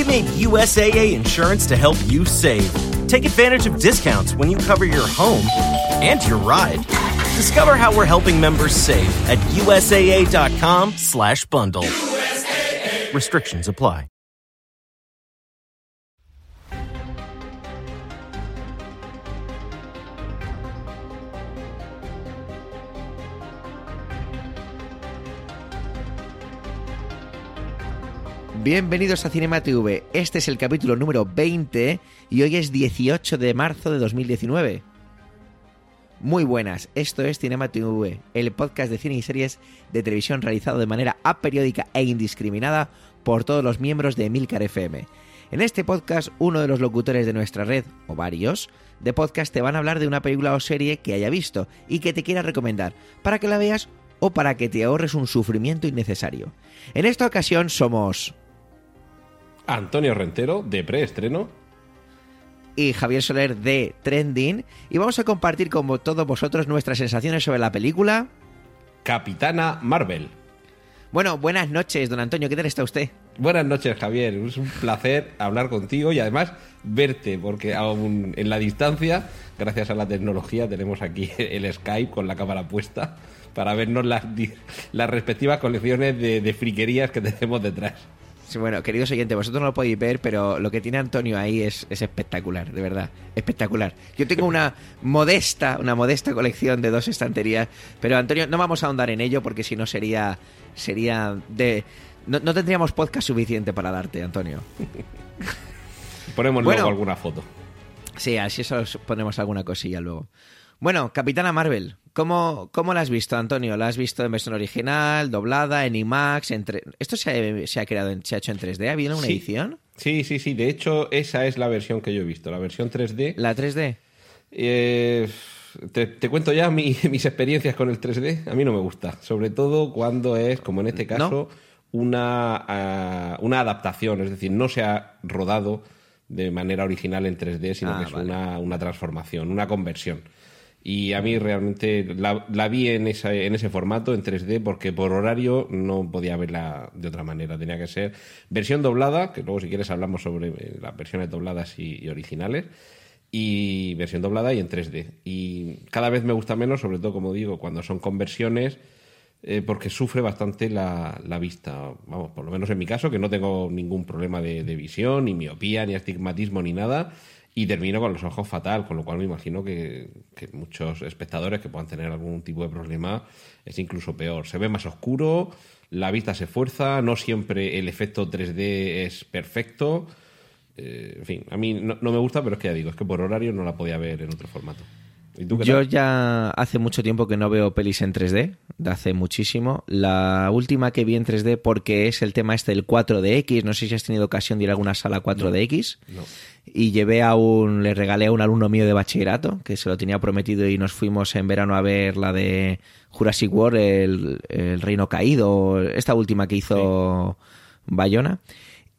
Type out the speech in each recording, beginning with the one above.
We made USAA insurance to help you save. Take advantage of discounts when you cover your home and your ride. Discover how we're helping members save at usaa.com/bundle. USAA. Restrictions apply. Bienvenidos a Cinema TV. Este es el capítulo número 20 y hoy es 18 de marzo de 2019. Muy buenas, esto es Cinema TV, el podcast de cine y series de televisión realizado de manera aperiódica e indiscriminada por todos los miembros de Emilcar FM. En este podcast, uno de los locutores de nuestra red, o varios, de podcast te van a hablar de una película o serie que haya visto y que te quiera recomendar, para que la veas o para que te ahorres un sufrimiento innecesario. En esta ocasión somos Antonio Rentero, de preestreno. Y Javier Soler, de Trending. Y vamos a compartir con todos vosotros nuestras sensaciones sobre la película. Capitana Marvel. Bueno, buenas noches, don Antonio. ¿Qué tal está usted? Buenas noches, Javier. Es un placer hablar contigo y además verte, porque aún en la distancia, gracias a la tecnología, tenemos aquí el Skype con la cámara puesta para vernos las, las respectivas colecciones de, de friquerías que tenemos detrás bueno, queridos oyentes, vosotros no lo podéis ver, pero lo que tiene Antonio ahí es, espectacular, de verdad, espectacular. Yo tengo una modesta, una modesta colección de dos estanterías, pero Antonio, no vamos a ahondar en ello porque si no sería, sería de, no, tendríamos podcast suficiente para darte, Antonio. Ponemos luego alguna foto. Sí, así eso ponemos alguna cosilla luego. Bueno, Capitana Marvel, ¿cómo, ¿cómo la has visto, Antonio? ¿La has visto en versión original, doblada, en IMAX? Entre... ¿Esto se ha, creado se ha hecho en 3D? ¿Ha habido una edición? Sí, sí, sí. De hecho, esa es la versión que yo he visto, la versión 3D. ¿La 3D? Eh, te, cuento ya mis experiencias con el 3D. A mí no me gusta, sobre todo cuando es, como en este caso, una, ah, una adaptación, es decir, no se ha rodado de manera original en 3D, sino ah, que es una, una transformación, una conversión. Y a mí realmente la, vi en, esa, en ese formato, en 3D, porque por horario no podía verla de otra manera. Tenía que ser versión doblada, que luego si quieres hablamos sobre eh, las versiones dobladas y, originales, y versión doblada y en 3D. Y cada vez me gusta menos, sobre todo, como digo, cuando son conversiones, eh, porque sufre bastante la, la, vista. Vamos, por lo menos en mi caso, que no tengo ningún problema de visión, ni miopía, ni astigmatismo, ni nada y termino con los ojos fatal, con lo cual me imagino que, muchos espectadores que puedan tener algún tipo de problema es incluso peor. Se ve más oscuro, la vista se fuerza, no siempre el efecto 3D es perfecto. Eh, en fin, a mí no, me gusta, pero es que ya digo, es que por horario no la podía ver en otro formato. Yo ya hace mucho tiempo que no veo pelis en 3D, de hace muchísimo. La última que vi en 3D porque es el tema este del 4DX, no sé si has tenido ocasión de ir a alguna sala 4DX. No y llevé a un, le regalé a un alumno mío de bachillerato, que se lo tenía prometido y nos fuimos en verano a ver la de Jurassic World, el, Reino Caído, esta última que hizo Bayona.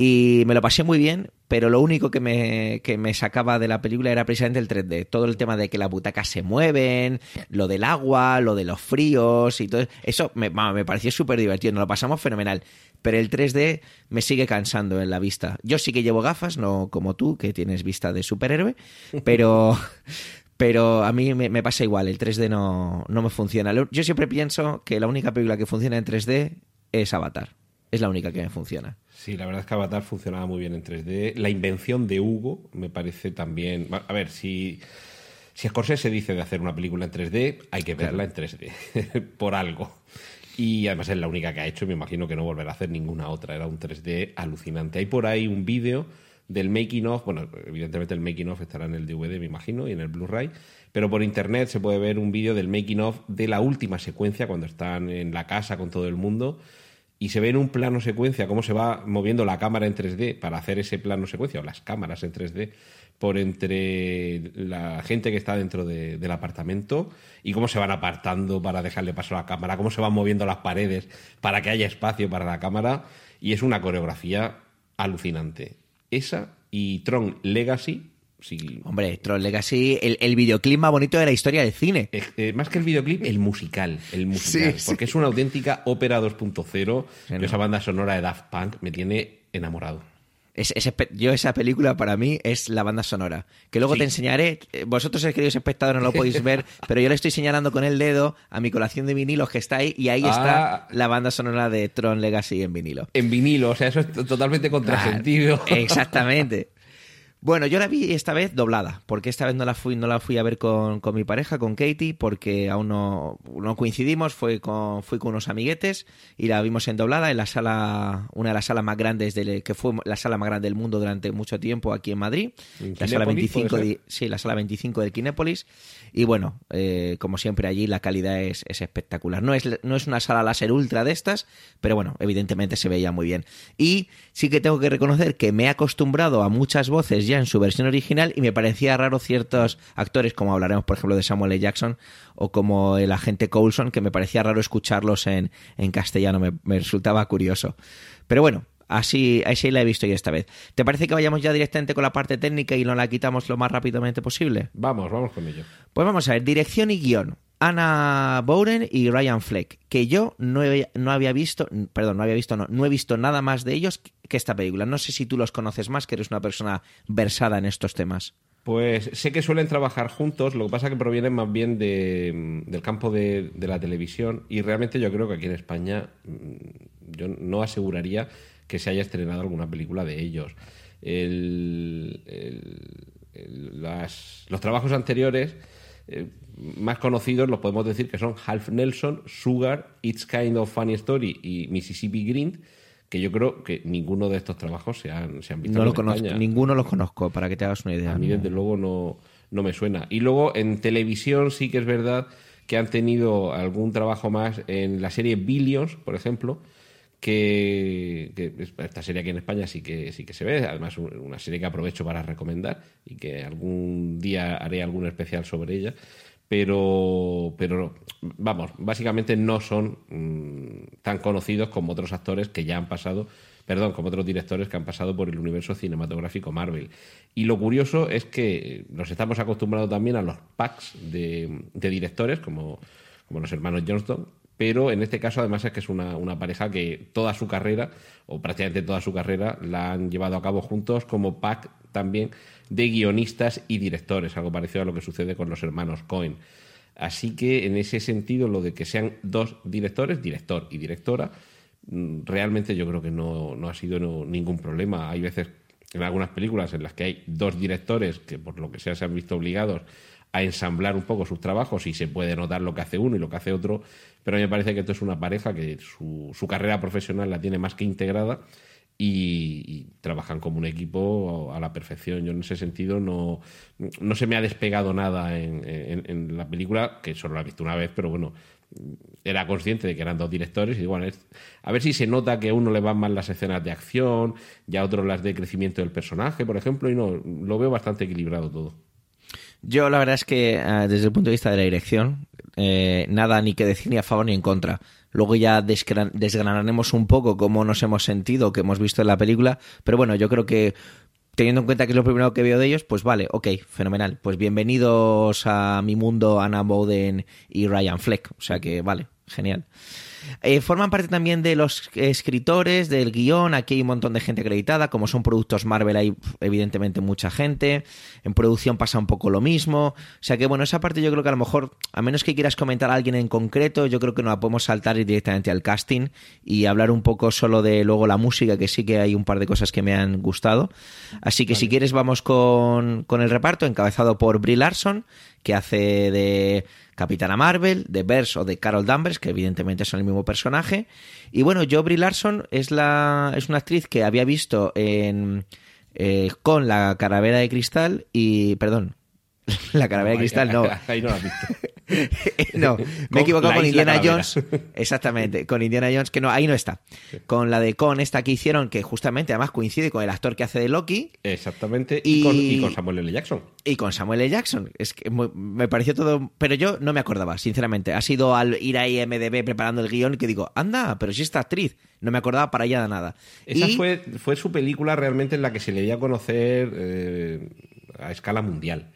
Y me lo pasé muy bien, pero lo único que me, que me sacaba de la película era precisamente el 3D. Todo el tema de que las butacas se mueven, lo del agua, lo de los fríos y todo eso me, me pareció súper divertido. Nos lo pasamos fenomenal pero el 3D me sigue cansando en la vista. Yo sí que llevo gafas, no como tú, que tienes vista de superhéroe, pero, pero a mí me, pasa igual, el 3D no, no me funciona. Yo siempre pienso que la única película que funciona en 3D es Avatar. Es la única que me funciona. Sí, la verdad es que Avatar funcionaba muy bien en 3D. La invención de Hugo me parece también... A ver, si... Si Scorsese dice de hacer una película en 3D, hay que verla en 3D, por algo. Y además es la única que ha hecho, me imagino que no volverá a hacer ninguna otra. Era un 3D alucinante. Hay por ahí un vídeo del making of, bueno, evidentemente el making of estará en el DVD, me imagino, y en el Blu-ray, pero por internet se puede ver un vídeo del making of de la última secuencia cuando están en la casa con todo el mundo y se ve en un plano secuencia cómo se va moviendo la cámara en 3D para hacer ese plano secuencia o las cámaras en 3D por entre la gente que está dentro del apartamento y cómo se van apartando para dejarle paso a la cámara, cómo se van moviendo las paredes para que haya espacio para la cámara. Y es una coreografía alucinante. Esa y Tron Legacy. Sí. Hombre, Tron Legacy, el, videoclip más bonito de la historia del cine. Eh, más que el videoclip, el musical. El musical. porque es una auténtica ópera 2.0. Esa banda sonora de Daft Punk me tiene enamorado. yo esa película para mí es la banda sonora. Que luego te enseñaré, eh, vosotros queridos espectadores no lo podéis ver, pero yo le estoy señalando con el dedo a mi colación de vinilos que está ahí y ahí está ah. la banda sonora de Tron Legacy en vinilo. En vinilo, o sea, eso es totalmente contrasentido. exactamente. Bueno, yo la vi esta vez doblada, porque esta vez no la fui, no la fui a ver con, con mi pareja, con Katie, porque aún no, no, coincidimos, fui con, fui con unos amiguetes y la vimos en doblada en la sala, una de las salas más grandes del, que fue la sala más grande del mundo durante mucho tiempo aquí en Madrid, la sala 25 sí, la sala 25 del Kinépolis, y bueno, eh, como siempre allí la calidad es, es, espectacular. No es, no es una sala láser ultra de estas, pero bueno, evidentemente se veía muy bien. Y sí que tengo que reconocer que me he acostumbrado a muchas voces en su versión original y me parecía raro ciertos actores, como hablaremos por ejemplo de Samuel L. Jackson o como el agente Coulson, que me parecía raro escucharlos en, en castellano, me, resultaba curioso. Pero bueno, Así, así la he visto yo esta vez. ¿Te parece que vayamos ya directamente con la parte técnica y no la quitamos lo más rápidamente posible? Vamos, vamos con ello. Pues vamos a ver, dirección y guion. Anna Bowden y Ryan Fleck, que yo no, no había visto, perdón, no había visto, no, no he visto nada más de ellos que esta película. No sé si tú los conoces más, que eres una persona versada en estos temas. Pues sé que suelen trabajar juntos, lo que pasa es que provienen más bien del campo de, la televisión y realmente yo creo que aquí en España mm, yo no aseguraría que se haya estrenado alguna película de ellos. los trabajos anteriores eh, más conocidos los podemos decir que son Half Nelson, Sugar, It's Kind of Funny Story y Mississippi Green, que yo creo que ninguno de estos trabajos se han, se han visto no lo conozco, Ninguno los conozco, para que te hagas una idea. A mí, desde luego, no, no me suena. Y luego en televisión sí que es verdad que han tenido algún trabajo más en la serie Billions, por ejemplo, que, esta serie aquí en España sí que sí que se ve, además una serie que aprovecho para recomendar y que algún día haré algún especial sobre ella pero, pero vamos, básicamente no son mm, tan conocidos como otros actores que ya han pasado, perdón, como otros directores que han pasado por el universo cinematográfico Marvel. Y lo curioso es que nos estamos acostumbrados también a los packs de, directores, como, como los hermanos Johnston, pero en este caso además es que es una, una, pareja que toda su carrera, o prácticamente toda su carrera, la han llevado a cabo juntos como pack también de guionistas y directores, algo parecido a lo que sucede con los hermanos Cohen. Así que en ese sentido, lo de que sean dos directores, director y directora, mm, realmente yo creo que no, ha sido ningún problema. Hay veces en algunas películas en las que hay dos directores que por lo que sea se han visto obligados a ensamblar un poco sus trabajos y se puede notar lo que hace uno y lo que hace otro, pero a mí me parece que esto es una pareja que su, su carrera profesional la tiene más que integrada y, trabajan como un equipo a la perfección. Yo en ese sentido no, no se me ha despegado nada en, la película, que solo la he visto una vez, pero bueno, era consciente de que eran dos directores y bueno, a ver si se nota que a uno le van más las escenas de acción y a otro las de crecimiento del personaje, por ejemplo, y no, lo veo bastante equilibrado todo. Yo la verdad es que eh, desde el punto de vista de la dirección, eh, nada ni que decir ni a favor ni en contra. Luego ya desgranaremos un poco cómo nos hemos sentido, que hemos visto en la película, pero bueno, yo creo que teniendo en cuenta que es lo primero que veo de ellos, pues vale, ok, fenomenal. Pues bienvenidos a mi mundo Anna Bowden y Ryan Fleck, o sea que vale, genial. Eh, forman parte también de los escritores, del guion. Aquí hay un montón de gente acreditada. Como son productos Marvel, hay evidentemente mucha gente. En producción pasa un poco lo mismo. O sea que, bueno, esa parte yo creo que a lo mejor, a menos que quieras comentar a alguien en concreto, yo creo que no la podemos saltar directamente al casting y hablar un poco solo de luego la música, que sí que hay un par de cosas que me han gustado. Así que si quieres, vamos con, con el reparto, encabezado por Brie Larson, que hace de Capitana Marvel, de Bers o de Carol Danvers, que evidentemente son el mismo personaje. Y bueno, Joe Larson es, la, es una actriz que había visto en, eh, con la caravera de cristal y, perdón, la caravera de cristal no. Ahí no la has visto. no, me he equivocado con Indiana Jones. Exactamente, con Indiana Jones, que no, ahí no está. Con la de Con, esta que hicieron, que justamente además coincide con el actor que hace de Loki. Exactamente, y, con, Samuel L. Jackson. Y con Samuel L. Jackson. Es que me pareció todo. Pero yo no me acordaba, sinceramente. Ha sido al ir a IMDB preparando el guion que digo, anda, pero si esta actriz. No me acordaba para allá de nada. Esa fue, fue su película realmente en la que se le dio a conocer eh, a escala mundial.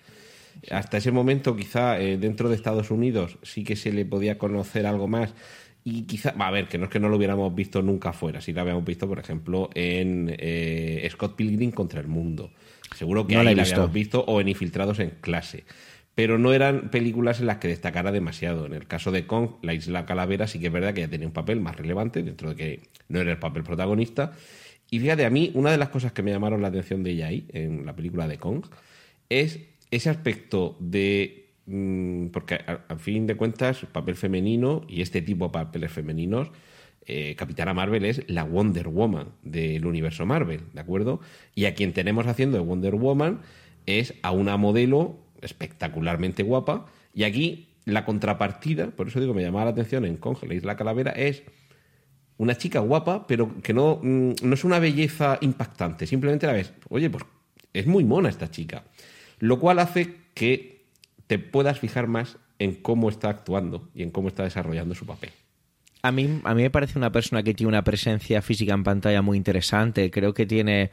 Hasta ese momento, quizá eh, dentro de Estados Unidos sí que se le podía conocer algo más. Y quizá, va a ver, que no es que no lo hubiéramos visto nunca fuera, sí lo habíamos visto, por ejemplo, en eh, Scott Pilgrim contra el mundo. Seguro que ahí la, habíamos visto o en Infiltrados en clase. Pero no eran películas en las que destacara demasiado. En el caso de Kong, la Isla Calavera sí que es verdad que ya tenía un papel más relevante, dentro de que no era el papel protagonista. Y fíjate, a mí, una de las cosas que me llamaron la atención de ella ahí, en la película de Kong, es ese aspecto de. Mm, porque al fin de cuentas, papel femenino y este tipo de papeles femeninos eh, Capitana Marvel es la Wonder Woman del universo Marvel, ¿de acuerdo? Y a quien tenemos haciendo de Wonder Woman es a una modelo espectacularmente guapa. Y aquí la contrapartida, por eso digo, me llamaba la atención en Kong, la Calavera, es una chica guapa, pero que no, mm, no es una belleza impactante. Simplemente la ves, oye, pues es muy mona esta chica. Lo cual hace que te puedas fijar más en cómo está actuando y en cómo está desarrollando su papel. A mí, a mí me parece una persona que tiene una presencia física en pantalla muy interesante. Creo que tiene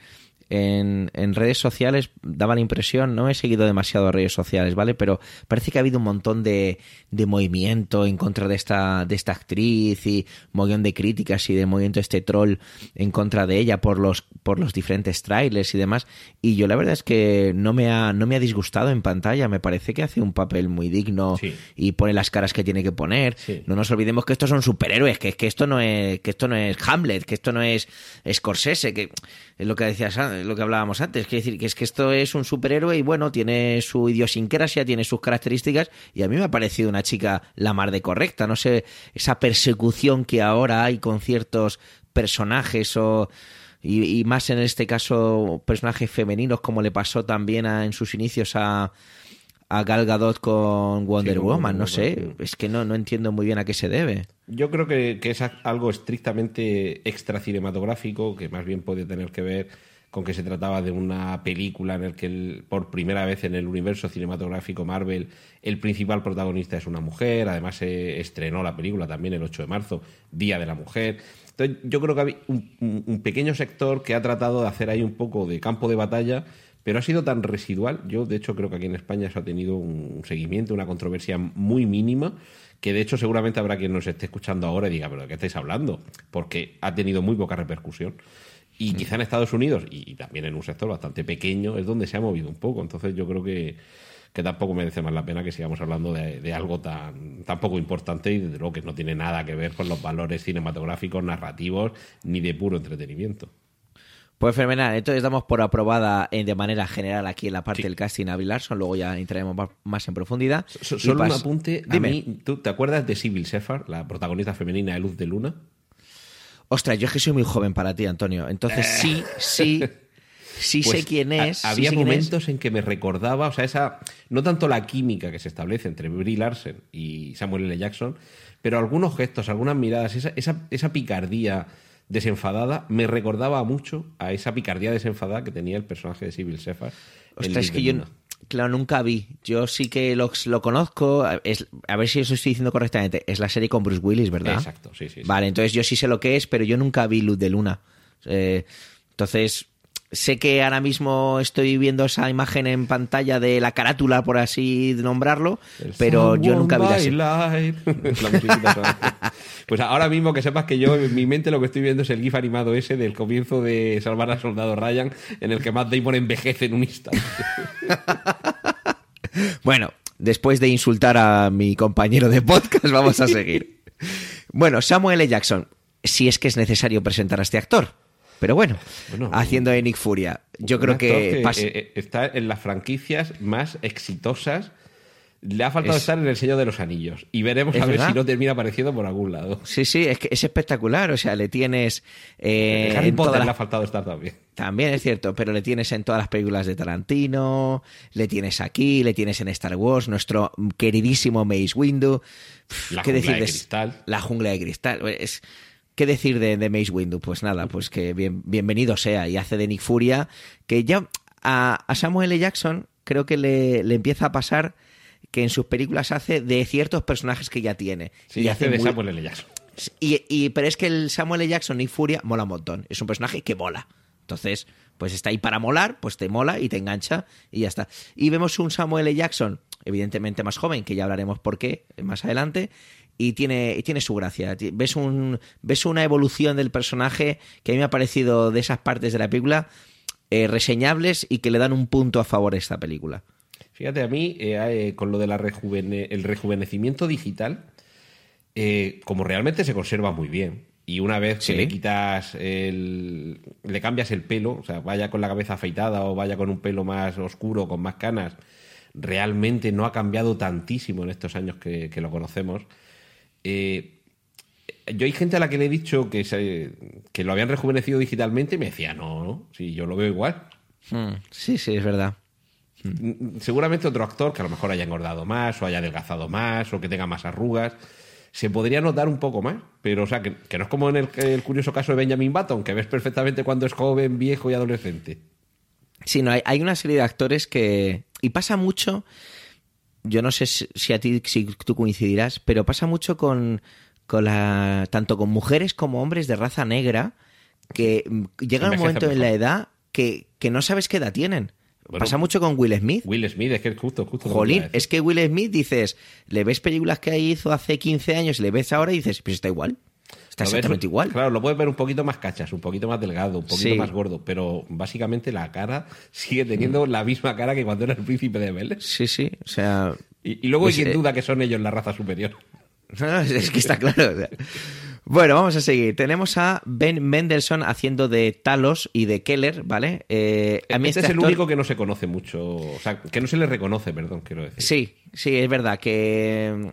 en, redes sociales daba la impresión, no he seguido demasiado redes sociales, ¿vale? Pero parece que ha habido un montón de, de movimiento en contra de esta, de esta actriz y montón de críticas y de movimiento este troll en contra de ella por los, por los diferentes trailers y demás. Y yo la verdad es que no me ha, no me ha disgustado en pantalla, me parece que hace un papel muy digno y pone las caras que tiene que poner. No nos olvidemos que estos son superhéroes, que, que esto no es, que esto no es Hamlet, que esto no es Scorsese, que es lo que decías lo que hablábamos antes, quiere decir que es que esto es un superhéroe y bueno, tiene su idiosincrasia, tiene sus características y a mí me ha parecido una chica la mar de correcta, no sé, esa persecución que ahora hay con ciertos personajes o y, más en este caso personajes femeninos como le pasó también en sus inicios a a Gal Gadot con Wonder Woman, no sé, es que no, no entiendo muy bien a qué se debe. Yo creo que, que, es algo estrictamente extra cinematográfico, que más bien puede tener que ver con que se trataba de una película en la que por primera vez en el universo cinematográfico Marvel el principal protagonista es una mujer, además se estrenó la película también el 8 de marzo, Día de la Mujer. Entonces yo creo que hay un, un pequeño sector que ha tratado de hacer ahí un poco de campo de batalla pero ha sido tan residual. Yo, de hecho, creo que aquí en España eso ha tenido un seguimiento, una controversia muy mínima, que de hecho seguramente habrá quien nos esté escuchando ahora y diga, pero ¿de qué estáis hablando? Porque ha tenido muy poca repercusión. Y mm. quizá en Estados Unidos, y también en un sector bastante pequeño, es donde se ha movido un poco. Entonces yo creo que, que tampoco merece más la pena que sigamos hablando de, algo tan, tan poco importante y desde luego que no tiene nada que ver con los valores cinematográficos, narrativos, ni de puro entretenimiento. Pues fenomenal, entonces damos por aprobada en, de manera general aquí en la parte del casting a Bill Larson, luego ya entraremos más en profundidad. solo un apunte, Dime. ¿tú te acuerdas de Sybil Sefar, la protagonista femenina de Luz de Luna? Ostras, yo es que soy muy joven para ti, Antonio. Entonces sí, sí, sí sé pues quién es. había momentos en que me recordaba, o sea, esa, no tanto la química que se establece entre Brie Larson y Samuel L. Jackson, pero algunos gestos, algunas miradas, esa, esa, esa picardía desenfadada me recordaba mucho a esa picardía desenfadada que tenía el personaje de Sybil Sefar. Ostras, es que yo, claro, nunca vi. Yo sí que lo, lo conozco. Es, a ver si eso estoy diciendo correctamente. Es la serie con Bruce Willis, ¿verdad? Exacto, sí, sí. Vale, entonces yo sí sé lo que es, pero yo nunca vi Luz de Luna. Eh, entonces, sé que ahora mismo estoy viendo esa imagen en pantalla de la carátula, por así nombrarlo, pero yo nunca vi la Pues ahora mismo que sepas que yo en mi mente lo que estoy viendo es el gif animado ese del comienzo de Salvar al Soldado Ryan, en el que Matt Damon envejece en un instante. bueno, después de insultar a mi compañero de podcast, vamos a seguir. Bueno, Samuel L. Jackson, si es que es necesario presentar a este actor. Pero bueno, haciendo de Nick Furia. Yo creo que, eh, eh, está en las franquicias más exitosas. Le ha faltado estar en el sello de los anillos. Y veremos a ver si no termina apareciendo por algún lado. Sí, sí, es que es espectacular. O sea, le tienes. Eh, Harry Potter le ha faltado estar también. También es cierto, pero le tienes en todas las películas de Tarantino, le tienes aquí, le tienes en Star Wars, nuestro queridísimo Mace Windu. La ¿Qué jungla de cristal. La jungla de cristal. Es ¿Qué decir de, de, Mace Windu? Pues nada, pues que bienvenido sea. Y hace de Nick Furia, que ya a, Samuel L. Jackson creo que le, empieza a pasar que en sus películas hace de ciertos personajes que ya tiene. Sí, y hace de Samuel L. Jackson. Y, pero es que el Samuel L. Jackson Nick Furia mola un montón. Es un personaje que mola. Entonces, pues está ahí para molar, pues te mola y te engancha y ya está. Y vemos un Samuel L. Jackson, evidentemente más joven, que ya hablaremos por qué más adelante, y tiene, tiene su gracia. Ves, un, ves una evolución del personaje que a mí me ha parecido de esas partes de la película eh, reseñables y que le dan un punto a favor a esta película. Fíjate, a mí, eh, con lo del el rejuvenecimiento digital, como realmente se conserva muy bien, y una vez que le quitas el. le cambias el pelo, o sea, vaya con la cabeza afeitada o vaya con un pelo más oscuro, con más canas, realmente no ha cambiado tantísimo en estos años que, lo conocemos. Eh, yo hay gente a la que le he dicho que, se, que lo habían rejuvenecido digitalmente y me decía, no, no, sí, yo lo veo igual. Hmm, sí, sí, es verdad. Mm, seguramente otro actor que a lo mejor haya engordado más o haya adelgazado más o que tenga más arrugas se podría notar un poco más. Pero, o sea, que, no es como en el, curioso caso de Benjamin Button, que ves perfectamente cuando es joven, viejo y adolescente. Sí, no, hay, una serie de actores que. Y pasa mucho. Yo no sé si a ti si tú coincidirás, pero pasa mucho con, con la. tanto con mujeres como hombres de raza negra que llega un momento en la edad que, que no sabes qué edad tienen. Pasa mucho con Will Smith. Will Smith, es que es justo, justo. Jolín, es que Will Smith dices, le ves películas que hizo hace 15 años, le ves ahora y dices, pues está igual. Está exactamente igual. Claro, lo puedes ver un poquito más cachas, un poquito más delgado, un poquito más gordo, pero básicamente la cara sigue teniendo la misma cara que cuando era el príncipe de Bel. Sí, sí, o sea... Y, luego hay pues, quien eh, duda que son ellos la raza superior. es que está claro. Bueno, vamos a seguir. Tenemos a Ben Mendelssohn haciendo de Talos y de Keller, ¿vale? Eh, a mí este, este es el único que no se conoce mucho, o sea, que no se le reconoce, perdón, quiero decir. Sí, sí, es verdad que,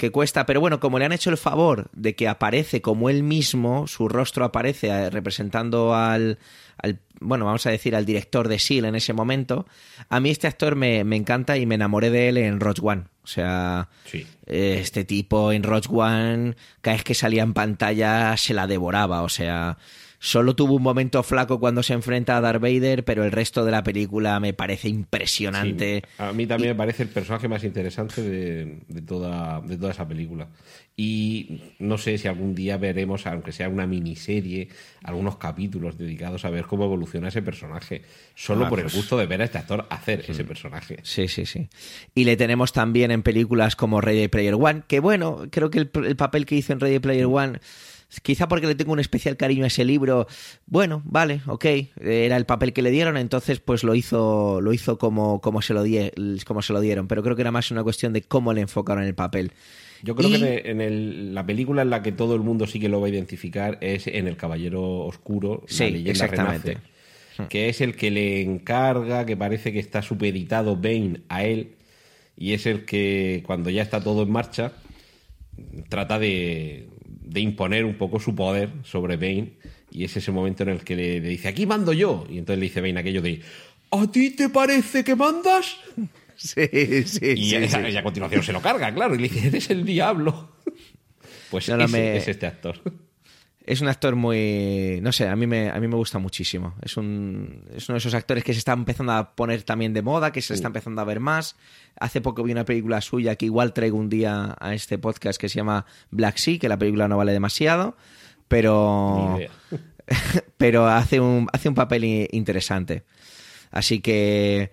que cuesta, pero bueno, como le han hecho el favor de que aparece como él mismo, su rostro aparece eh, representando al, al, bueno, vamos a decir, al director de SEAL en ese momento, a mí este actor me, encanta y me enamoré de él en Rogue One. O sea, eh, este tipo en Rogue One, cada vez que salía en pantalla se la devoraba. O sea, Solo tuvo un momento flaco cuando se enfrenta a Darth Vader, pero el resto de la película me parece impresionante. a mí también me parece el personaje más interesante de, toda, de toda esa película. Y no sé si algún día veremos, aunque sea una miniserie, algunos capítulos dedicados a ver cómo evoluciona ese personaje. Solo ah, por el pues gusto de ver a este actor hacer ese personaje. Sí, sí, sí. Y le tenemos también en películas como Ready Player One, que bueno, creo que el, el papel que hizo en Ready Player One quizá porque le tengo un especial cariño a ese libro, bueno, vale, ok, era el papel que le dieron, entonces pues lo hizo, lo hizo como, como, se lo como se lo dieron, pero creo que era más una cuestión de cómo le enfocaron el papel. Yo creo que en la película en la que todo el mundo sí que lo va a identificar es en El Caballero Oscuro, la leyenda exactamente. Hmm. que es el que le encarga, que parece que está supeditado Bane a él, y es el que cuando ya está todo en marcha, trata de, de imponer un poco su poder sobre Bane y es ese momento en el que le, dice, aquí mando yo. Y entonces le dice Bane aquello de, ¿a ti te parece que mandas? Sí, sí, y, a continuación se lo carga, claro, y le dice, eres el diablo. Pues es este actor. Es un actor muy. No sé, a mí me, a mí me gusta muchísimo. Es, un, es uno de esos actores que se está empezando a poner también de moda, que se está empezando a ver más. Hace poco vi una película suya que igual traigo un día a este podcast que se llama Black Sea, que la película no vale demasiado, pero. pero hace un, hace un papel interesante. Así que.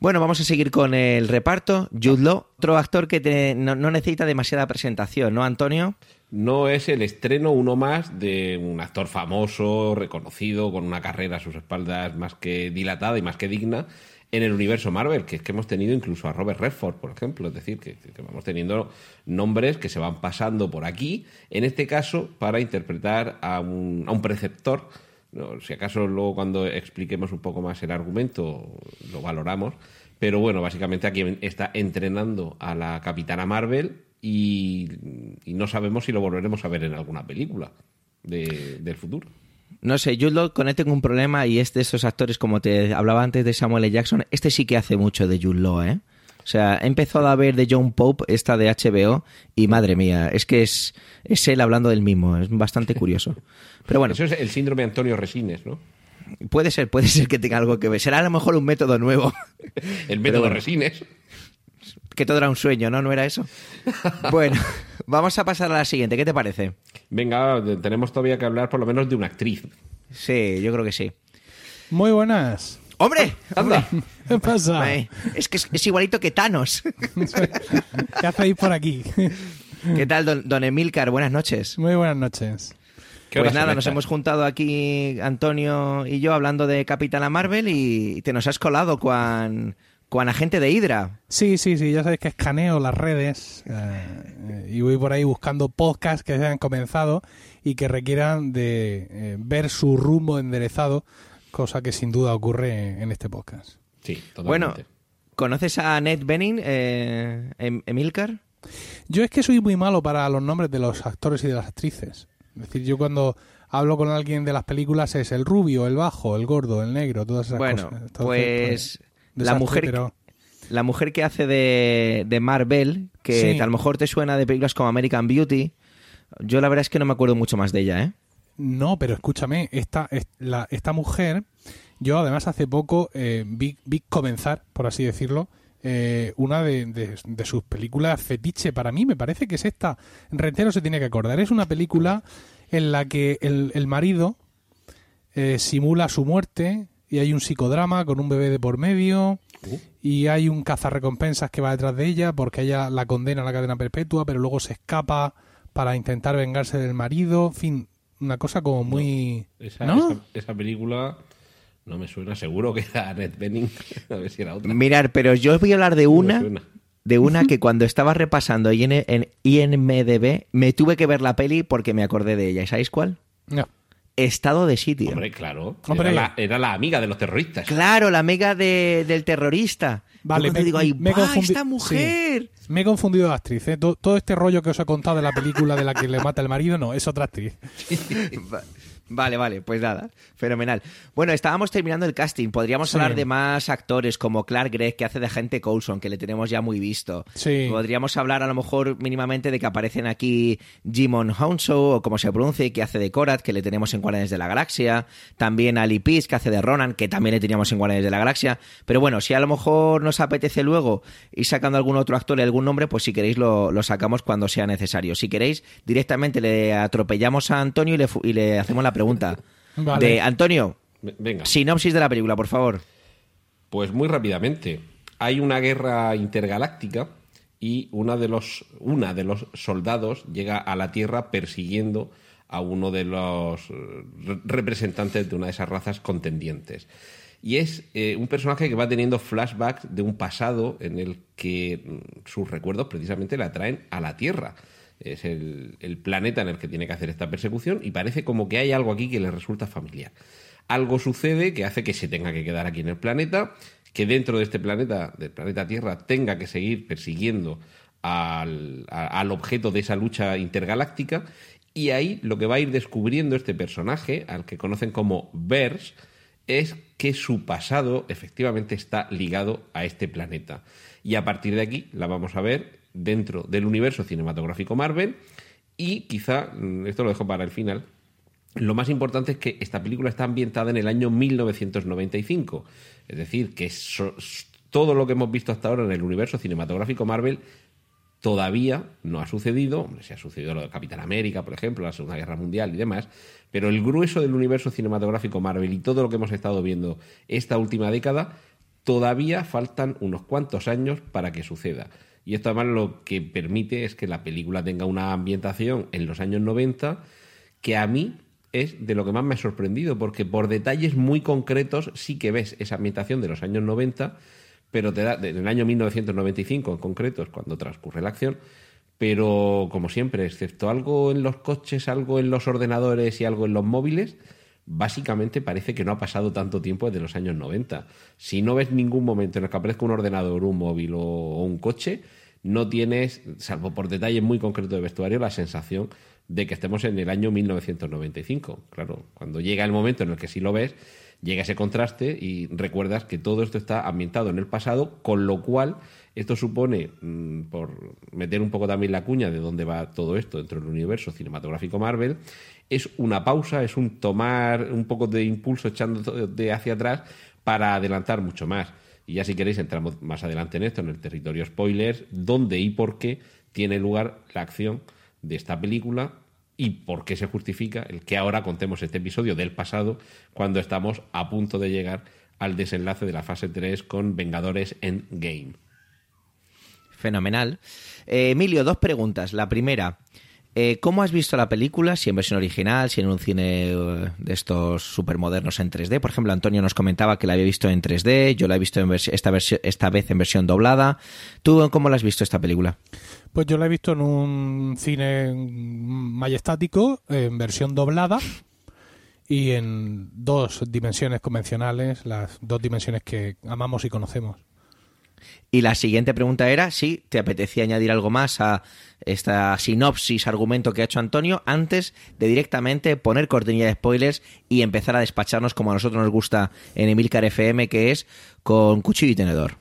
Bueno, vamos a seguir con el reparto. Jude Law, otro actor que no, no, necesita demasiada presentación, ¿no, Antonio? No es el estreno uno más de un actor famoso, reconocido, con una carrera a sus espaldas más que dilatada y más que digna en el universo Marvel, que es que hemos tenido incluso a Robert Redford, por ejemplo, es decir, que, vamos teniendo nombres que se van pasando por aquí, en este caso para interpretar a un, a un preceptor, si acaso luego cuando expliquemos un poco más el argumento lo valoramos, pero bueno, básicamente aquí está entrenando a la capitana Marvel y, no sabemos si lo volveremos a ver en alguna película del futuro. No sé, Jude con él tengo un problema y es de esos actores, como te hablaba antes de Samuel L. Jackson, este sí que hace mucho de Jude ¿eh? O sea, he empezado a ver de John Pope, esta de HBO, y madre mía, es que es, es él hablando del mismo, es bastante curioso. Pero bueno. Eso es el síndrome Antonio Resines, ¿no? Puede ser, puede ser que tenga algo que ver. Será a lo mejor un método nuevo. el método Resines que todo era un sueño, ¿no? ¿No era eso? bueno, vamos a pasar a la siguiente. ¿Qué te parece? Venga, tenemos todavía que hablar por lo menos de una actriz. Sí, yo creo que sí. Muy buenas. ¡Hombre! ¡Anda! ¿Qué pasa? Es que es, igualito que Thanos. ¿Qué hacéis por aquí? ¿Qué tal, don, don Emilcar? Buenas noches. Muy buenas noches. Pues nada, nos hemos juntado aquí Antonio y yo hablando de Capitana Marvel y te nos has colado con, con agente de Hydra. Sí, sí, sí, ya sabéis que escaneo las redes eh, y voy por ahí buscando podcasts que se hayan comenzado y que requieran de eh, ver su rumbo enderezado, cosa que sin duda ocurre en este podcast. Sí, totalmente. Bueno, ¿conoces a Ned Benning, eh, em- Emilcar? Yo es que soy muy malo para los nombres de los actores y de las actrices. Es decir, yo cuando hablo con alguien de las películas es el rubio, el bajo, el gordo, el negro, todas esas Bueno, cosas. Entonces, pues la mujer, pero- la mujer que hace de, de Marvel, que Sí. a lo mejor te suena de películas como American Beauty, yo la verdad es que no me acuerdo mucho más de ella, ¿eh? No, pero escúchame, esta, esta mujer, yo además hace poco eh, vi, vi comenzar, por así decirlo, eh, una de, de- de sus películas fetiche para mí, me parece que es esta. Rentero se tiene que acordar. Es una película en la que el, el marido eh, simula su muerte y hay un psicodrama con un bebé de por medio y hay un cazarrecompensas que va detrás de ella porque ella la condena a la cadena perpetua, pero luego se escapa para intentar vengarse del marido. En fin, una cosa como muy... Esa, ¿No? esa, esa película no me suena, seguro que era Ned Benning. A ver si era otra. Mirar, pero yo os voy a hablar de una, de una que cuando estaba repasando IN en IMDB me tuve que ver la peli porque me acordé de ella. ¿Y sabéis cuál? No. Estado de sitio. Hombre, claro. Hombre. Era, la, era la amiga de los terroristas. Claro, la amiga de- del terrorista. Vale, me- digo, ahí me esta mujer! Me he confundido de actriz. ¿eh? Todo, todo este rollo que os he contado de la película de la que le mata el marido, no, es otra actriz. Va- Vale, vale, pues nada, fenomenal. Bueno, estábamos terminando el casting. Podríamos Sí. hablar de más actores como Clark Gregg, que hace de agente Coulson, que le tenemos ya muy visto. Sí. Podríamos hablar a lo mejor mínimamente de que aparecen aquí Jimon Hounsou, o como se pronuncie, que hace de Korat, que le tenemos en Guardianes de la Galaxia. También Ali Pease, que hace de Ronan, que también le teníamos en Guardianes de la Galaxia. Pero bueno, si a lo mejor nos apetece luego ir sacando algún otro actor y algún nombre, pues si queréis lo, lo sacamos cuando sea necesario. Si queréis, directamente le atropellamos a Antonio y le, y le hacemos la pregunta. Vale. De Antonio, Venga. sinopsis de la película, por favor. Pues muy rápidamente. Hay una guerra intergaláctica y una de los, una de los soldados llega a la Tierra persiguiendo a uno de los eh, re- representantes de una de esas razas contendientes. Y es eh, un personaje que va teniendo flashbacks de un pasado en el que mm, sus recuerdos precisamente le atraen a la Tierra. Es el, planeta en el que tiene que hacer esta persecución y parece como que hay algo aquí que le resulta familiar. Algo sucede que hace que se tenga que quedar aquí en el planeta, que dentro de este planeta, del planeta Tierra, tenga que seguir persiguiendo al, al objeto de esa lucha intergaláctica. Y ahí lo que va a ir descubriendo este personaje, al que conocen como Vers, es que su pasado efectivamente está ligado a este planeta. Y a partir de aquí la vamos a ver dentro del universo cinematográfico Marvel. Y quizá, mm, esto lo dejo para el final, lo más importante es que esta película está ambientada en el año 1995. Es decir, que so- todo lo que hemos visto hasta ahora en el universo cinematográfico Marvel todavía no ha sucedido. Hombre, se ha sucedido lo de Capitán América, por ejemplo, la Segunda Guerra Mundial y demás. Pero el grueso del universo cinematográfico Marvel y todo lo que hemos estado viendo esta última década, todavía faltan unos cuantos años para que suceda. Y esto además lo que permite es que la película tenga una ambientación en los años 90 que a mí es de lo que más me ha sorprendido, porque por detalles muy concretos sí que ves esa ambientación de los años 90, pero te da, en el año 1995 en concreto es cuando transcurre la acción, pero como siempre, excepto algo en los coches, algo en los ordenadores y algo en los móviles, básicamente parece que no ha pasado tanto tiempo desde los años 90. Si no ves ningún momento en el que aparezca un ordenador, un móvil o, un coche, no tienes, salvo por detalles muy concretos de vestuario, la sensación de que estemos en el año 1995. Claro, cuando llega el momento en el que sí lo ves, llega ese contraste y recuerdas que todo esto está ambientado en el pasado, con lo cual esto supone, mm, por meter un poco también la cuña de dónde va todo esto dentro del universo cinematográfico Marvel, es una pausa, es un tomar un poco de impulso echando de hacia atrás para adelantar mucho más. Y ya si queréis entramos más adelante en esto, en el territorio spoilers, dónde y por qué tiene lugar la acción de esta película y por qué se justifica el que ahora contemos este episodio del pasado cuando estamos a punto de llegar al desenlace de la fase 3 con Vengadores Endgame. Fenomenal. Eh, Emilio, dos preguntas. La primera, Eh, ¿Cómo has visto la película? Si en versión original, si en un cine eh, de estos supermodernos en 3D. Por ejemplo, Antonio nos comentaba que la había visto en 3D, yo la he visto en esta, esta vez en versión doblada. ¿Tú cómo la has visto esta película? Pues yo la he visto en un cine majestático, en versión doblada y en dos dimensiones convencionales, las dos dimensiones que amamos y conocemos. Y la siguiente pregunta era si te apetecía añadir algo más a esta sinopsis, argumento que ha hecho Antonio, antes de directamente poner cortinilla de spoilers y empezar a despacharnos como a nosotros nos gusta en Emilcar FM, que es con cuchillo y tenedor.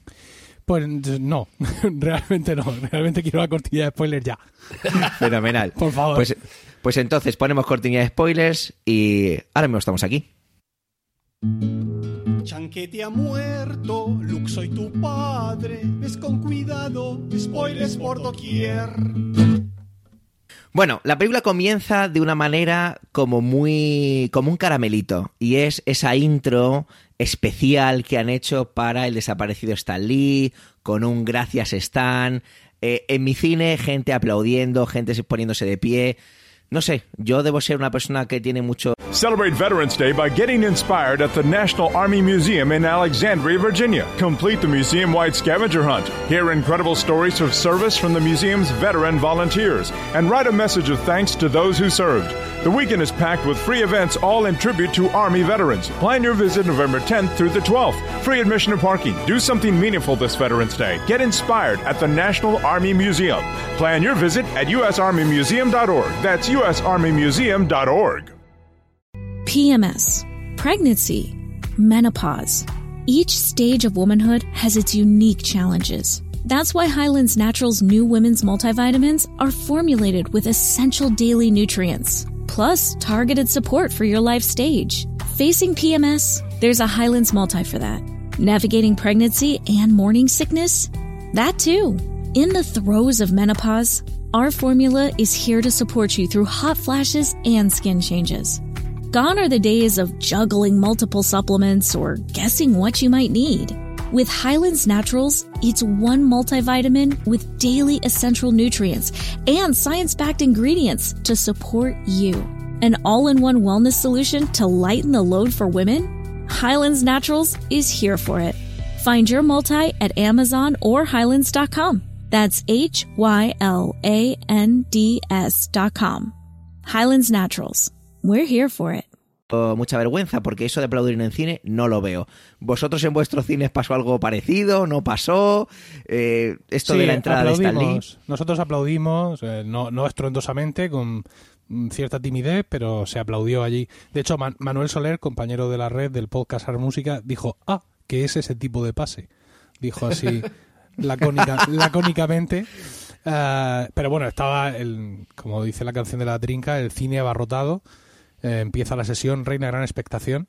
Pues no, realmente no. Realmente quiero la cortinilla de spoilers ya. Fenomenal. Por favor. Pues, pues entonces ponemos cortinilla de spoilers y ahora mismo estamos aquí. Chanquete ha muerto, Luke soy tu padre, ves con cuidado, spoilers por doquier. Bueno, la película comienza de una manera como muy. como un caramelito. Y es esa intro especial que han hecho para el desaparecido Stan Lee, con un gracias Stan. Eh, en mi cine, gente aplaudiendo, gente poniéndose de pie. No sé, yo debo ser una persona que tiene mucho... Celebrate Veterans Day by getting inspired at the National Army Museum in Alexandria, Virginia. Complete the museum-wide scavenger hunt. Hear incredible stories of service from the museum's veteran volunteers and write a message of thanks to those who served. The weekend is packed with free events all in tribute to Army veterans. Plan your visit November 10th through the 12th. Free admission and parking. Do something meaningful this Veterans Day. Get inspired at the National Army Museum. Plan your visit at usarmymuseum.org. That's usarmymuseum.org. PMS, pregnancy, menopause. Each stage of womanhood has its unique challenges. That's why Highlands Naturals new women's multivitamins are formulated with essential daily nutrients plus targeted support for your life stage. Facing PMS? There's a Highlands Multi for that. Navigating pregnancy and morning sickness? That too. In the throes of menopause, our formula is here to support you through hot flashes and skin changes. Gone are the days of juggling multiple supplements or guessing what you might need. With Highlands Naturals, it's one multivitamin with daily essential nutrients and science backed ingredients to support you. An all in one wellness solution to lighten the load for women? Highlands Naturals is here for it. Find your multi at Amazon or Highlands.com. That's H Y L A N D S.com. Highlands Naturals. We're here for it. Mucha vergüenza porque eso de aplaudir en el cine no lo veo. ¿Vosotros en vuestros cines pasó algo parecido? ¿No pasó? Eh, esto de la entrada de Stan Lee. Nosotros aplaudimos, eh, no, no estruendosamente, con cierta timidez, pero se aplaudió allí. De hecho, Manuel Soler, compañero de la red del podcast Art Música, dijo, ah, que es ese tipo de pase. Dijo así lacónicamente. Uh, pero bueno, estaba, el, como dice la canción de la trinca, el cine abarrotado. Eh, empieza la sesión, reina gran expectación.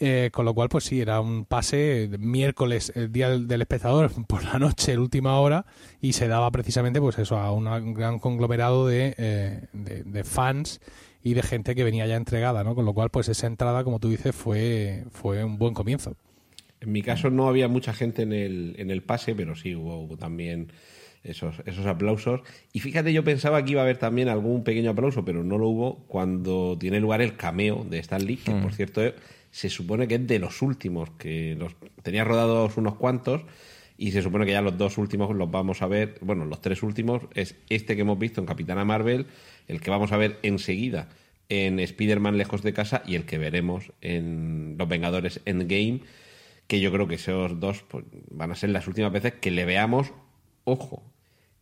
Eh, con lo cual, pues sí, era un pase miércoles, el día del, espectador, por la noche, el última hora, y se daba precisamente, pues eso, a un gran conglomerado eh, de, de, fans y de gente que venía ya entregada, ¿no? Con lo cual, pues esa entrada, como tú dices, fue, fue un buen comienzo. En mi caso no había mucha gente en el, en el pase, pero sí hubo también esos, esos aplausos. Y fíjate, yo pensaba que iba a haber también algún pequeño aplauso, pero no lo hubo cuando tiene lugar el cameo de Stan Lee, que por mm. cierto se supone que es de los últimos, que los tenía rodados unos cuantos y se supone que ya los dos últimos los vamos a ver, bueno, los tres últimos es este que hemos visto en Capitana Marvel, el que vamos a ver enseguida en Spider-Man Lejos de Casa y el que veremos en Los Vengadores Endgame que yo creo que esos dos pues, van a ser las últimas veces que le veamos, ojo,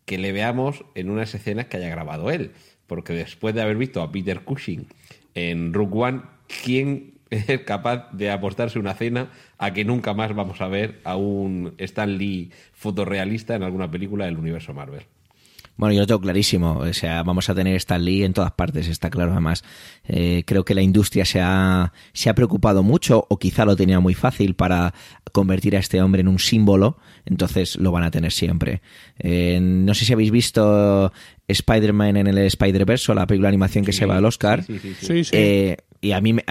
que le veamos en unas escenas que haya grabado él. Porque después de haber visto a Peter Cushing en Rook One, ¿quién es capaz de apostarse una cena a que nunca más vamos a ver a un Stan Lee fotorrealista en alguna película del universo Marvel? Bueno, yo lo tengo clarísimo. O sea, vamos a tener Stan Lee en todas partes, está claro. Además, eh, creo que la industria se ha, se ha preocupado mucho, o quizá lo tenía muy fácil para convertir a este hombre en un símbolo. Entonces lo van a tener siempre. Eh, no sé si habéis visto Spider-Man en el Spider-Verse, la película de animación que se va al Oscar. Sí, sí, sí. Eh, y a mí me,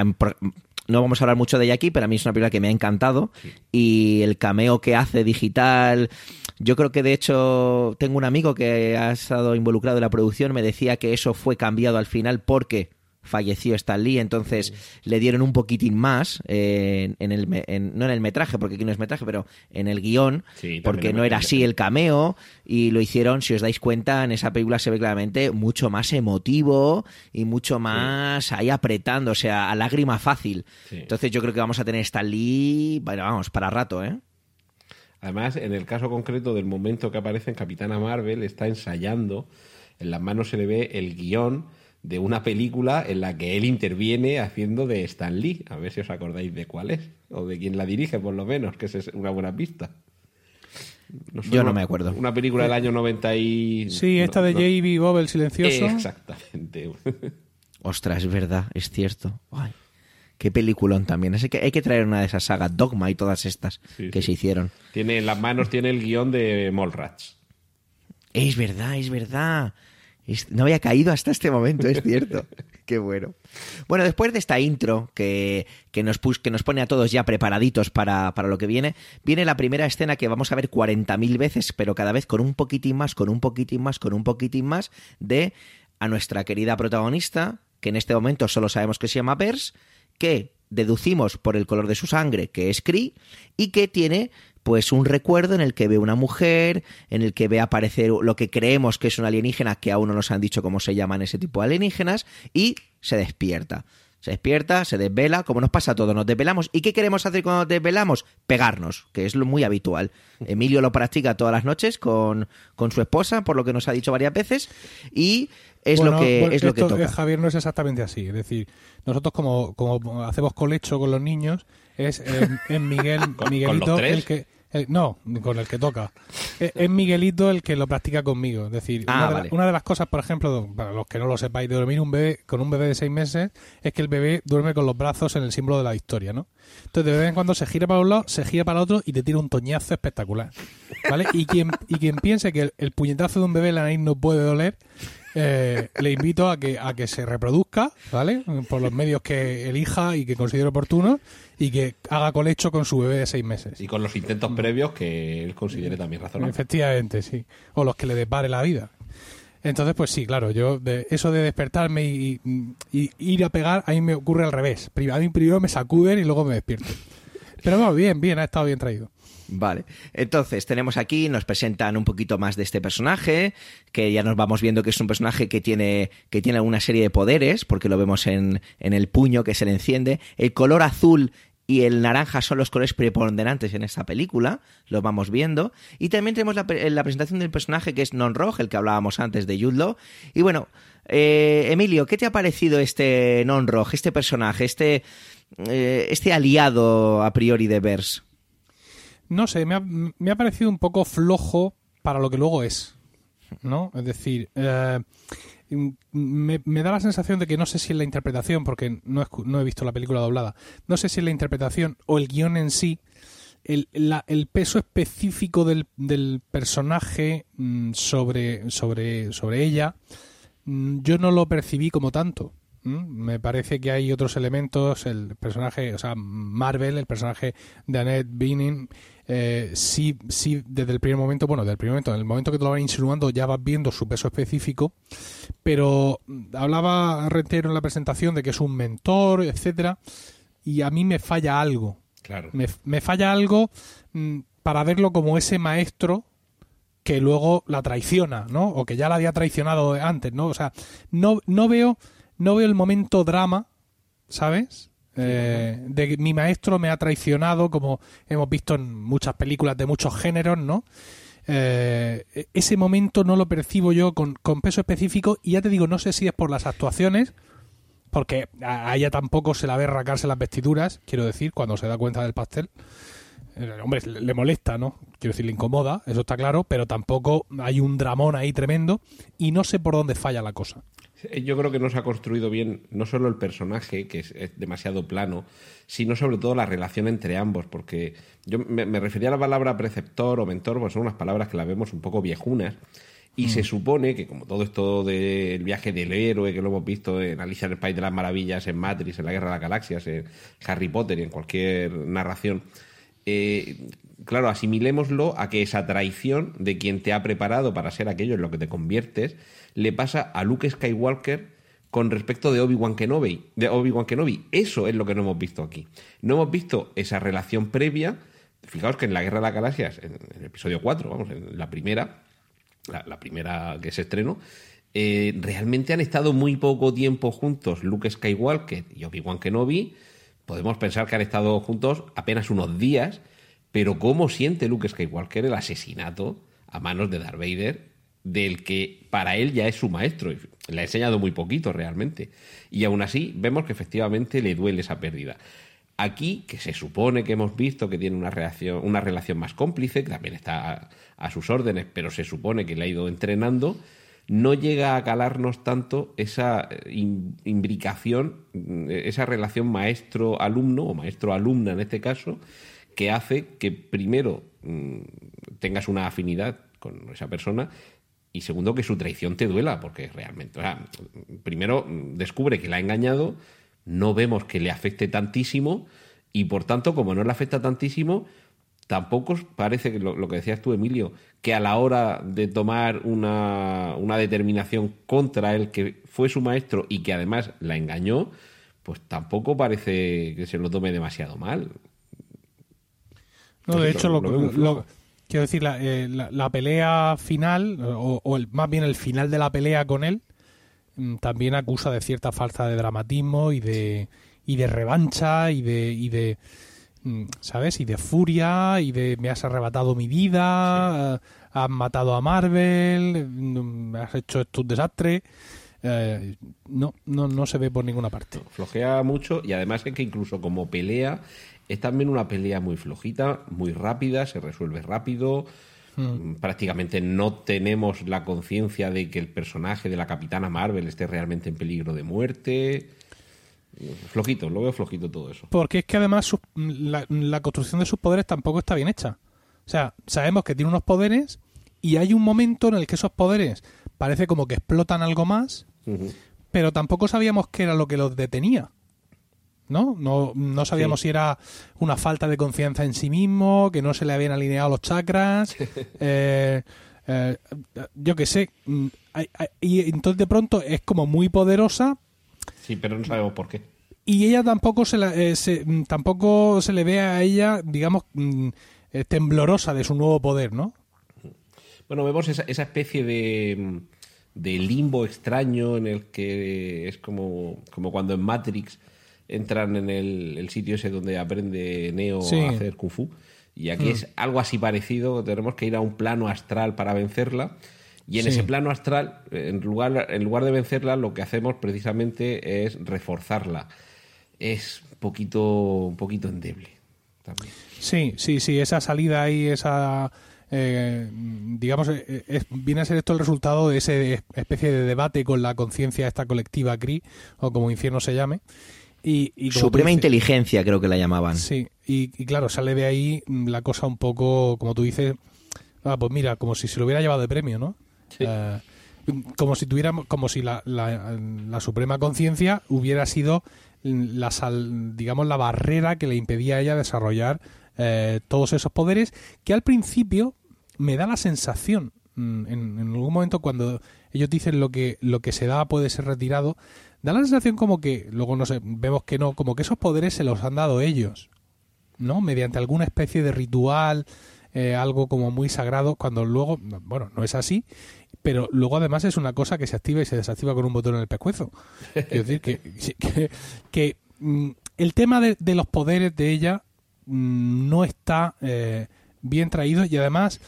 no vamos a hablar mucho de ella aquí, pero a mí es una película que me ha encantado y el cameo que hace digital Yo creo que de hecho tengo un amigo que ha estado involucrado en la producción, me decía que eso fue cambiado al final porque falleció Stan Lee, entonces le dieron un poquitín más eh, en, el, no en el metraje, porque aquí no es metraje, pero en el guion, porque no era así el cameo, y lo hicieron, si os dais cuenta, en esa película se ve claramente mucho más emotivo y mucho más ahí apretando, o sea, a lágrima fácil. Entonces yo creo que vamos a tener Stan Lee, bueno, vamos, para rato, ¿eh? Además, en el caso concreto del momento que aparece en Capitana Marvel, está ensayando, en las manos se le ve el guion de una película en la que él interviene haciendo de Stan Lee. A ver si os acordáis de cuál es, o de quién la dirige, por lo menos, que es una buena pista. Yo no me acuerdo. Una película del año 90 y... Sí, esta de J.B. Bob, el silencioso. Exactamente. Ostras, es verdad, es cierto. Ay, qué peliculón también. Así que hay que traer una de esas sagas, Dogma y todas estas que se hicieron. Tiene en las manos tiene el guion de Mallrats. Es verdad, es verdad. No había caído hasta este momento, es cierto. Qué bueno. Bueno, después de esta intro que, que, nos, que nos pone a todos ya preparaditos para, para, lo que viene, viene la primera escena que vamos a ver 40.000 veces, pero cada vez con un poquitín más, con un poquitín más, con un poquitín más, de a nuestra querida protagonista, que en este momento solo sabemos que se llama Pers, que deducimos por el color de su sangre que es Cree y que tiene pues un recuerdo en el que ve una mujer, en el que ve aparecer lo que creemos que es un alienígena, que aún no nos han dicho cómo se llaman ese tipo de alienígenas, y se despierta. Se despierta, se desvela, como nos pasa a todos, nos desvelamos. ¿Y qué queremos hacer cuando nos desvelamos? Pegarnos, que es lo muy habitual. Emilio lo practica todas las noches con, con su esposa, por lo que nos ha dicho varias veces, y es lo que es lo que toca. Javier no es exactamente así, es decir, nosotros como, como hacemos colecho con los niños, es en, Miguel, Miguelito el que eh, no, con el que toca. Eh, es, Miguelito el que lo practica conmigo. Es decir, ah, una, de las cosas, por ejemplo, para los que no lo sepáis, de dormir un bebé con un bebé de seis meses, es que el bebé duerme con los brazos en el símbolo de la victoria, ¿no? Entonces, de vez en cuando se gira para un lado, se gira para el otro y te tira un toñazo espectacular. ¿Vale? Y quien, y quien piense que el, puñetazo de un bebé en la nariz no puede doler, eh, le invito a que, a que se reproduzca, ¿vale? Por los medios que elija y que considere oportuno y que haga colecho con su bebé de seis meses. Y con los intentos previos que él considere también razonables. Efectivamente, sí. O los que le depare la vida. Entonces, pues sí, claro, yo de, eso de despertarme y, ir a pegar, a mí me ocurre al revés. A mí primero me sacuden y luego me despierto. Pero bueno, bien, bien, ha estado bien traído. Vale, entonces tenemos aquí, nos presentan un poquito más de este personaje, que ya nos vamos viendo que es un personaje que tiene, que tiene una serie de poderes, porque lo vemos en, en el puño que se le enciende. El color azul y el naranja son los colores preponderantes en esta película, lo vamos viendo. Y también tenemos la, presentación del personaje que es Non Rojo, el que hablábamos antes de Jude Y bueno, eh, Emilio, ¿qué te ha parecido este Non Rojo, este personaje, este, eh, este aliado a priori de Vers? No sé, me ha, me ha parecido un poco flojo para lo que luego es. ¿No? Es decir, eh, me, da la sensación de que no sé si es la interpretación, porque no no he visto la película doblada, no sé si es la interpretación o el guion en sí, el, el peso específico del, del personaje mm, sobre, sobre, sobre ella, mm, yo no lo percibí como tanto. Me parece que hay otros elementos, el personaje, o sea, Marvel, el personaje de Annette Bening, eh, sí, sí, desde el primer momento, bueno, desde el primer momento, en el momento que te lo van insinuando ya vas viendo su peso específico, pero hablaba Rentero en la presentación de que es un mentor, etcétera, y a mí me falla algo. Claro. Me, falla algo mm, para verlo como ese maestro que luego la traiciona, ¿no? O que ya la había traicionado antes, ¿no? O sea, no, no veo, no veo el momento drama, ¿sabes? Eh, de que mi maestro me ha traicionado, como hemos visto en muchas películas de muchos géneros, ¿no? Eh, ese momento no lo percibo yo con, peso específico y ya te digo, no sé si es por las actuaciones, porque a ella tampoco se la ve racarse las vestiduras, quiero decir, cuando se da cuenta del pastel. Eh, hombre, le molesta, ¿no? Quiero decir, le incomoda, eso está claro, pero tampoco hay un dramón ahí tremendo y no sé por dónde falla la cosa. Yo creo que no se ha construido bien no solo el personaje, que es, demasiado plano, sino sobre todo la relación entre ambos, porque yo me, refería a la palabra preceptor o mentor, pues son unas palabras que las vemos un poco viejunas, y se mm. supone que como todo esto del viaje del héroe, que lo hemos visto en Alicia en el País de las Maravillas, en Matrix, en la Guerra de las Galaxias, en Harry Potter y en cualquier narración, eh, claro, asimilémoslo a que esa traición de quien te ha preparado para ser aquello en lo que te conviertes le pasa a Luke Skywalker con respecto de Obi-Wan Kenobi, de Obi-Wan Kenobi. Eso es lo que no hemos visto aquí. No hemos visto esa relación previa. Fijaos que en la Guerra de las Galaxias, en, el episodio 4, vamos, en la primera, la, primera que se estrenó, eh, realmente han estado muy poco tiempo juntos Luke Skywalker y Obi-Wan Kenobi. Podemos pensar que han estado juntos apenas unos días, pero ¿cómo siente Luke Skywalker el asesinato a manos de Darth Vader del que para él ya es su maestro. Le ha enseñado muy poquito realmente. Y aún así vemos que efectivamente le duele esa pérdida. Aquí, que se supone que hemos visto que tiene una, reacción, una relación más cómplice, que también está a, sus órdenes, pero se supone que le ha ido entrenando, no llega a calarnos tanto esa imbricación, esa relación maestro-alumno, o maestro-alumna en este caso, que hace que primero mm, tengas una afinidad con esa persona y segundo que su traición te duela, porque realmente, primero descubre que la ha engañado, no vemos que le afecte tantísimo y por tanto, como no le afecta tantísimo, tampoco parece que lo, que decías tú, Emilio, que a la hora de tomar una, una, determinación contra él, que fue su maestro y que además la engañó, pues tampoco parece que se lo tome demasiado mal. No, de hecho, lo, Quiero decir, la, eh, la, pelea final, o, el, más bien el final de la pelea con él, mm, también acusa de cierta falta de dramatismo y de, y de revancha y de, y de mm, ¿sabes? Y de furia y de me has arrebatado mi vida, has matado a Marvel, mm, me has hecho esto un desastre. Eh, no, no, no se ve por ninguna parte. Flojea mucho y además es que incluso como pelea es también una pelea muy flojita, muy rápida, se resuelve rápido. Hmm. Prácticamente no tenemos la conciencia de que el personaje de la Capitana Marvel esté realmente en peligro de muerte. Flojito, lo veo flojito todo eso. Porque es que además la, construcción de sus poderes tampoco está bien hecha. O sea, sabemos que tiene unos poderes y hay un momento en el que esos poderes parece como que explotan algo más, pero tampoco sabíamos qué era lo que los detenía. ¿No? No, no sabíamos si era una falta de confianza en sí mismo, que no se le habían alineado los chakras. Eh, eh, yo qué sé. Mm, y entonces de pronto es como muy poderosa. Sí, pero no sabemos por qué. Y ella tampoco se, eh, mm, tampoco se le ve a ella, digamos, mm, temblorosa de su nuevo poder, ¿no? Bueno, vemos esa, esa especie de, de limbo extraño en el que es como, como cuando en Matrix entran en el, sitio ese donde aprende Neo a hacer Kung Fu. Y aquí hmm. es algo así parecido, tenemos que ir a un plano astral para vencerla. Y en ese plano astral, en lugar, en lugar de vencerla, lo que hacemos precisamente es reforzarla. Es un poquito, un poquito endeble también. Sí, sí, sí, esa salida ahí, esa... Eh, digamos, eh, viene a ser esto el resultado de esa especie de debate con la conciencia esta colectiva CRI, o como infierno se llame, Suprema inteligencia, creo que la llamaban. Sí, y, claro, sale de ahí la cosa un poco, como tú dices, ah, pues mira, como si se lo hubiera llevado de premio, ¿no? Eh, como si tuviéramos, como si la, la, suprema conciencia hubiera sido la digamos la barrera que le impedía a ella desarrollar eh, todos esos poderes que al principio me da la sensación mm, en, en, algún momento cuando ellos dicen lo que lo que se da puede ser retirado Da la sensación como que, luego no sé, vemos que no, como que esos poderes se los han dado ellos, ¿no? Mediante alguna especie de ritual, eh, algo como muy sagrado, cuando luego, bueno, no es así, pero luego además es una cosa que se activa y se desactiva con un botón en el pescuezo. Es decir, que, que, mm, el tema de, los poderes de ella mm, no está eh, bien traído y además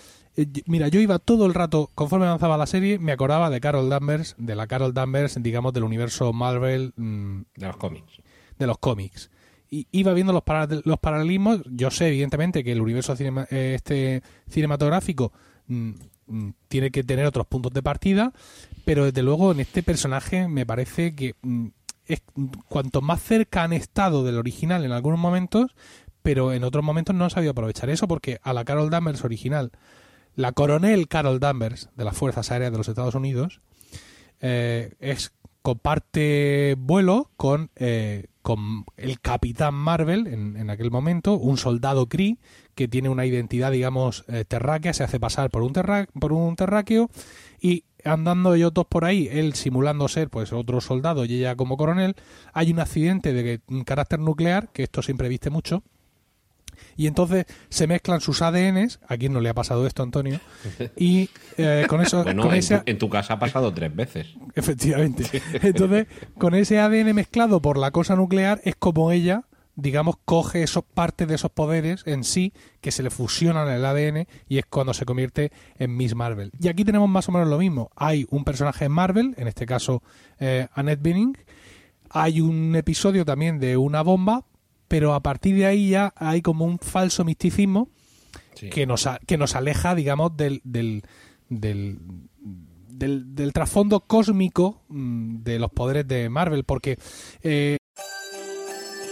mira, yo iba todo el rato, conforme avanzaba la serie, me acordaba de Carol Danvers, de la Carol Danvers, digamos, del universo Marvel. Mm, de los cómics. De los cómics. Y iba viendo los, los paralelismos. Yo sé, evidentemente, que el universo eh, este cinematográfico mm, mm, tiene que tener otros puntos de partida, pero desde luego en este personaje me parece que es, cuanto más cerca han estado del original en algunos momentos, pero en otros momentos no han sabido aprovechar eso porque a la Carol Danvers original la coronel Carol Danvers de las Fuerzas Aéreas de los Estados Unidos eh, es comparte vuelo con, eh, con el Capitán Marvel en, aquel momento, un soldado Kree que tiene una identidad, digamos, eh, terráquea, se hace pasar por un, por un terráqueo y andando ellos dos por ahí, él simulando ser pues otro soldado y ella como coronel, hay un accidente de carácter nuclear, que esto siempre viste mucho, y entonces se mezclan sus ADNs. ¿A quién no le ha pasado esto, Antonio? Y eh, con eso. Bueno, en, tu, casa ha pasado tres veces. Efectivamente. Entonces, con ese ADN mezclado por la cosa nuclear, es como ella digamos, coge esos partes de esos poderes en sí que se le fusionan en el ADN y es cuando se convierte en Miss Marvel. Y aquí tenemos más o menos lo mismo. Hay un personaje en Marvel, en este caso eh, Annette Bening. Hay un episodio también de una bomba, pero a partir de ahí ya hay como un falso misticismo que, nos, que nos aleja, digamos, del, del, del, del, trasfondo cósmico mm, de los poderes de Marvel, porque eh,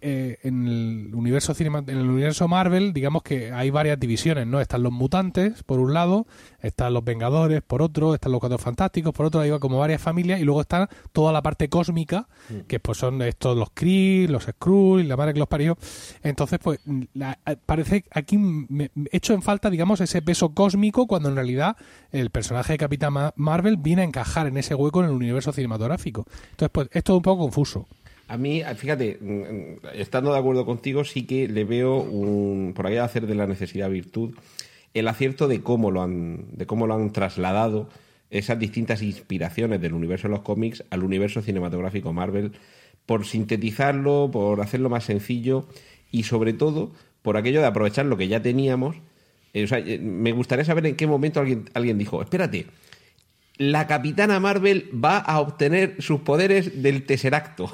Eh, en el universo cinema, en el universo Marvel, digamos que hay varias divisiones, ¿no? Están los mutantes, por un lado, están los Vengadores, por otro, están los Cuatro Fantásticos, por otro, hay como varias familias, y luego está toda la parte cósmica, mm. que pues son estos los Kree, los Skrull, la madre que los parió. Entonces, pues, eh, parece aquí me, hecho en falta, digamos, ese peso cósmico, cuando en realidad el personaje de Capitán Marvel viene a encajar en ese hueco en el universo cinematográfico. Entonces, pues, es todo un poco confuso. A mí, fíjate, mm, estando de acuerdo contigo, sí que le veo un, por ahí hacer de la necesidad virtud el acierto de cómo lo han, de cómo lo han trasladado esas distintas inspiraciones del universo de los cómics al universo cinematográfico Marvel, por sintetizarlo, por hacerlo más sencillo y sobre todo por aquello de aprovechar lo que ya teníamos. Eh, o sea, eh, me gustaría saber en qué momento alguien, alguien dijo, espérate, la capitana Marvel va a obtener sus poderes del Tesseracto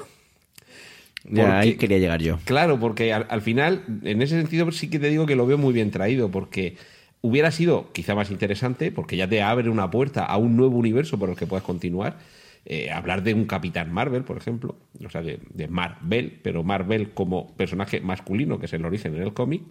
ahí quería llegar yo. Claro, porque al, final, en ese sentido sí que te digo que lo veo muy bien traído, porque hubiera sido quizá más interesante, porque ya te abre una puerta a un nuevo universo por el que puedes continuar. Eh, hablar de un Capitán Marvel, por ejemplo, o sea, de, de, Marvel, pero Marvel como personaje masculino, que es el origen en el cómic.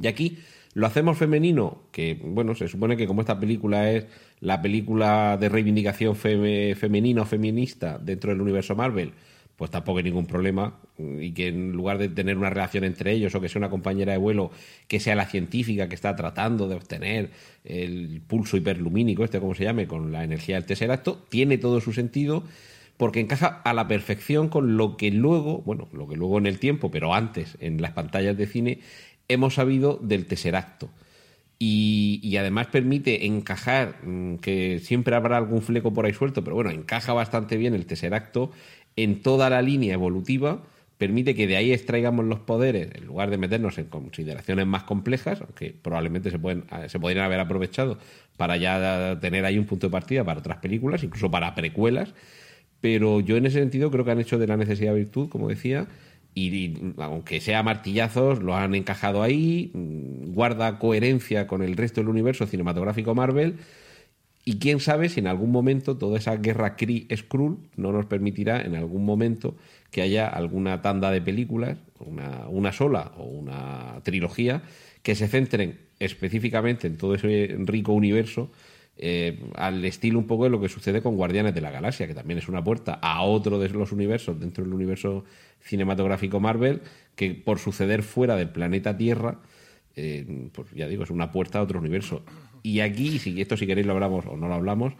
Y aquí lo hacemos femenino, que bueno, se supone que como esta película es la película de reivindicación femenina o feminista dentro del universo Marvel, pues tampoco hay ningún problema y que en lugar de tener una relación entre ellos o que sea una compañera de vuelo que sea la científica que está tratando de obtener el pulso hiperlumínico, este como se llame, con la energía del tesseracto, tiene todo su sentido porque encaja a la perfección con lo que luego, bueno, lo que luego en el tiempo, pero antes en las pantallas de cine hemos sabido del tesseracto. Y, y, además permite encajar, mm, que siempre habrá algún fleco por ahí suelto, pero bueno, encaja bastante bien el tesseracto en toda la línea evolutiva permite que de ahí extraigamos los poderes en lugar de meternos en consideraciones más complejas, aunque probablemente se, pueden, eh, se podrían haber aprovechado para ya tener ahí un punto de partida para otras películas, incluso para precuelas. Pero yo en ese sentido creo que han hecho de la necesidad virtud, como decía, y, aunque sea martillazos, lo han encajado ahí, mm, guarda coherencia con el resto del universo cinematográfico Marvel y quién sabe si en algún momento toda esa guerra Kree-Skrull no nos permitirá en algún momento que haya alguna tanda de películas, una, una sola o una trilogía, que se centren específicamente en todo ese rico universo eh, al estilo un poco de lo que sucede con Guardianes de la Galaxia, que también es una puerta a otro de los universos dentro del universo cinematográfico Marvel, que por suceder fuera del planeta Tierra, eh, pues ya digo, es una puerta a otro universo. Y aquí, si esto si queréis lo hablamos o no lo hablamos,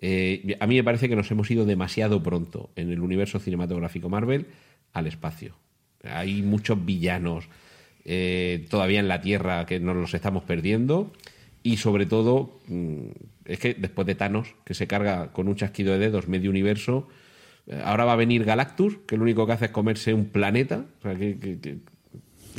eh, a mí me parece que nos hemos ido demasiado pronto en el universo cinematográfico Marvel al espacio. Hay muchos villanos. eh, todavía en la Tierra que nos los estamos perdiendo. Y sobre todo, mm, es que después de Thanos, que se carga con un chasquido de dedos medio universo, eh, ahora va a venir Galactus, que lo único que hace es comerse un planeta. O sea, que, que- que-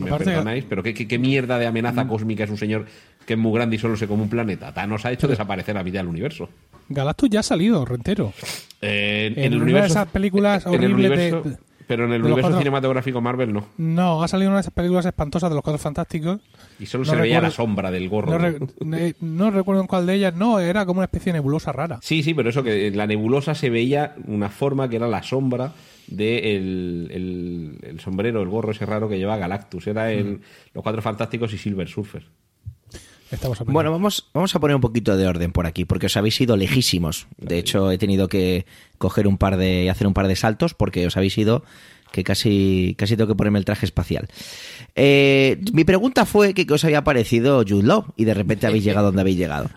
me perdonáis, pero ¿qué, qué, qué mierda de amenaza cósmica es un señor que es muy grande y solo se come un planeta? Thanos ha hecho desaparecer la vida del universo. Galactus ya ha salido, rentero. Eh, En una de esas películas en el de- universo- pero en el universo cuatro- cinematográfico Marvel no. No, ha salido una de esas películas espantosas de los Cuatro Fantásticos. Y solo No se veía la sombra del gorro. No, re- ne- no recuerdo en cuál de ellas. No, era como una especie de nebulosa rara. Sí, sí, pero eso que en la nebulosa se veía una forma que era la sombra de el, el- el sombrero, el gorro ese raro que lleva Galactus. Era el, los cuatro fantásticos y Silver Surfer. Estamos. Bueno, vamos, vamos a poner un poquito de orden por aquí, porque os habéis ido lejísimos. De hecho, he tenido que coger un par de, y hacer un par de saltos, porque os habéis ido que casi, casi tengo que ponerme el traje espacial. Eh, mi pregunta fue que qué os había parecido Jude Law, y de repente habéis llegado donde habéis llegado.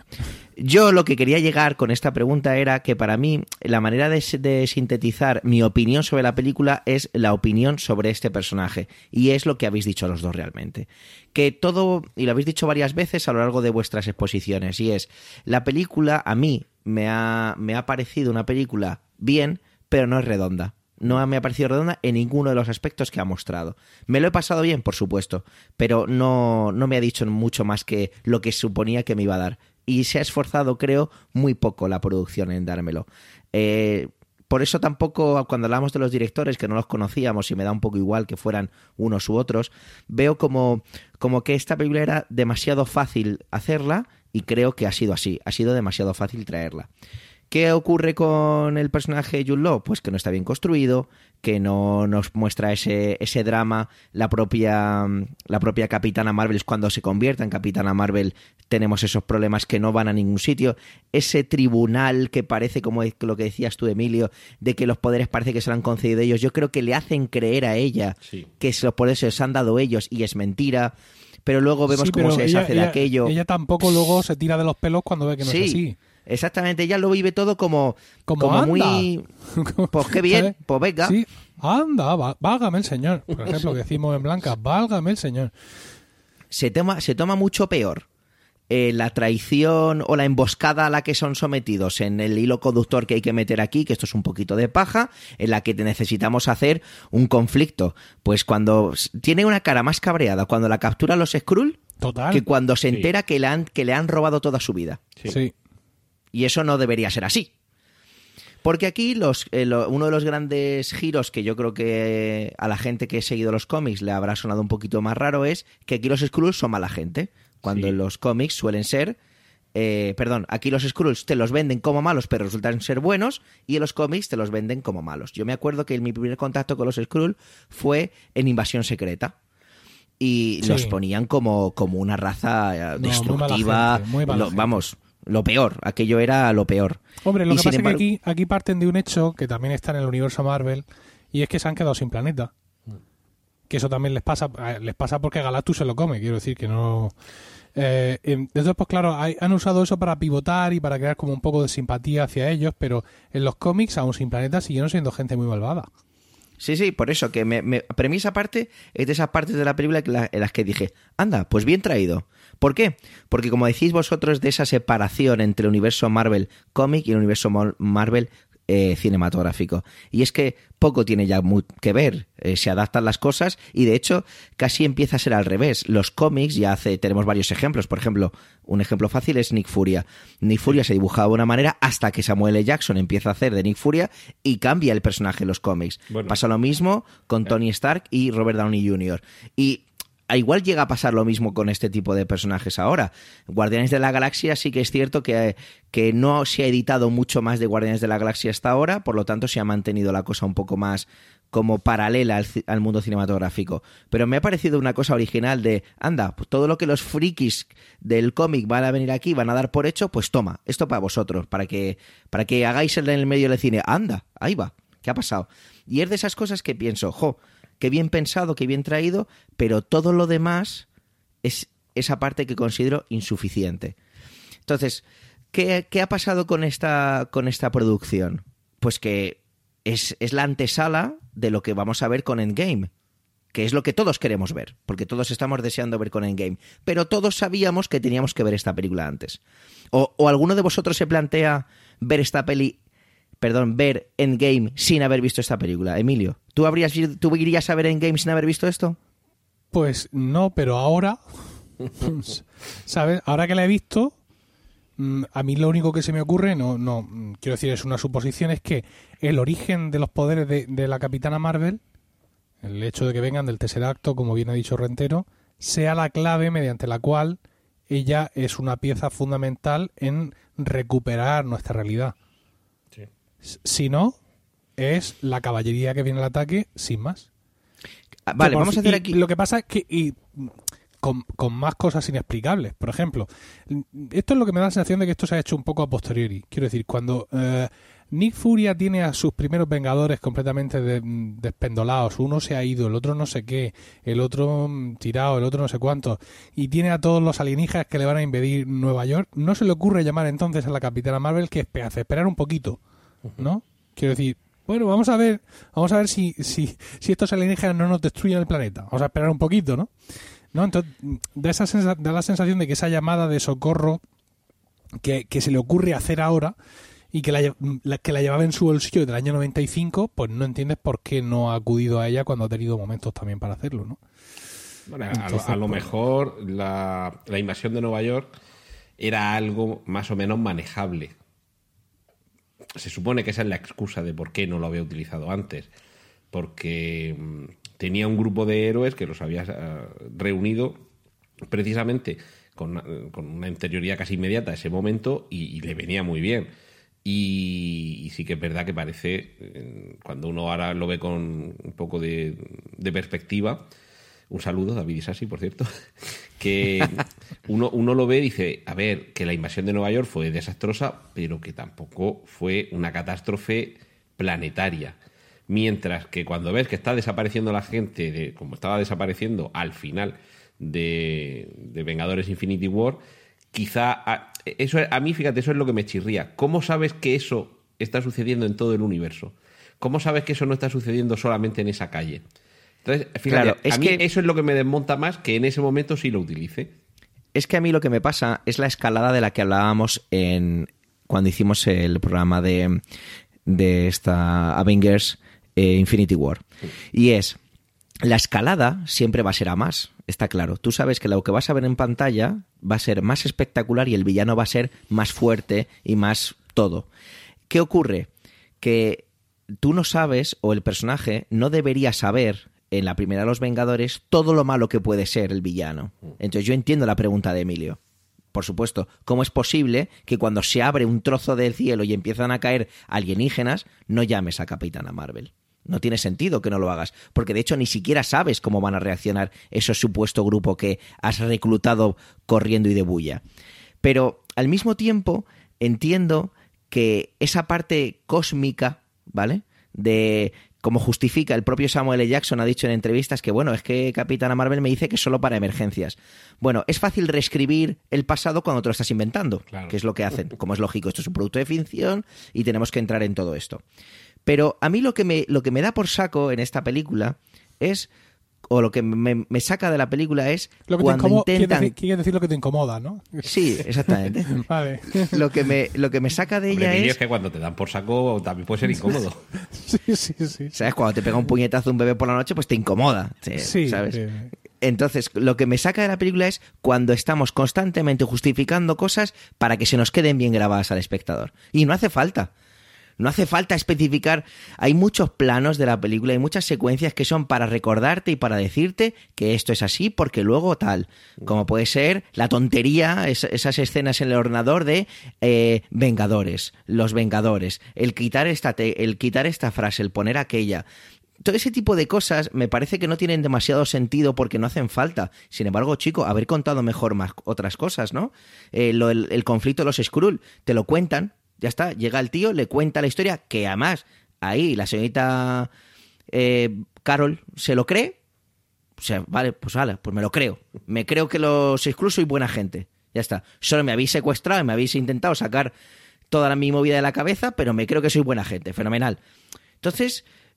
Yo lo que quería llegar con esta pregunta era que para mí la manera de, de sintetizar mi opinión sobre la película es la opinión sobre este personaje. Y es lo que habéis dicho los dos realmente. Que todo, y lo habéis dicho varias veces a lo largo de vuestras exposiciones, y es, la película a mí me ha, me ha parecido una película bien, pero no es redonda. No me ha parecido redonda en ninguno de los aspectos que ha mostrado. Me lo he pasado bien, por supuesto, pero no, no me ha dicho mucho más que lo que suponía que me iba a dar. Y se ha esforzado, creo, muy poco la producción en dármelo. Eh, por eso tampoco, cuando hablamos de los directores, que no los conocíamos y me da un poco igual que fueran unos u otros, veo como, como que esta película era demasiado fácil hacerla y creo que ha sido así, ha sido demasiado fácil traerla. ¿Qué ocurre con el personaje Jude Law? Pues que no está bien construido, que no nos muestra ese, ese drama. La propia, la propia Capitana Marvel, cuando se convierta en Capitana Marvel, tenemos esos problemas que no van a ningún sitio. Ese tribunal que parece, como lo que decías tú, Emilio, de que los poderes parece que se lo han concedido ellos, yo creo que le hacen creer a ella Sí. que los poderes se los han dado ellos y es mentira. Pero luego vemos Sí, cómo se ella- deshace de ella- aquello. Ella tampoco luego se tira de los pelos cuando ve que no sí, es así. Exactamente. Ella lo vive todo como, Como, muy... Pues qué bien, pues venga. Sí, anda, válgame el señor. Por ejemplo, que decimos en blanca, válgame el señor. se toma, se toma mucho peor eh, la traición o la emboscada a la que son sometidos en el hilo conductor que hay que meter aquí, que esto es un poquito de paja, en la que necesitamos hacer un conflicto. Pues cuando tiene una cara más cabreada cuando la captura los Skrull Total. que cuando se Sí. entera que le, han, que le han robado toda su vida. Sí. Sí. Y eso no debería ser así. Porque aquí los, eh, lo- uno de los grandes giros que yo creo que a la gente que ha seguido los cómics le habrá sonado un poquito más raro es que aquí los Skrulls son mala gente. Cuando Sí. en los cómics suelen ser... eh, perdón, aquí los Skrulls te los venden como malos pero resultan ser buenos y en los cómics te los venden como malos. Yo me acuerdo que mi primer contacto con los Skrull fue en Invasión Secreta. Y Sí. los ponían como, como una raza eh, muy destructiva. gente, muy lo- gente. vamos, lo peor. Aquello era lo peor. Hombre, lo Y que pasa embargo- es que aquí, aquí parten de un hecho que también está en el universo Marvel y es que se han quedado sin planeta. Que eso también les pasa, eh, les pasa porque Galactus se lo come, quiero decir que no... Eh, entonces, pues claro, hay- han usado eso para pivotar y para crear como un poco de simpatía hacia ellos, pero en los cómics, aún sin planeta, siguieron siendo gente muy malvada. Sí, sí, por eso, que me, me, para mí esa parte es de esas partes de la película en las que dije, anda, pues bien traído. ¿Por qué? Porque como decís vosotros de esa separación entre el universo Marvel cómic y el universo Mar- Marvel eh, cinematográfico. Y es que poco tiene ya que ver, eh, se adaptan las cosas y de hecho casi empieza a ser al revés. Los cómics ya hace, tenemos varios ejemplos, por ejemplo, un ejemplo fácil es Nick Furia. Nick Furia se dibujaba de una manera hasta que Samuel L. Jackson empieza a hacer de Nick Furia y cambia el personaje en los cómics. Bueno. Pasa lo mismo con Tony Stark y Robert Downey Jr. Y igual llega a pasar lo mismo con este tipo de personajes ahora. Guardianes de la Galaxia sí que es cierto que, que no se ha editado mucho más de Guardianes de la Galaxia hasta ahora, por lo tanto se ha mantenido la cosa un poco más como paralela al mundo cinematográfico. Pero me ha parecido una cosa original de, anda, pues todo lo que los frikis del cómic van a venir aquí, van a dar por hecho, pues toma, esto para vosotros, para que, para que hagáis el en el medio del cine. Anda, ahí va, ¿qué ha pasado? Y es de esas cosas que pienso, jo, qué bien pensado, qué bien traído, pero todo lo demás es esa parte que considero insuficiente. Entonces, ¿qué, qué ha pasado con esta, con esta producción? Pues que es, es la antesala de lo que vamos a ver con Endgame. que es lo que todos queremos ver, porque todos estamos deseando ver con Endgame, pero todos sabíamos que teníamos que ver esta película antes. ¿O, o alguno de vosotros se plantea ver esta peli, perdón, ver Endgame sin haber visto esta película? Emilio, ¿tú, habrías, ¿tú irías a ver Endgame sin haber visto esto? Pues no, pero ahora, ¿sabes? Ahora que la he visto, mm, a mí lo único que se me ocurre, no, no, mm, quiero decir, es una suposición, es que el origen de los poderes de, de la Capitana Marvel, el hecho de que vengan del tercer acto, como bien ha dicho Rentero, sea la clave mediante la cual ella es una pieza fundamental en recuperar nuestra realidad. Sí. Si no, es la caballería que viene al ataque sin más. Ah, Vale, vamos a hacer aquí... Lo que pasa es que y, con, con más cosas inexplicables. Por ejemplo, esto es lo que me da la sensación de que esto se ha hecho un poco a posteriori. Quiero decir, cuando eh, Nick Furia tiene a sus primeros Vengadores completamente de- despendolados, uno se ha ido, el otro no sé qué, el otro mm, tirado, el otro no sé cuánto, y tiene a todos los alienígenas que le van a invadir Nueva York, no se le ocurre llamar entonces a la Capitana Marvel que hace esperar un poquito, ¿no? Quiero decir, bueno, vamos a ver, vamos a ver si, si, si estos alienígenas no nos destruyen el planeta. Vamos a esperar un poquito, ¿no? ¿No? Entonces, da, esa sensa- da la sensación de que esa llamada de socorro que, que se le ocurre hacer ahora y que la, que la llevaba en su bolsillo del año 95, pues no entiendes por qué no ha acudido a ella cuando ha tenido momentos también para hacerlo, ¿no? Bueno, a, lo, a lo pues- mejor la, la invasión de Nueva York era algo más o menos manejable. Se supone que esa es la excusa de por qué no lo había utilizado antes. Porque mm, tenía un grupo de héroes que los había eh, reunido precisamente con, eh, con una anterioridad casi inmediata a ese momento y, y le venía muy bien. Y, y sí que es verdad que parece, eh, cuando uno ahora lo ve con un poco de, de perspectiva, un saludo, David Isasi, por cierto, que uno, uno lo ve y dice, a ver, que la invasión de Nueva York fue desastrosa, pero que tampoco fue una catástrofe planetaria. Mientras que cuando ves que está desapareciendo la gente, de, como estaba desapareciendo al final de, de Vengadores Infinity War, quizá eso a mí, fíjate, eso es lo que me chirría. ¿Cómo sabes que eso está sucediendo en todo el universo? ¿Cómo sabes que eso no está sucediendo solamente en esa calle? Entonces, fíjate, Claro, es a mí que- eso es lo que me desmonta más que en ese momento sí lo utilice. Es que a mí lo que me pasa es la escalada de la que hablábamos en cuando hicimos el programa de, de esta Avengers eh, Infinity War. Y es, la escalada siempre va a ser a más, está claro. Tú sabes que lo que vas a ver en pantalla va a ser más espectacular y el villano va a ser más fuerte y más todo. ¿Qué ocurre? Que tú no sabes, o el personaje no debería saber en la primera de los Vengadores todo lo malo que puede ser el villano. Entonces yo entiendo la pregunta de Emilio. Por supuesto, ¿cómo es posible que cuando se abre un trozo del cielo y empiezan a caer alienígenas, no llames a Capitana Marvel? No tiene sentido que no lo hagas, porque de hecho ni siquiera sabes cómo van a reaccionar ese supuesto grupo que has reclutado corriendo y de bulla. Pero al mismo tiempo entiendo que esa parte cósmica, ¿vale? De como justifica el propio Samuel L. Jackson ha dicho en entrevistas que bueno, es que Capitana Marvel me dice que es solo para emergencias. Bueno, es fácil reescribir el pasado cuando te lo estás inventando, Claro. que es lo que hacen. Como es lógico, esto es un producto de ficción y tenemos que entrar en todo esto. Pero a mí lo que me, lo que me da por saco en esta película es, o lo que me, me saca de la película es Lo que te cuando incomo- quiere intentan... decir, quiere decir lo que te incomoda, ¿no? Sí, exactamente. Vale. Lo que me, lo que me saca de Hombre, ella es... es que cuando te dan por saco también puede ser incómodo. sí, sí, sí. ¿Sabes? Cuando te pega un puñetazo un bebé por la noche, pues te incomoda. Sí, Sí, ¿sabes? sí. Entonces, lo que me saca de la película es cuando estamos constantemente justificando cosas para que se nos queden bien grabadas al espectador. Y no hace falta. No hace falta especificar. Hay muchos planos de la película, hay muchas secuencias que son para recordarte y para decirte que esto es así porque luego tal. Como puede ser la tontería, es- esas escenas en el ordenador de eh, Vengadores, los Vengadores, el quitar esta, el quitar esta frase, el poner aquella todo ese tipo de cosas me parece que no tienen demasiado sentido porque no hacen falta. Sin embargo, chico, haber contado mejor más otras cosas, ¿no? Eh, el, el conflicto de los Skrull, te lo cuentan, ya está, llega el tío, le cuenta la historia, que además ahí la señorita eh, Carol se lo cree. O sea, vale, pues vale, pues me lo creo. Me creo que los Skrull soy buena gente. Ya está. Solo me habéis secuestrado y me habéis intentado sacar toda la, mi movida de la cabeza, pero me creo que soy buena gente. Fenomenal. Entonces,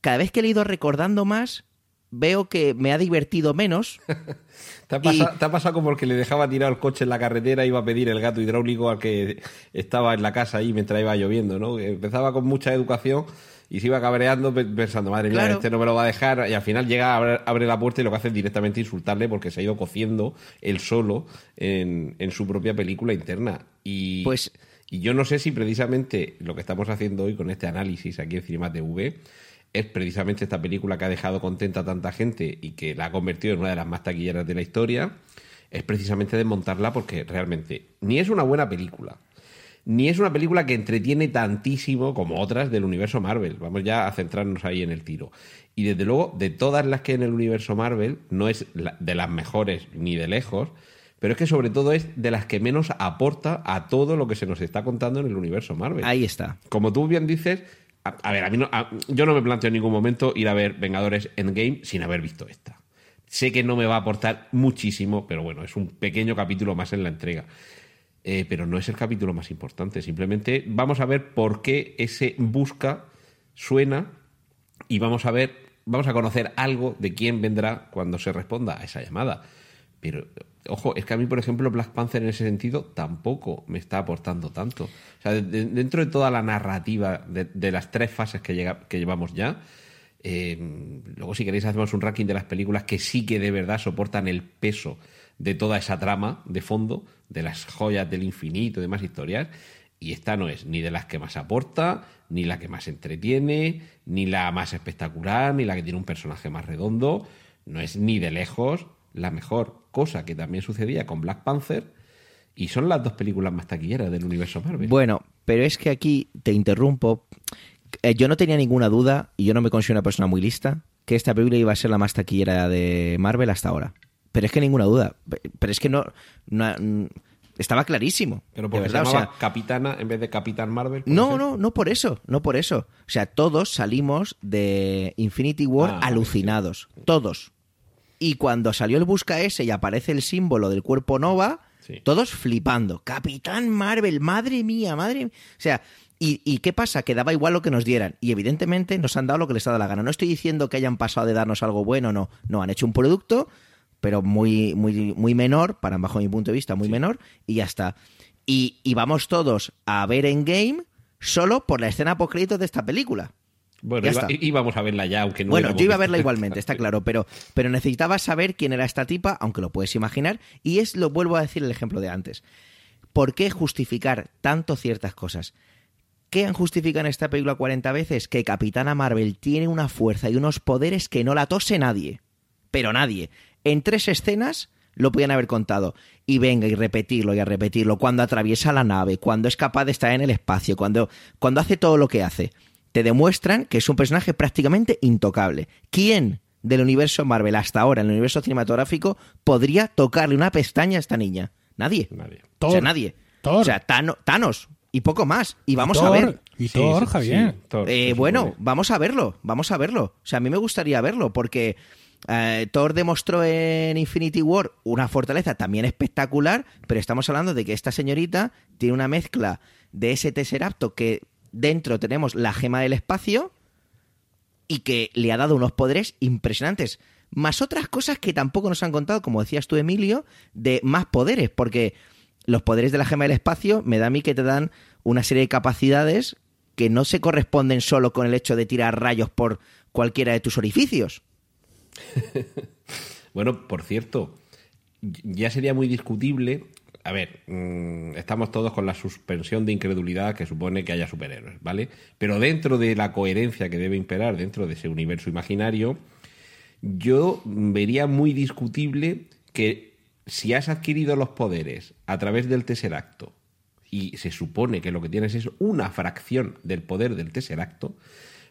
Cada vez que le he ido recordando más, veo que me ha divertido menos. ¿Te ha, pasado, te ha pasado como el que le dejaba tirado el coche en la carretera iba a pedir el gato hidráulico al que estaba en la casa ahí mientras iba lloviendo, ¿no? Empezaba con mucha educación y se iba cabreando pe- pensando, madre mía, Claro. este no me lo va a dejar. Y al final llega, abre, abre la puerta y lo que hace es directamente insultarle porque se ha ido cociendo él solo en, en su propia película interna. Y, Pues- y yo no sé si precisamente lo que estamos haciendo hoy con este análisis aquí en Cinema TV es precisamente esta película que ha dejado contenta a tanta gente y que la ha convertido en una de las más taquilleras de la historia, es precisamente desmontarla porque realmente ni es una buena película, ni es una película que entretiene tantísimo como otras del universo Marvel. Vamos ya a centrarnos ahí en el tiro. Y desde luego, de todas las que hay en el universo Marvel, no es de las mejores ni de lejos, pero es que sobre todo es de las que menos aporta a todo lo que se nos está contando en el universo Marvel Ahí está. como tú bien dices, a, ver, a mí no, a- yo no me planteo en ningún momento ir a ver Vengadores Endgame sin haber visto esta. Sé que no me va a aportar muchísimo, pero bueno, es un pequeño capítulo más en la entrega. Eh, pero no es el capítulo más importante. Simplemente vamos a ver por qué ese busca suena y vamos a ver, vamos a conocer algo de quién vendrá cuando se responda a esa llamada. Pero, ojo, es que a mí, por ejemplo, Black Panther en ese sentido tampoco me está aportando tanto. O sea, de- de- dentro de toda la narrativa de, las tres fases que llevamos ya, eh, luego si queréis hacemos un ranking de las películas que sí que de verdad soportan el peso de toda esa trama de fondo, de las joyas del infinito y demás historias. Y esta no es ni de las que más aporta, ni la que más entretiene, ni la más espectacular, ni la que tiene un personaje más redondo. No es ni de lejos la mejor cosa que también sucedía con Black Panther. Y son las dos películas más taquilleras del universo Marvel. Bueno, pero es que aquí te interrumpo. Eh, yo no tenía ninguna duda, y yo no me considero una persona muy lista, que esta película iba a ser la más taquillera de Marvel hasta ahora. Pero es que ninguna duda. Pero es que no. no- mm, estaba clarísimo. Pero porque verdad, se o llamaba sea, Capitana en vez de Capitán Marvel. ¿puede no, no, no por eso, no por eso. O sea, todos salimos de Infinity War Ah, alucinados, todos. Y cuando salió el busca ese y aparece el símbolo del cuerpo Nova, Sí. todos flipando. Capitán Marvel, madre mía, madre mía. O sea, ¿y, y qué pasa? Que daba igual lo que nos dieran. Y evidentemente nos han dado lo que les ha dado la gana. No estoy diciendo que hayan pasado de darnos algo bueno, no. No, han hecho un producto, pero muy, muy, muy menor, para bajo mi punto de vista, muy menor, y ya está. Y, y vamos todos a ver en game solo por la escena post de esta película. Bueno, iba- íbamos a verla ya, aunque no bueno, yo iba a verla igualmente, está claro, pero, pero necesitaba saber quién era esta tipa, aunque lo puedes imaginar, y es, lo vuelvo a decir el ejemplo de antes. ¿Por qué justificar tanto ciertas cosas? ¿Qué han justificado en esta película 40 veces? Que Capitana Marvel tiene una fuerza y unos poderes que no la tose nadie. Pero nadie. En tres escenas lo podían haber contado. Y venga, y repetirlo, y a repetirlo. Cuando atraviesa la nave, cuando es capaz de estar en el espacio, cuando, cuando hace todo lo que hace. Te demuestran que es un personaje prácticamente intocable. ¿Quién del universo Marvel hasta ahora, en el universo cinematográfico, podría tocarle una pestaña a esta niña? Nadie. Nadie. O sea, Thor. nadie. Thor. O sea, Tano- Thanos. Y poco más. Y vamos a Thor, ver. Y Sí, Thor, sí, Javier. sí, Thor, Eh, se bueno, vamos a verlo, vamos a verlo. O sea, a mí me gustaría verlo porque eh, Thor demostró en Infinity War una fortaleza también espectacular, pero estamos hablando de que esta señorita tiene una mezcla de ese Tesseracto que dentro tenemos la gema del espacio y que le ha dado unos poderes impresionantes. Más otras cosas que tampoco nos han contado, como decías tú, Emilio, de más poderes, porque los poderes de la gema del espacio me da a mí que te dan una serie de capacidades que no se corresponden solo con el hecho de tirar rayos por cualquiera de tus orificios. bueno, por cierto, ya sería muy discutible. A ver, mm, estamos todos con la suspensión de incredulidad que supone que haya superhéroes, ¿vale? Pero dentro de la coherencia que debe imperar dentro de ese universo imaginario, yo vería muy discutible que si has adquirido los poderes a través del Tesseracto y se supone que lo que tienes es una fracción del poder del Tesseracto,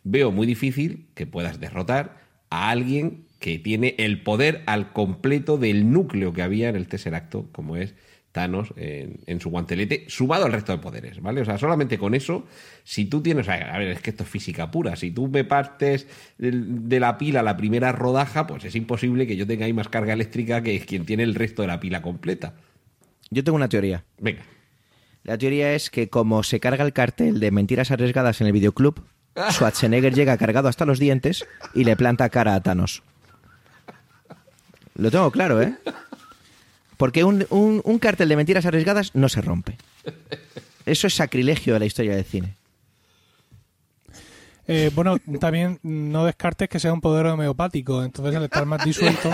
veo muy difícil que puedas derrotar a alguien que tiene el poder al completo del núcleo que había en el Tesseracto, como es Thanos en, su guantelete, sumado al resto de poderes, ¿vale? O sea, solamente con eso, si tú tienes, a ver, es que esto es física pura, si tú me partes de la pila la primera rodaja, pues es imposible que yo tenga ahí más carga eléctrica que quien tiene el resto de la pila completa. Yo tengo una teoría. Venga. La teoría es que como se carga el cartel de mentiras arriesgadas en el videoclub, Schwarzenegger llega cargado hasta los dientes y le planta cara a Thanos. Lo tengo claro, ¿eh? Porque un, un, cartel de mentiras arriesgadas no se rompe. Eso es sacrilegio de la historia del cine. Eh, bueno, también no descartes que sea un poder homeopático, entonces al estar más disuelto.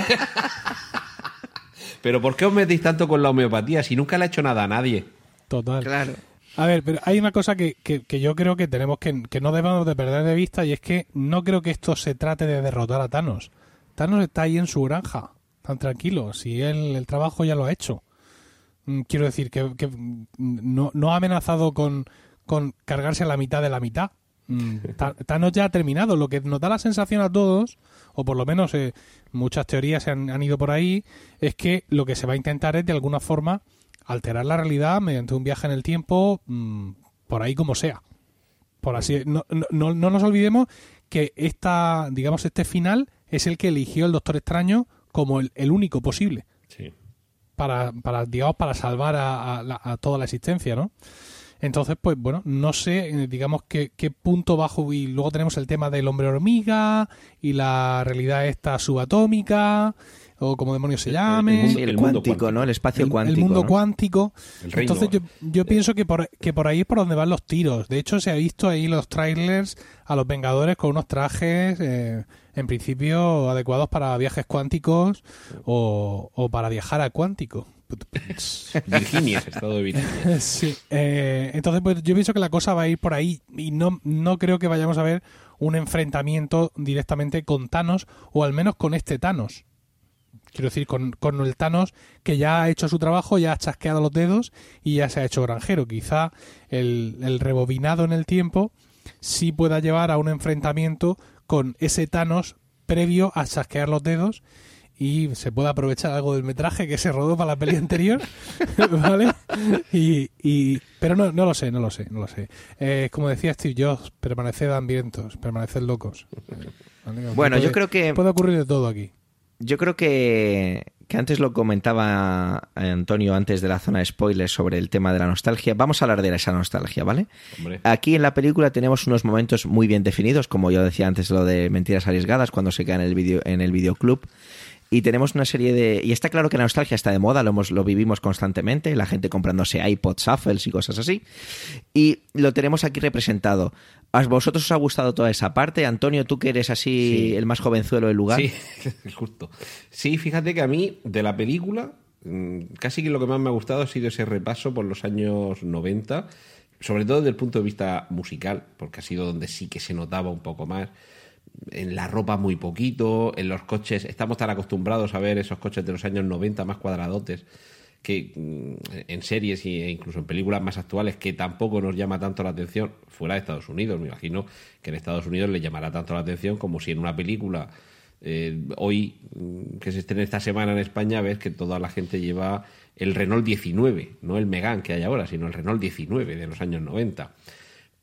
Pero ¿por qué os metéis tanto con la homeopatía si nunca le ha hecho nada a nadie? Total. Claro. A ver, pero hay una cosa que, que, yo creo que tenemos que, que no debemos de perder de vista y es que no creo que esto se trate de derrotar a Thanos. Thanos está ahí en su granja tan tranquilo, si él el trabajo ya lo ha hecho. Mm, quiero decir que, no, no, ha amenazado con, con cargarse a la mitad de la mitad. Mm, Thanos ya ha terminado. Lo que nos da la sensación a todos, o por lo menos eh, muchas teorías se han, ido por ahí, es que lo que se va a intentar es de alguna forma alterar la realidad mediante un viaje en el tiempo, mm, por ahí como sea. Por así, no, no, no nos olvidemos que esta, digamos, este final es el que eligió el Doctor Extraño como el, único posible. Para, para, digamos, para salvar a, toda la existencia, ¿no? Entonces, pues bueno, no sé, eh, digamos, qué, qué punto bajo. Y luego tenemos el tema del hombre hormiga y la realidad esta subatómica o como demonios se llame. El, cuántico, ¿no? El espacio cuántico. El mundo cuántico. Entonces yo, yo pienso que por, que por ahí es por donde van los tiros. De hecho, se ha visto ahí los trailers a los Vengadores con unos trajes, eh, en principio, adecuados para viajes cuánticos o, o para viajar a cuántico. Virginia, estado de Virginia. Sí. Eh, entonces, pues yo pienso que la cosa va a ir por ahí y no, no creo que vayamos a ver un enfrentamiento directamente con Thanos o al menos con este Thanos. Quiero decir, con, con, el Thanos que ya ha hecho su trabajo, ya ha chasqueado los dedos y ya se ha hecho granjero. Quizá el, el rebobinado en el tiempo sí pueda llevar a un enfrentamiento con ese Thanos previo a chasquear los dedos y se pueda aprovechar algo del metraje que se rodó para la peli anterior, ¿vale? Y, y, pero no, no lo sé, no lo sé, no lo sé. Eh, como decía Steve Jobs, permaneced hambrientos, permaneced locos. Bueno, yo creo que... Puede ocurrir de todo aquí yo creo que, que, antes lo comentaba Antonio antes de la zona de spoilers sobre el tema de la nostalgia. Vamos a hablar de esa nostalgia, ¿vale? Aquí en la película tenemos unos momentos muy bien definidos, como yo decía antes lo de mentiras arriesgadas cuando se queda en el video en el videoclub y tenemos una serie de... Y está claro que la nostalgia está de moda, lo, hemos, lo vivimos constantemente, la gente comprándose iPods, shuffles y cosas así. Y lo tenemos aquí representado. ¿A vosotros os ha gustado toda esa parte? Antonio, tú que eres así el más jovenzuelo del lugar. Sí, justo. Sí, fíjate que a mí, de la película, mm, casi que lo que más me ha gustado ha sido ese repaso por los años 90, sobre todo desde el punto de vista musical, porque ha sido donde sí que se notaba un poco más en la ropa muy poquito, en los coches, estamos tan acostumbrados a ver esos coches de los años 90 más cuadradotes que mm, en series e incluso en películas más actuales que tampoco nos llama tanto la atención fuera de Estados Unidos. Me imagino que en Estados Unidos le llamará tanto la atención como si en una película eh, hoy mm, que se estrena esta semana en España ves que toda la gente lleva el Renault 19, no el Megan que hay ahora, sino el Renault 19 de los años 90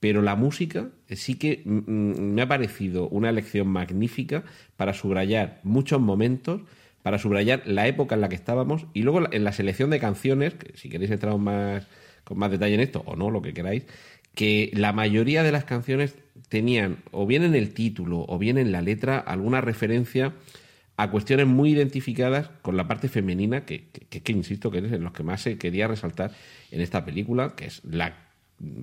pero la música sí que mm, mm, me ha parecido una elección magnífica para subrayar muchos momentos, para subrayar la época en la que estábamos y luego en la selección de canciones, que si queréis entrar más, con más detalle en esto o no, lo que queráis, que la mayoría de las canciones tenían o bien en el título o bien en la letra alguna referencia a cuestiones muy identificadas con la parte femenina, que, que, que insisto que es en los que más se quería resaltar en esta película, que es la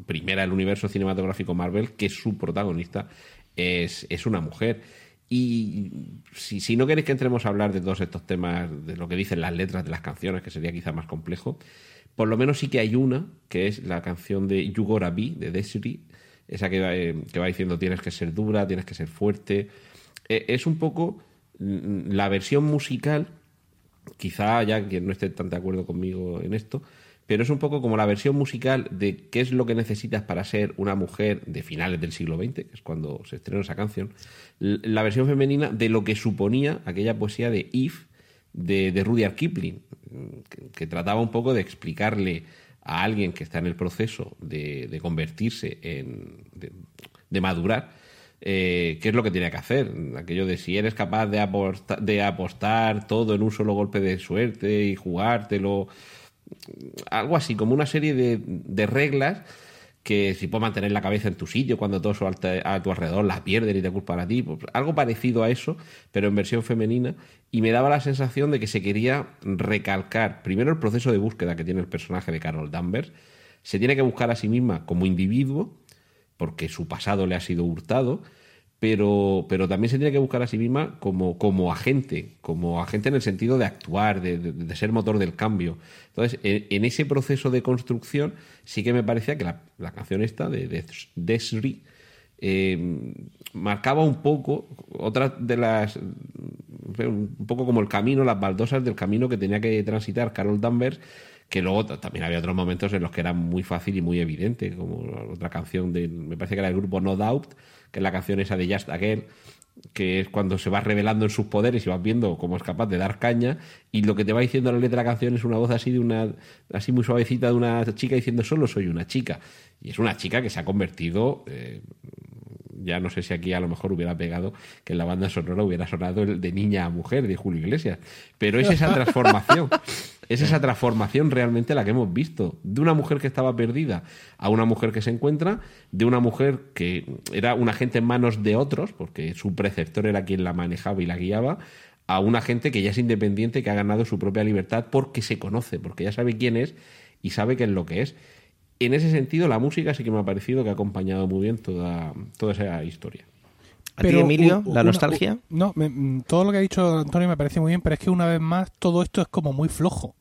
primera del universo cinematográfico Marvel, que su protagonista es, es una mujer. Y si, si, no queréis que entremos a hablar de todos estos temas, de lo que dicen las letras de las canciones, que sería quizá más complejo, por lo menos sí que hay una, que es la canción de You Gotta Be, de Desiree, esa que va, eh, que va diciendo tienes que ser dura, tienes que ser fuerte. Eh, es un poco mm, la versión musical, quizá ya quien no esté tan de acuerdo conmigo en esto, pero es un poco como la versión musical de qué es lo que necesitas para ser una mujer de finales del siglo XX, que es cuando se estrenó esa canción, la versión femenina de lo que suponía aquella poesía de If de, Rudyard Kipling, que, trataba un poco de explicarle a alguien que está en el proceso de, convertirse en. de, madurar. Eh, qué es lo que tiene que hacer. Aquello de si eres capaz de, de apostar todo en un solo golpe de suerte y jugártelo. Algo así, como una serie de, de reglas que si puedes mantener la cabeza en tu sitio cuando todos a tu alrededor la pierden y te culpan a ti, pues algo parecido a eso, pero en versión femenina, y me daba la sensación de que se quería recalcar primero el proceso de búsqueda que tiene el personaje de Carol Danvers, se tiene que buscar a sí misma como individuo, porque su pasado le ha sido hurtado, pero, pero también se tiene que buscar a sí misma como, como agente, como agente en el sentido de actuar, de, ser motor del cambio. Entonces, en, ese proceso de construcción, sí que me parecía que la, canción esta de, Desri eh, marcaba un poco otra de las un poco como el camino, las baldosas del camino que tenía que transitar Carol Danvers que luego también había otros momentos en los que era muy fácil y muy evidente, como otra canción de, me parece que era el grupo No Doubt, que es la canción esa de Just Again, que es cuando se va revelando en sus poderes y vas viendo cómo es capaz de dar caña y lo que te va diciendo la letra de la canción es una voz así de una así muy suavecita de una chica diciendo solo soy una chica y es una chica que se ha convertido eh, ya no sé si aquí a lo mejor hubiera pegado que en la banda sonora hubiera sonado el de niña a mujer de Julio Iglesias. Pero es esa transformación, es esa transformación realmente la que hemos visto. De una mujer que estaba perdida a una mujer que se encuentra, de una mujer que era una gente en manos de otros, porque su preceptor era quien la manejaba y la guiaba, a una gente que ya es independiente, que ha ganado su propia libertad porque se conoce, porque ya sabe quién es y sabe qué es lo que es en ese sentido, la música sí que me ha parecido que ha acompañado muy bien toda, toda esa historia. ¿A ti, Emilio, la nostalgia? no, mm, todo lo que ha dicho Antonio me parece muy bien, pero es que una vez más todo esto es como muy flojo.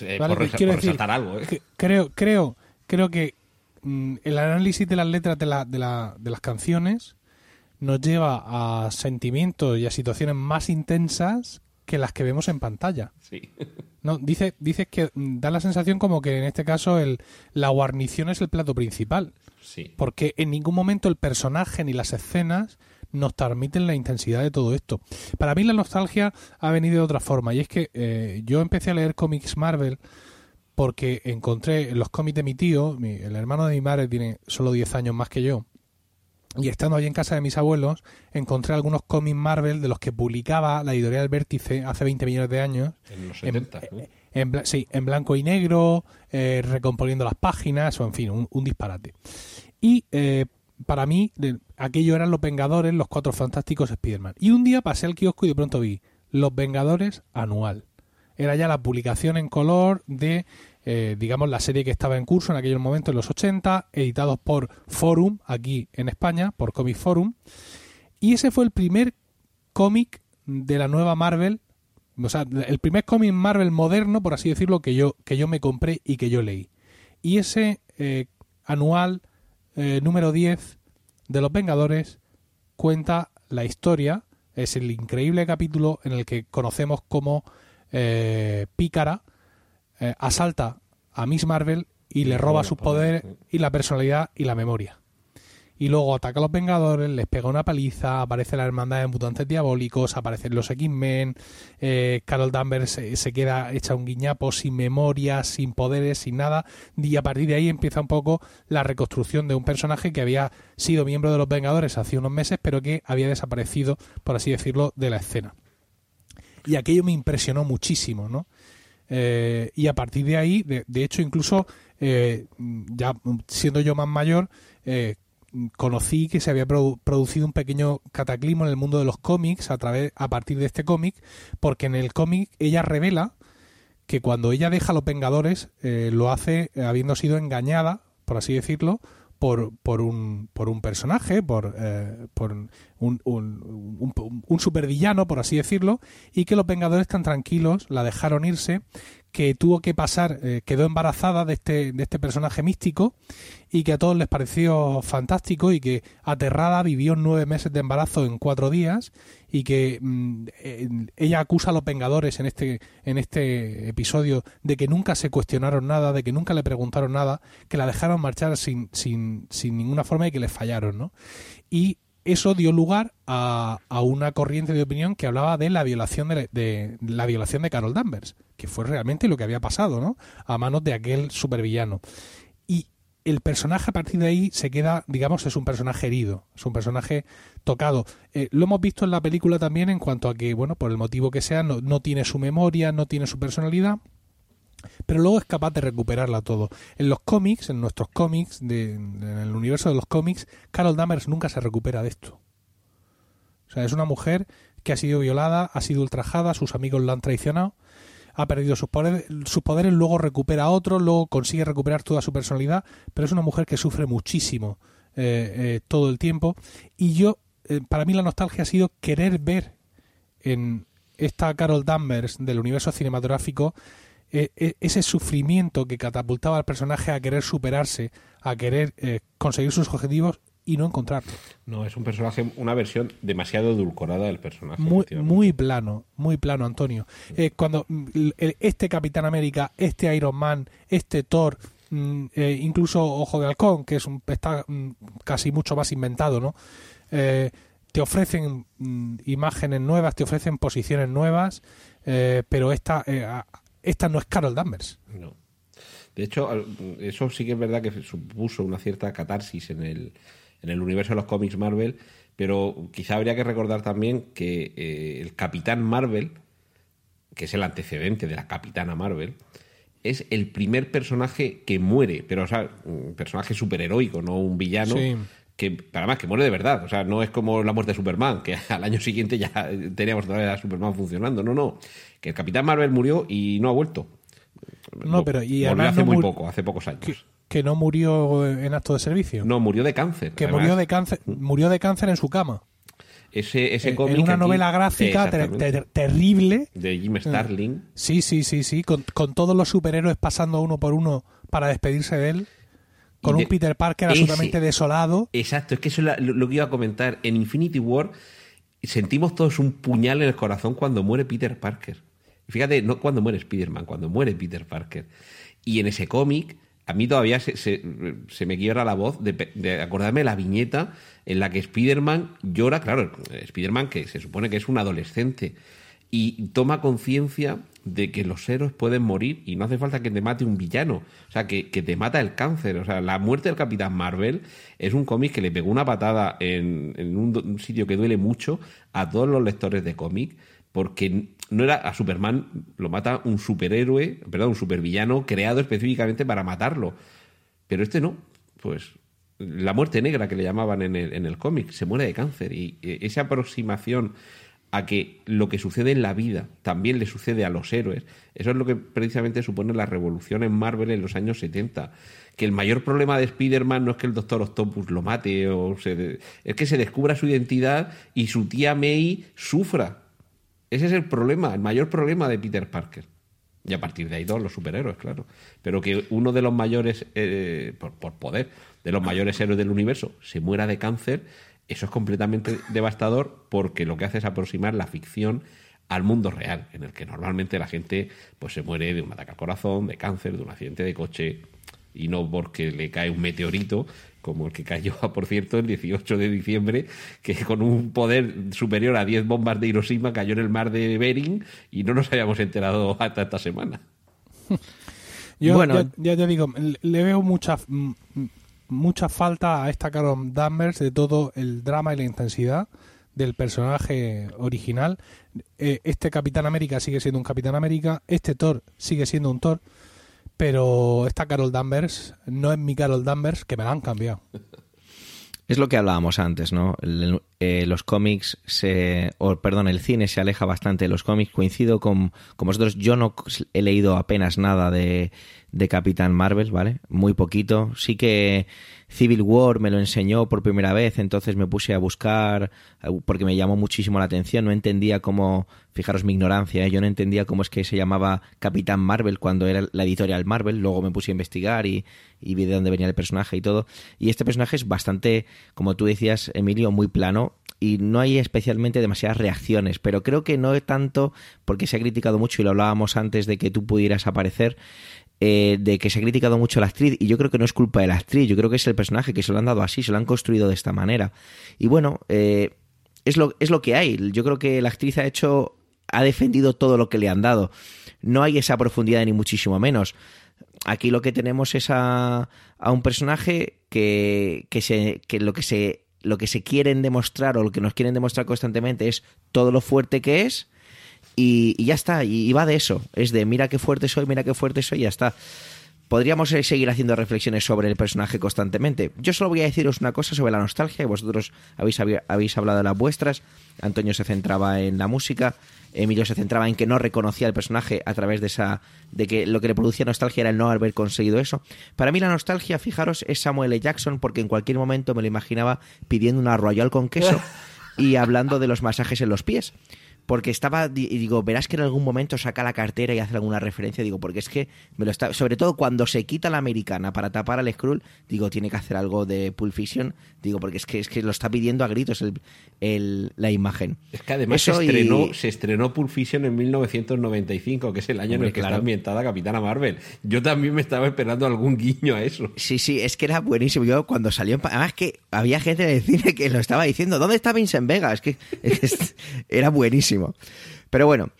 Eh, por, resaltar algo. ¿eh? creo, creo, creo que mm, el análisis de las letras de, la, de, la, de las canciones nos lleva a sentimientos y a situaciones más intensas que las que vemos en pantalla. Sí. No, dices dice que da la sensación como que en este caso el, la guarnición es el plato principal. Sí. Porque en ningún momento el personaje ni las escenas nos transmiten la intensidad de todo esto. Para mí la nostalgia ha venido de otra forma y es que eh, yo empecé a leer cómics Marvel porque encontré en los cómics de mi tío, el hermano de mi madre tiene solo 10 años más que yo, y estando allí en casa de mis abuelos, encontré algunos cómics Marvel de los que publicaba la editorial Vértice hace 20 millones de años. En los 70, en, sí, en blanco y negro, eh, recomponiendo las páginas, o en fin, un, disparate. Y eh, para mí, aquello eran los Vengadores, los Cuatro Fantásticos Spider-Man. Y un día pasé al kiosco y de pronto vi Los Vengadores anual. Era ya la publicación en color de eh, digamos, la serie que estaba en curso en aquel momento, en los 80, editados por Forum, aquí en España, por Comic Forum. Y ese fue el primer cómic de la nueva Marvel, o sea, el primer cómic Marvel moderno, por así decirlo, que yo, que yo me compré y que yo leí. Y ese eh, anual eh, número 10 de Los Vengadores cuenta la historia, es el increíble capítulo en el que conocemos como Pícara, eh, asalta a Miss Marvel y le roba sus poderes y la personalidad y la memoria. Y luego ataca a los Vengadores, les pega una paliza, aparece la hermandad de mutantes diabólicos, aparecen los X-Men, eh, Carol Danvers se, queda hecha un guiñapo sin memoria, sin poderes, sin nada, y a partir de ahí empieza un poco la reconstrucción de un personaje que había sido miembro de los Vengadores hace unos meses, pero que había desaparecido, por así decirlo, de la escena. Y aquello me impresionó muchísimo, ¿no? Eh, y a partir de ahí, de, hecho, incluso eh, ya siendo yo más mayor, eh, conocí que se había producido un pequeño cataclismo en el mundo de los cómics a través a partir de este cómic, porque en el cómic ella revela que cuando ella deja a los Vengadores lo hace habiendo sido engañada por así decirlo, por, por, un, por un personaje, por, eh, por un, un, un, un, supervillano, por así decirlo, y que los Vengadores tan tranquilos la dejaron irse, que tuvo que pasar, eh, quedó embarazada de este, de este personaje místico y que a todos les pareció fantástico y que aterrada vivió nueve meses de embarazo en cuatro días y que mm, eh, ella acusa a los Vengadores en este, en este episodio de que nunca se cuestionaron nada, de que nunca le preguntaron nada, que la dejaron marchar sin, sin, sin ninguna forma y que les fallaron, ¿no? Y eso dio lugar a, una corriente de opinión que hablaba de la violación de, de, la violación de Carol Danvers, que fue realmente lo que había pasado, ¿no? A manos de aquel supervillano. Y el personaje a partir de ahí se queda, digamos, es un personaje herido, es un personaje tocado. Eh, lo hemos visto en la película también en cuanto a que, bueno, por el motivo que sea, no, no tiene su memoria, no tiene su personalidad pero luego es capaz de recuperarla todo. En los cómics, en nuestros cómics, de, en el universo de los cómics, Carol Danvers nunca se recupera de esto. O sea, es una mujer que ha sido violada, ha sido ultrajada, sus amigos la han traicionado, ha perdido sus poderes, sus poderes luego recupera a otro, luego consigue recuperar toda su personalidad, pero es una mujer que sufre muchísimo eh, eh, todo el tiempo. Y yo, eh, para mí la nostalgia ha sido querer ver en esta Carol Danvers del universo cinematográfico e, e, ese sufrimiento que catapultaba al personaje a querer superarse, a querer eh, conseguir sus objetivos y no encontrarlo. No, es un personaje, una versión demasiado edulcorada del personaje. Muy, muy plano, muy plano, Antonio. Eh, cuando mm, este Capitán América, este Iron Man, este Thor, mm, eh, incluso Ojo de Halcón, que es un, está mm, casi mucho más inventado, ¿no? te ofrecen imágenes nuevas, te ofrecen posiciones nuevas, pero esta esta no es Carol Danvers. No. De hecho, eso sí que es verdad que supuso una cierta catarsis en el, en el universo de los cómics Marvel, pero quizá habría que recordar también que eh, el Capitán Marvel, que es el antecedente de la Capitana Marvel, es el primer personaje que muere, pero o sea, un personaje superheroico, no un villano. Que, para más, que muere de verdad. O sea, no es como la muerte de Superman, que al año siguiente ya teníamos todavía a Superman funcionando. No, no que el Capitán Marvel murió y no ha vuelto. No, pero y hace muy poco, hace pocos años. Que, no murió en acto de servicio. No, murió de cáncer. Que murió de cáncer, murió de cáncer en su cama. Ese, ese en, en una novela gráfica terrible de Jim Starling. Sí, sí, sí, sí, con, con, todos los superhéroes pasando uno por uno para despedirse de él. Con un Peter Parker absolutamente desolado. Exacto, es que eso es lo que iba a comentar. En Infinity War sentimos todos un puñal en el corazón cuando muere Peter Parker. Fíjate, no cuando muere Spider-Man, cuando muere Peter Parker. Y en ese cómic, a mí todavía se, se, me quiebra la voz de, de, acordarme la viñeta en la que Spider-Man llora, claro, Spider-Man que se supone que es un adolescente, y toma conciencia de que los héroes pueden morir y no hace falta que te mate un villano, o sea, que, que te mata el cáncer. O sea, la muerte del Capitán Marvel es un cómic que le pegó una patada en, en un, un, sitio que duele mucho a todos los lectores de cómic, porque no era a Superman, lo mata un superhéroe, perdón, un supervillano creado específicamente para matarlo. Pero este no, pues la muerte negra que le llamaban en el, en el cómic, se muere de cáncer. Y eh, esa aproximación a que lo que sucede en la vida también le sucede a los héroes, eso es lo que precisamente supone la revolución en Marvel en los años 70. Que el mayor problema de Spider-Man no es que el Doctor Octopus lo mate, o se es que se descubra su identidad y su tía May sufra ese es el problema, el mayor problema de Peter Parker. Y a partir de ahí todos los superhéroes, claro. Pero que uno de los mayores, eh, por, por, poder, de los mayores héroes del universo se muera de cáncer, eso es completamente devastador porque lo que hace es aproximar la ficción al mundo real, en el que normalmente la gente pues se muere de un ataque al corazón, de cáncer, de un accidente de coche, y no porque le cae un meteorito como el que cayó, por cierto, el 18 de diciembre, que con un poder superior a 10 bombas de Hiroshima cayó en el mar de Bering y no nos habíamos enterado hasta esta semana. Yo bueno, ya, te digo, le veo mucha, mucha falta a esta Carol Danvers de todo el drama y la intensidad del personaje original. Eh, este Capitán América sigue siendo un Capitán América, este Thor sigue siendo un Thor pero esta Carol Danvers no es mi Carol Danvers, que me la han cambiado. Es lo que hablábamos antes, ¿no? Eh, los cómics, se, o perdón, el cine se aleja bastante de los cómics. Coincido con, con vosotros, yo no he leído apenas nada de, de Capitán Marvel, ¿vale? Muy poquito. Sí que Civil War me lo enseñó por primera vez, entonces me puse a buscar eh, porque me llamó muchísimo la atención. No entendía cómo, fijaros mi ignorancia, ¿eh? yo no entendía cómo es que se llamaba Capitán Marvel cuando era la editorial Marvel. Luego me puse a investigar y, y vi de dónde venía el personaje y todo. Y este personaje es bastante, como tú decías, Emilio, muy plano y no hay especialmente demasiadas reacciones, pero creo que no tanto porque se ha criticado mucho y lo hablábamos antes de que tú pudieras aparecer eh, de que se ha criticado mucho a la actriz y yo creo que no es culpa de la actriz, yo creo que es el personaje que se lo han dado así, se lo han construido de esta manera. Y bueno, eh, es, lo, es lo que hay. Yo creo que la actriz ha hecho, ha defendido todo lo que le han dado. No hay esa profundidad ni muchísimo menos. Aquí lo que tenemos es a, a un personaje que, que, se, que lo que se lo que se quieren demostrar o lo que nos quieren demostrar constantemente es todo lo fuerte que es y, ya está, y, va de eso, es de mira qué fuerte soy, mira qué fuerte soy y ya está. Podríamos seguir haciendo reflexiones sobre el personaje constantemente. Yo solo voy a deciros una cosa sobre la nostalgia, y vosotros habéis, habéis hablado de las vuestras. Antonio se centraba en la música, Emilio se centraba en que no reconocía el personaje a través de esa de que lo que le producía nostalgia era el no haber conseguido eso. Para mí la nostalgia, fijaros, es Samuel L. Jackson porque en cualquier momento me lo imaginaba pidiendo una royal con queso y hablando de los masajes en los pies porque estaba, y digo, verás que en algún momento saca la cartera y hace alguna referencia, digo, porque es que me lo está, sobre todo cuando se quita la americana para tapar al Skrull, digo, tiene que hacer algo de Pulp Fiction, digo, porque es que, es que lo está pidiendo a gritos el, la imagen. Es que además se, estrenó, se estrenó Pulp Fiction en 1995, que es el año en el que está ambientada Capitana Marvel. Yo también me estaba esperando algún guiño a eso. Sí, sí, es que era buenísimo. Yo cuando salió, además que había gente en el cine que lo estaba diciendo, ¿dónde está Vincent Vega? Es que era buenísimo. Pero bueno,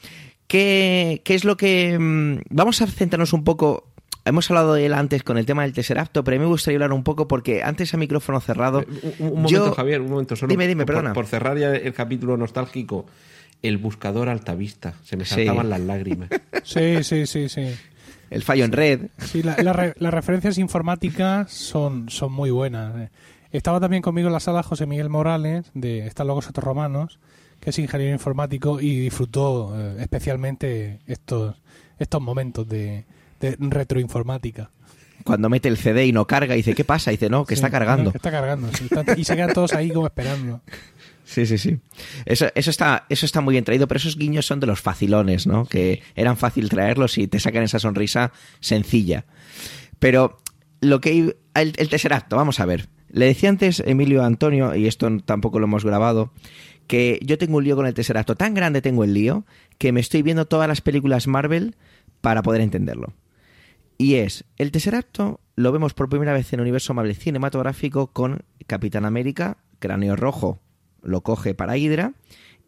¿qué, es lo que... Mm, vamos a centrarnos un poco Hemos hablado de él antes con el tema del Tesseracto, pero a mí me gustaría hablar un poco porque antes a micrófono cerrado. Eh, un, momento, Javier, un momento solo. Dime, dime, perdona. Por, cerrar ya el capítulo nostálgico, el buscador altavista. Se me saltaban las lágrimas. Sí, sí, sí, sí. El fallo en red. Sí, las referencias informáticas son, son muy buenas. Eh. Estaba también conmigo en la sala José Miguel Morales, de Están Logos Otros Romanos, que es ingeniero informático y disfrutó eh, especialmente estos, estos momentos de, retroinformática. Cuando mete el CD y no carga, dice, ¿qué pasa? dice, no, que está cargando. está cargando, y se quedan todos ahí como esperando. Sí, sí, sí. Eso, eso, está, eso está muy bien traído, pero esos guiños son de los facilones, ¿no? Que eran fácil traerlos y te sacan esa sonrisa sencilla. Pero lo que... El, el acto, vamos a ver. Le decía antes Emilio Antonio, y esto tampoco lo hemos grabado, que yo tengo un lío con el Tesseracto. Tan grande tengo el lío que me estoy viendo todas las películas Marvel para poder entenderlo. Y es, el Tesseracto lo vemos por primera vez en el universo Marvel cinematográfico con Capitán América, Cráneo Rojo, lo coge para Hydra,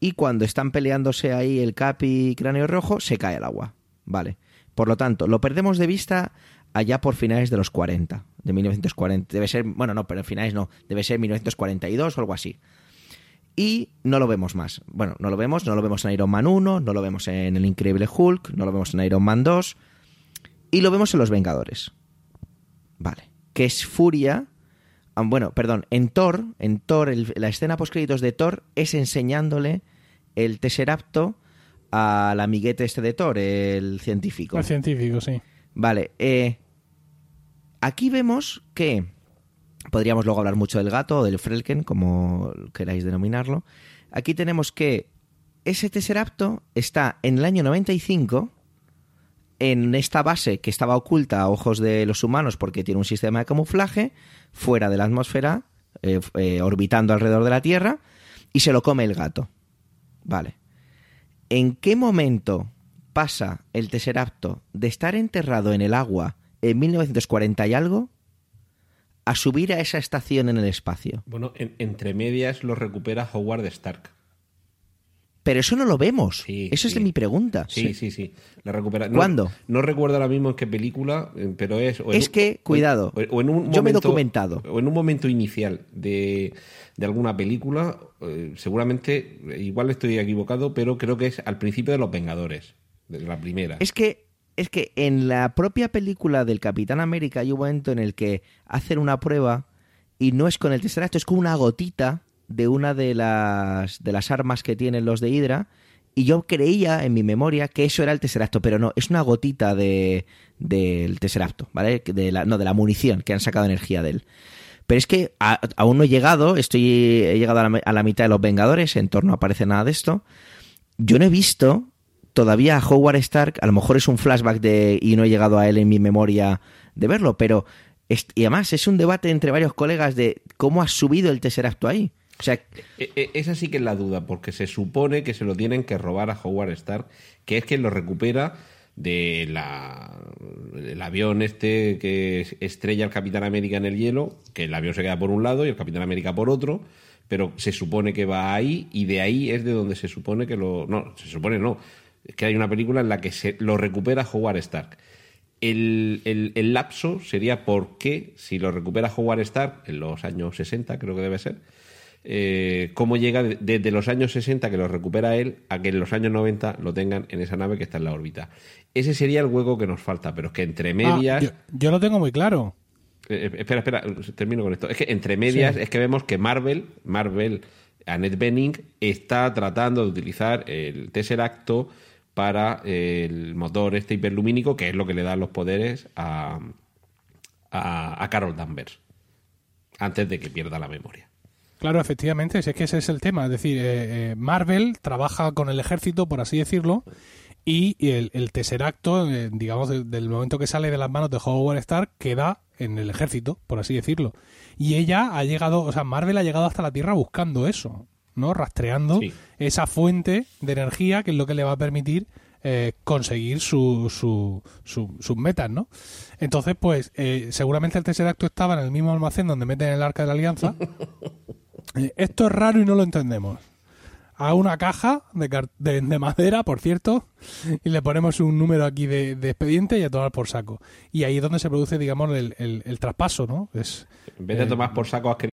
y cuando están peleándose ahí el Capi y Cráneo Rojo, se cae al agua. Vale. Por lo tanto, lo perdemos de vista allá por finales de los 40, de 1940. Debe ser, bueno, no, pero finales no, debe ser 1942 o algo así y no lo vemos más. Bueno, no lo vemos, no lo vemos en Iron Man 1, no lo vemos en El Increíble Hulk, no lo vemos en Iron Man 2 y lo vemos en Los Vengadores. Vale. Que es Furia. Ah, bueno, perdón, en Thor, en Thor, la escena post créditos de Thor es enseñándole el Tesseracto al amiguete este de Thor, el científico. El científico, sí. Vale, eh, aquí vemos que Podríamos luego hablar mucho del gato o del Frelken, como queráis denominarlo. Aquí tenemos que ese Tesseracto está en el año 95 en esta base que estaba oculta a ojos de los humanos porque tiene un sistema de camuflaje fuera de la atmósfera, eh, eh, orbitando alrededor de la Tierra, y se lo come el gato. Vale. ¿En qué momento pasa el Tesseracto de estar enterrado en el agua en 1940 y algo a subir a esa estación en el espacio. Bueno, entre medias lo recupera Howard Stark. Pero eso no lo vemos. eso es mi pregunta. Sí, sí, sí. La recupera. ¿Cuándo? No, recuerdo ahora mismo en qué película, eh, pero es. es que, cuidado. O, en un yo me he documentado. O en un momento inicial de, de alguna película, eh, seguramente, igual estoy equivocado, pero creo que es al principio de Los Vengadores, de la primera. Es que es que en la propia película del Capitán América hay un momento en el que hacen una prueba y no es con el Tesseract, es con una gotita de una de las, de las armas que tienen los de Hydra Y yo creía en mi memoria que eso era el Tesseracto, pero no, es una gotita de del Tesseracto, ¿vale? De la, no, de la munición que han sacado energía de él. Pero es que aún no he llegado, estoy, he llegado a la, a la mitad de los Vengadores, en torno no aparece nada de esto. Yo no he visto todavía Howard Stark, a lo mejor es un flashback de y no he llegado a él en mi memoria de verlo, pero es- y además es un debate entre varios colegas de cómo ha subido el Tesseracto ahí. O sea, E- e- Esa sí que es la duda, porque se supone que se lo tienen que robar a Howard Stark, que es quien lo recupera de la, el avión este que estrella al Capitán América en el hielo, que el avión se queda por un lado y el Capitán América por otro, pero se supone que va ahí y de ahí es de donde se supone que lo... No, se supone no. Que hay una película en la que se lo recupera Howard Stark. El, el- el lapso sería por qué, si lo recupera Howard Stark en los años 60, creo que debe ser, eh, cómo llega de- desde los años 60 que lo recupera él a que en los años 90 lo tengan en esa nave que está en la órbita. Ese sería el hueco que nos falta, pero es que entre Ah, medias... yo, yo lo tengo muy claro. Eh, eh, espera, espera, termino con esto. Es que entre medias Sí. es que vemos que Marvel, Marvel, Annette Bening, está tratando de utilizar el Tesseracto para el motor este hiperlumínico, que es lo que le da los poderes a, a, Carol Danvers, antes de que pierda la memoria. Claro, efectivamente, es que ese es el tema. Es decir, eh, eh, Marvel trabaja con el ejército, por así decirlo, y el, el Tesseracto, eh, digamos, de- del momento que sale de las manos de Howard Stark, queda en el ejército, por así decirlo. Y ella ha llegado, o sea, Marvel ha llegado hasta la Tierra buscando eso, ¿no? Rastreando esa fuente de energía que es lo que le va a permitir eh, conseguir su, su, su- sus metas, ¿no? Entonces, pues, eh, seguramente el Tesseracto estaba en el mismo almacén donde meten el Arca de la Alianza. Eh, Esto es raro y no lo entendemos. A una caja de, de- de madera, por cierto, y le ponemos un número aquí de, de expediente y a tomar por saco. Y ahí es donde se produce, digamos, el, el- el traspaso, ¿no? Es, En vez de eh, tomar por saco has querido-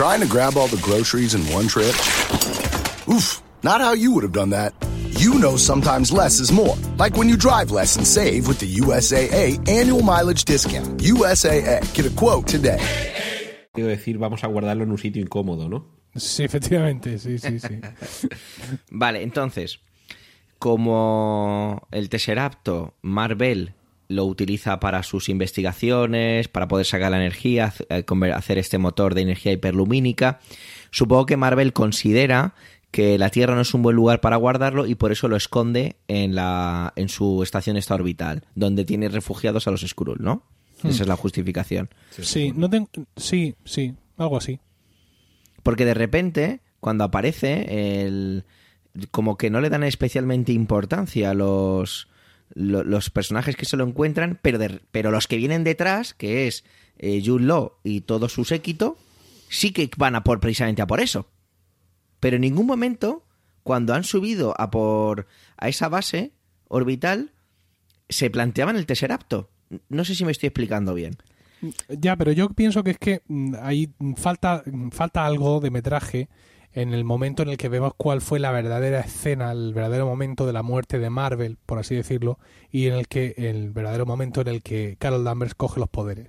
Trying to grab all the groceries in one trip? Oof, not how you would have done that. You know sometimes less is more. Like when you drive less and save with the USAA annual mileage discount. USAA. Get a quote today. Quiero decir, vamos a guardarlo en un sitio incómodo, ¿no? Sí, efectivamente, sí, sí, sí. Vale, entonces, como el Tesseracto, Marvel lo utiliza para sus investigaciones, para poder sacar la energía, eh, hacer este motor de energía hiperlumínica, supongo que Marvel considera que la Tierra no es un buen lugar para guardarlo y por eso lo esconde en, la, en su estación esta orbital, donde tiene refugiados a los Skrull, ¿no? Hmm. Esa es la justificación. Sí, no tengo, sí, sí, algo así. Porque de repente, cuando aparece, el, como que no le dan especialmente importancia a los, lo- los personajes que se lo encuentran, pero, de- pero los que vienen detrás, que es eh, Jude Law y todo su séquito, sí que van a por precisamente a por eso. Pero en ningún momento, cuando han subido a por a esa base orbital, se planteaban el Tesseracto. No sé si me estoy explicando bien. Ya, pero yo pienso que es que mm, mm, falta, mm, falta algo de metraje en el momento en el que vemos cuál fue la verdadera escena, el verdadero momento de la muerte de Marvel, por así decirlo, y en el que el verdadero momento en el que Carol Danvers coge los poderes.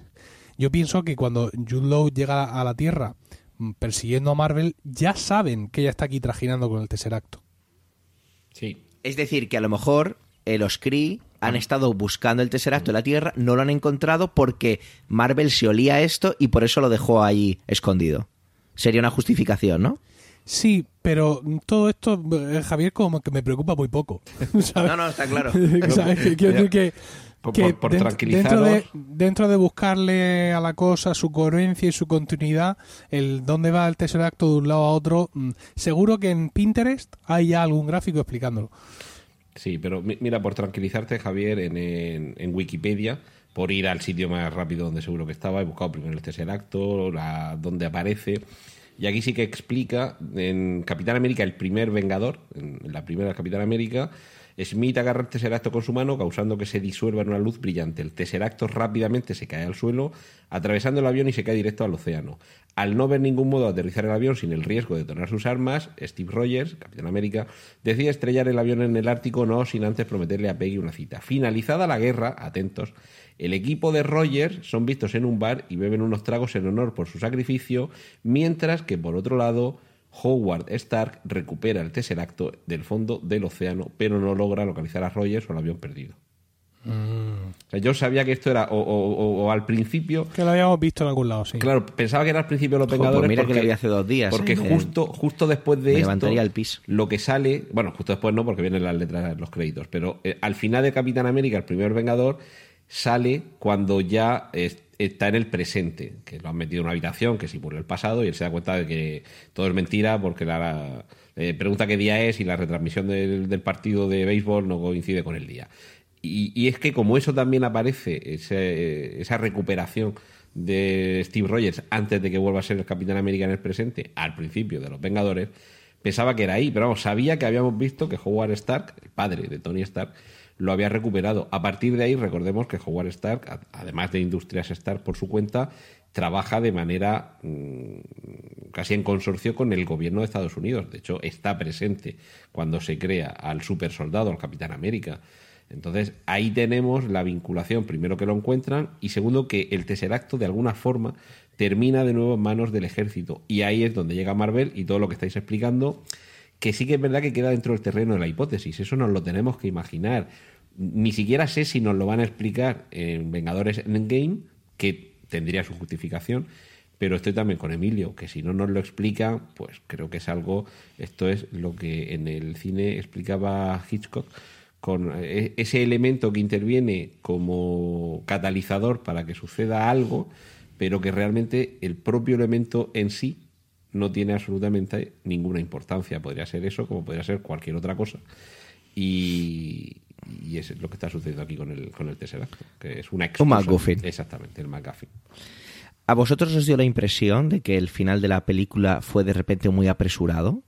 Yo pienso que cuando Jude Law llega a la Tierra mm, persiguiendo a Marvel, ya saben que ella está aquí trajinando con el Tesseracto. Sí. Es decir, que a lo mejor eh, los Kree han estado buscando el Tesseracto en la Tierra, no lo han encontrado porque Marvel se olía esto y por eso lo dejó ahí escondido. Sería una justificación, ¿no? Sí, pero todo esto, eh, Javier, como que me preocupa muy poco. ¿sabes? No, no, está claro. ¿Sabes? Que Quiero decir que, Por- que por- por dentro, de, dentro de buscarle a la cosa su coherencia y su continuidad, el dónde va el Tesseracto de un lado a otro, mm, seguro que en Pinterest hay ya algún gráfico explicándolo. Sí, pero mi- mira, por tranquilizarte, Javier, en, en- en Wikipedia, por ir al sitio más rápido donde seguro que estaba, he buscado primero el Tesseracto, la, donde aparece, Y aquí sí que explica en Capitán América, el primer Vengador, en la primera Capitán América, Smith agarra el Tesseracto con su mano, causando que se disuelva en una luz brillante. El Tesseracto rápidamente se cae al suelo, atravesando el avión y se cae directo al océano. Al no ver ningún modo de aterrizar el avión sin el riesgo de detonar sus armas, Steve Rogers, Capitán América, decide estrellar el avión en el Ártico no sin antes prometerle a Peggy una cita. Finalizada la guerra, atentos, el equipo de Rogers son vistos en un bar y beben unos tragos en honor por su sacrificio, mientras que por otro lado Howard Stark recupera el Tesseracto del fondo del océano, pero no logra localizar a Rogers o el avión perdido. Mm. yo sabía que esto era o, al principio. Que lo habíamos visto en algún lado, sí. Claro, pensaba que era al principio de los pues Vengadores. mira porque, que lo vi hace dos días, Porque ¿eh? justo, justo después de Me esto. levantaría el pis. Lo que sale. Bueno, justo después no, porque vienen las letras, los créditos. Pero eh, al final de Capitán América, el primer Vengador, sale cuando ya es- está en el presente. Que lo han metido en una habitación que simula el pasado y él se da cuenta de que todo es mentira porque la. pregunta qué día es y la retransmisión del, del partido de béisbol no coincide con el día. Y, y es que como eso también aparece, ese- esa recuperación de Steve Rogers antes de que vuelva a ser el Capitán América en el presente, al principio de los Vengadores, pensaba que era ahí, pero vamos, sabía que habíamos visto que Howard Stark, el padre de Tony Stark, lo había recuperado. A partir de ahí, recordemos que Howard Stark, además de Industrias Stark por su cuenta, trabaja de manera mm, casi en consorcio con el gobierno de Estados Unidos. De hecho, está presente cuando se crea al super soldado, al Capitán América. Entonces, ahí tenemos la vinculación, primero que lo encuentran y segundo que el Tesseracto de alguna forma termina de nuevo en manos del ejército. Y ahí es donde llega Marvel y todo lo que estáis explicando, que sí que es verdad que queda dentro del terreno de la hipótesis. Eso nos lo tenemos que imaginar. Ni siquiera sé si nos lo van a explicar en Vengadores Endgame, que tendría su justificación, pero estoy también con Emilio, que si no nos lo explica, pues creo que es algo, esto es lo que en el cine explicaba Hitchcock, con eh, ese elemento que interviene como catalizador para que suceda algo, pero que realmente el propio elemento en sí no tiene absolutamente ninguna importancia. Podría ser eso, como podría ser cualquier otra cosa. Y, y es lo que está sucediendo aquí con el, con el Tesseract, que es una excusa. MacGuffin. Exactamente, el McGuffin. ¿A vosotros os dio la impresión de que el final de la película fue de repente muy apresurado?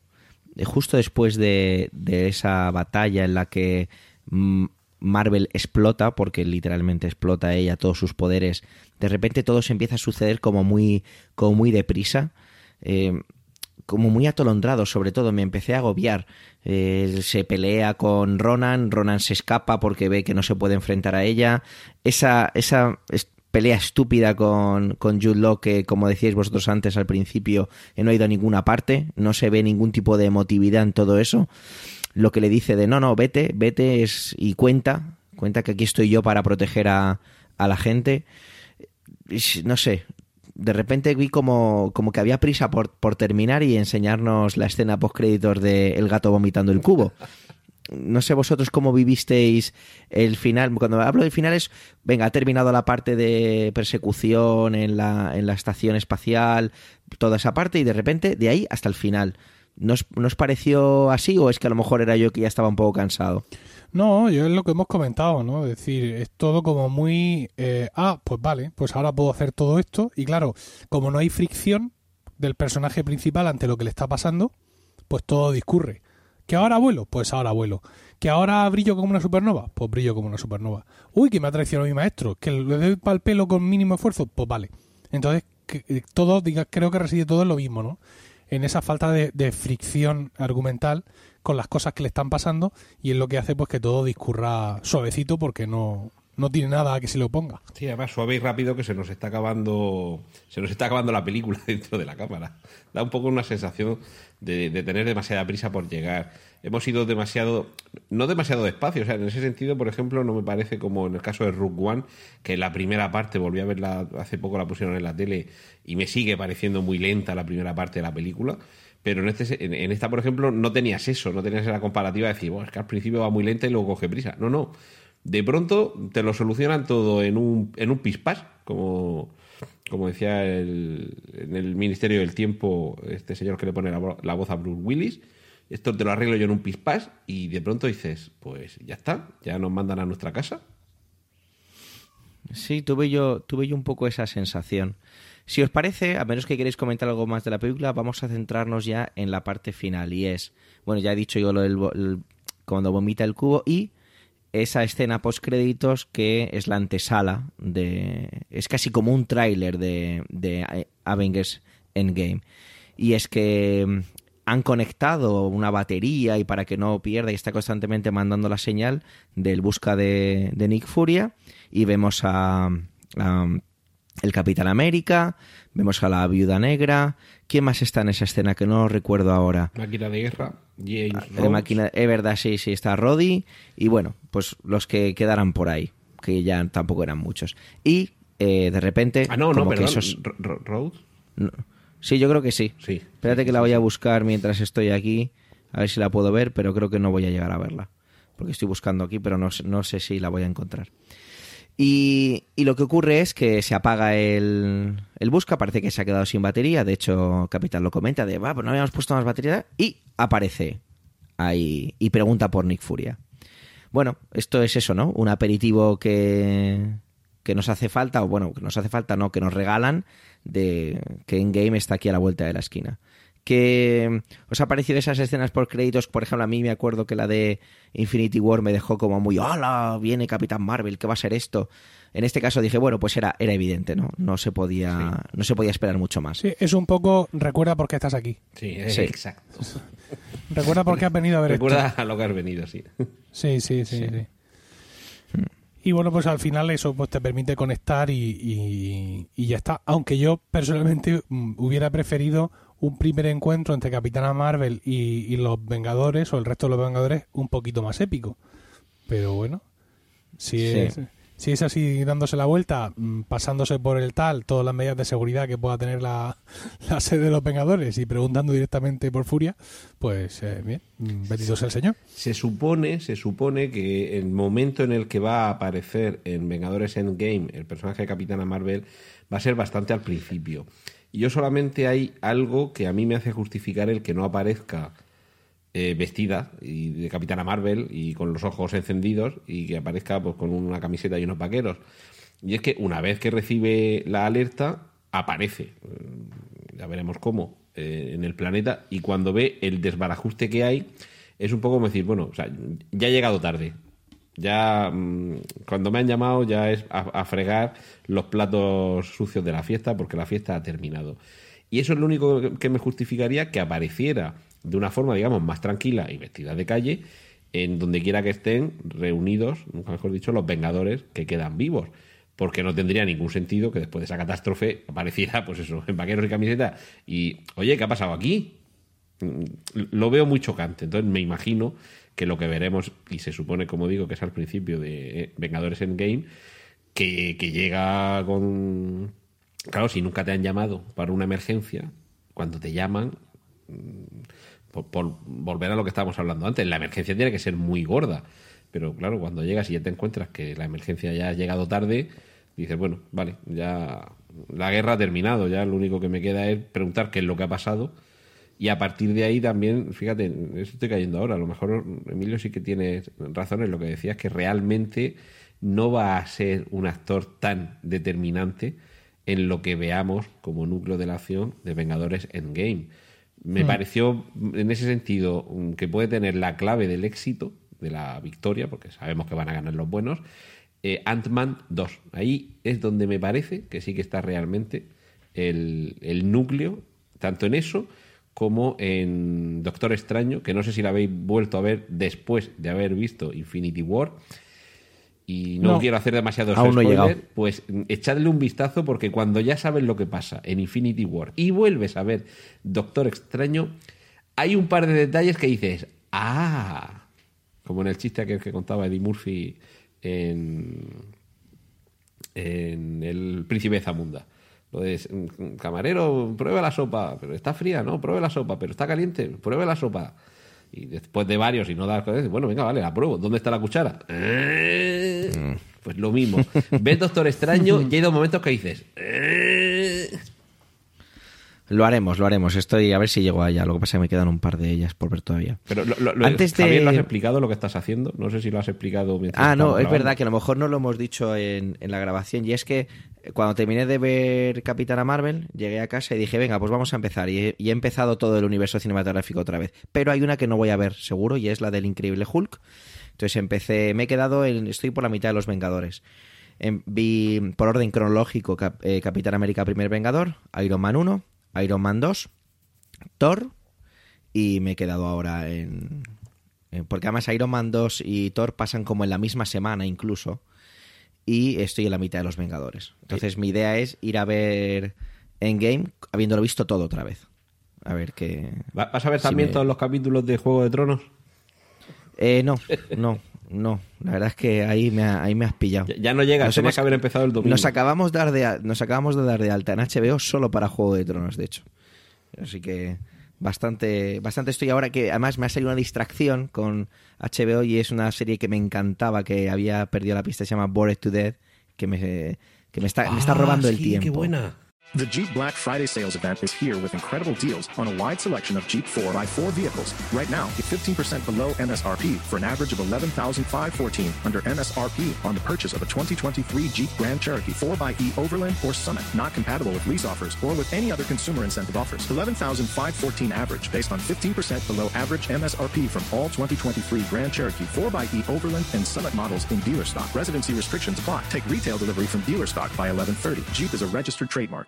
Eh, Justo después de, de esa batalla en la que mm, Marvel explota, porque literalmente explota ella todos sus poderes, de repente todo se empieza a suceder como muy, como muy deprisa. Eh, como muy atolondrado, sobre todo, me empecé a agobiar. Eh, se pelea con Ronan, Ronan se escapa porque ve que no se puede enfrentar a ella. Esa, esa es- pelea estúpida con, con Jude Law que, como decíais vosotros antes al principio, eh, no ha ido a ninguna parte, no se ve ningún tipo de emotividad en todo eso. Lo que le dice de no, no, vete, vete es, y cuenta, cuenta que aquí estoy yo para proteger a, a la gente. No sé, de repente vi como, como que había prisa por, por terminar y enseñarnos la escena post créditos de El gato vomitando el cubo. No sé vosotros cómo vivisteis el final. Cuando hablo del final es, venga, ha terminado la parte de persecución en la, en la estación espacial, toda esa parte, y de repente de ahí hasta el final. ¿Nos, ¿Nos pareció así o es que a lo mejor era yo que ya estaba un poco cansado? No, yo es lo que hemos comentado, ¿no? Es decir, es todo como muy... eh, ah, pues vale, pues ahora puedo hacer todo esto. Y claro, como no hay fricción del personaje principal ante lo que le está pasando, pues todo discurre. ¿Que ahora vuelo? Pues ahora vuelo. ¿Que ahora brillo como una supernova? Pues brillo como una supernova. Uy, que me ha traicionado mi maestro. ¿Que le doy para el pelo con mínimo esfuerzo? Pues vale. Entonces, que, eh, todo, diga, creo que reside todo en lo mismo, ¿no? En esa falta de, de fricción argumental con las cosas que le están pasando y es lo que hace pues que todo discurra suavecito porque no, no tiene nada a que se le oponga. Sí, además suave y rápido que se nos está acabando se nos está acabando la película dentro de la cámara. Da un poco una sensación de, de tener demasiada prisa por llegar. Hemos ido demasiado, no demasiado despacio, o sea, en ese sentido, por ejemplo, no me parece como en el caso de Rook One, que la primera parte, volví a verla hace poco, la pusieron en la tele y me sigue pareciendo muy lenta la primera parte de la película. Pero en, este, esta, por ejemplo, no tenías eso, no tenías la comparativa de decir, bueno, es que al principio va muy lenta y luego coge prisa. No, no. De pronto te lo solucionan todo en un, en un pispás, como, como decía el, en el Ministerio del Tiempo este señor que le pone la, la voz a Bruce Willis. Esto te lo arreglo yo en un pispás y de pronto dices, pues ya está, ya nos mandan a nuestra casa. Sí, tuve yo, tuve yo un poco esa sensación. Si os parece, a menos que queréis comentar algo más de la película, vamos a centrarnos ya en la parte final. Y es, bueno, ya he dicho yo lo del el, cuando vomita el cubo y esa escena post créditos que es la antesala de es casi como un tráiler de, de Avengers Endgame y es que han conectado una batería y para que no pierda y está constantemente mandando la señal del busca de, de Nick Furia y vemos a, a el Capitán América, vemos a la Viuda Negra. ¿Quién más está en esa escena que no recuerdo ahora? Máquina de guerra, James Ah, de máquina, es verdad, sí, sí, está Roddy. Y bueno, pues los que quedaran por ahí, que ya tampoco eran muchos. Y eh, de repente. Ah, no, no, como que perdón. esos- Rhodes. no. Sí, yo creo que sí. Sí. Espérate que la voy a buscar mientras estoy aquí, a ver si la puedo ver, pero creo que no voy a llegar a verla. Porque estoy buscando aquí, pero no, sé- no sé si la voy a encontrar. Y, y lo que ocurre es que se apaga el, el busca, parece que se ha quedado sin batería. De hecho, Capitán lo comenta de, va, pues no habíamos puesto más batería. Y aparece ahí y pregunta por Nick Furia. Bueno, esto es eso, ¿no? Un aperitivo que, que nos hace falta, o bueno, que nos hace falta, no, que nos regalan de que Endgame está aquí a la vuelta de la esquina. ¿Qué os ha parecido esas escenas por créditos? Por ejemplo, a mí me acuerdo que la de Infinity War me dejó como muy, ¡hola! Viene Capitán Marvel, ¿qué va a ser esto? En este caso dije, bueno, pues era, era evidente, ¿no? No se podía, no se podía esperar mucho más. Sí, es un poco, recuerda por qué estás aquí. Sí, Sí. exacto. Recuerda por qué has venido a ver esto. Recuerda a lo que has venido, sí. Sí, sí, sí. sí. Y bueno, pues al final eso pues te permite conectar y, y- y ya está. Aunque yo personalmente mm, hubiera preferido un primer encuentro entre Capitana Marvel y, y los Vengadores o el resto de los Vengadores un poquito más épico. Pero bueno, si Sí. es, si es así dándose la vuelta, mm, pasándose por el tal, todas las medidas de seguridad que pueda tener la, sede de los Vengadores y preguntando directamente por Furia, pues eh, bien, mm, bendito sea el Señor. Se supone, se supone que el momento en el que va a aparecer en Vengadores Endgame el personaje de Capitana Marvel va a ser bastante al principio. Y yo solamente hay algo que a mí me hace justificar el que no aparezca eh, vestida y de Capitana Marvel y con los ojos encendidos y que aparezca pues con una camiseta y unos vaqueros. Y es que una vez que recibe la alerta, aparece. Eh, Ya veremos cómo eh, en el planeta y cuando ve el desbarajuste que hay es un poco como decir, bueno, ya he llegado tarde. Ya mm, cuando me han llamado ya es a, a fregar los platos sucios de la fiesta porque la fiesta ha terminado. Y eso es lo único que me justificaría que apareciera de una forma, digamos, más tranquila y vestida de calle en donde quiera que estén reunidos, nunca mejor dicho, los Vengadores que quedan vivos. Porque no tendría ningún sentido que después de esa catástrofe apareciera, pues eso, en vaqueros y camiseta. Y, oye, ¿qué ha pasado aquí? Mm, Lo veo muy chocante. Entonces me imagino que lo que veremos, y se supone, como digo, que es al principio de eh, Vengadores Endgame, que, que llega con. Claro, si nunca te han llamado para una emergencia, cuando te llaman, por, volver a lo que estábamos hablando antes, la emergencia tiene que ser muy gorda. Pero claro, cuando llegas y ya te encuentras que la emergencia ya ha llegado tarde, dices, bueno, vale, ya la guerra ha terminado, ya lo único que me queda es preguntar qué es lo que ha pasado. Y a partir de ahí también, fíjate, eso estoy cayendo ahora. A lo mejor Emilio sí que tiene razón en lo que decías, que realmente no va a ser un actor tan determinante en lo que veamos como núcleo de la acción de Vengadores Endgame. Me Mm. pareció, en ese sentido, mm, que puede tener la clave del éxito, de la victoria, porque sabemos que van a ganar los buenos, eh, Ant-Man 2. Ahí es donde me parece que sí que está realmente el, el núcleo, tanto en eso como en Doctor Extraño, que no sé si la habéis vuelto a ver después de haber visto Infinity War. Y no, No. quiero hacer demasiados Aún no he spoilers, llegado. pues mm, echadle un vistazo porque cuando ya sabes lo que pasa en Infinity War y vuelves a ver Doctor Extraño, hay un par de detalles que dices, ah, como en el chiste aquel que contaba Eddie Murphy en, en El Príncipe de Zamunda. Lo de, mm, camarero, pruebe la sopa, pero está fría, ¿no? Pruebe la sopa, pero está caliente, pruebe la sopa. Y después de varios y no dar cosas, bueno, venga, vale, la pruebo. ¿Dónde está la cuchara? Eh, Pues lo mismo. Ves Doctor Extraño y hay dos momentos que dices. eh, Lo haremos, lo haremos. Estoy a ver si llego allá. Lo que pasa es que me quedan un par de ellas por ver todavía. Pero lo, lo- Antes de- ¿lo has explicado lo que estás haciendo? No sé si lo has explicado Ah, no, es verdad que a lo mejor no lo hemos dicho en, en la grabación. Y es que eh, cuando terminé de ver Capitana Marvel, llegué a casa y dije, venga, pues vamos a empezar. Y he, y he empezado todo el universo cinematográfico otra vez. Pero hay una que no voy a ver seguro y es la del Increíble Hulk. Entonces empecé, me he quedado, en, estoy por la mitad de los Vengadores. Em, vi por orden cronológico Cap- eh, Capitán América Primer Vengador, Iron Man 1, Iron Man 2, Thor y me he quedado ahora en... en- Porque además Iron Man 2 y Thor pasan como en la misma semana incluso y estoy en la mitad de los Vengadores. Entonces mi idea es ir a ver Endgame habiéndolo visto todo otra vez. A ver qué... ¿Va- ¿Vas a ver si también me- todos los capítulos de Juego de Tronos? Eh, no, no, no. La verdad es que ahí me, ha- ahí me has pillado. Ya, ya no llega, Nos hemos- que haber empezado el domingo. Nos acabamos, de dar de, nos acabamos de dar de alta en HBO solo para Juego de Tronos, de hecho. Así que bastante, bastante estoy ahora que además me ha salido una distracción con HBO y es una serie que me encantaba, que había perdido la pista, se llama Bored to Death, que me, que me está, me está Ah, robando el tiempo. qué buena. The Jeep Black Friday sales event is here with incredible deals on a wide selection of Jeep 4x4 vehicles. Right now, get 15% below MSRP for an average of 11514 under MSRP on the purchase of a 2023 Jeep Grand Cherokee 4xe Overland or Summit. Not compatible with lease offers or with any other consumer incentive offers. 11514 average based on 15% below average MSRP from all 2023 Grand Cherokee 4xe Overland and Summit models in dealer stock. Residency restrictions apply. Take retail delivery from dealer stock by 1130. Jeep is a registered trademark.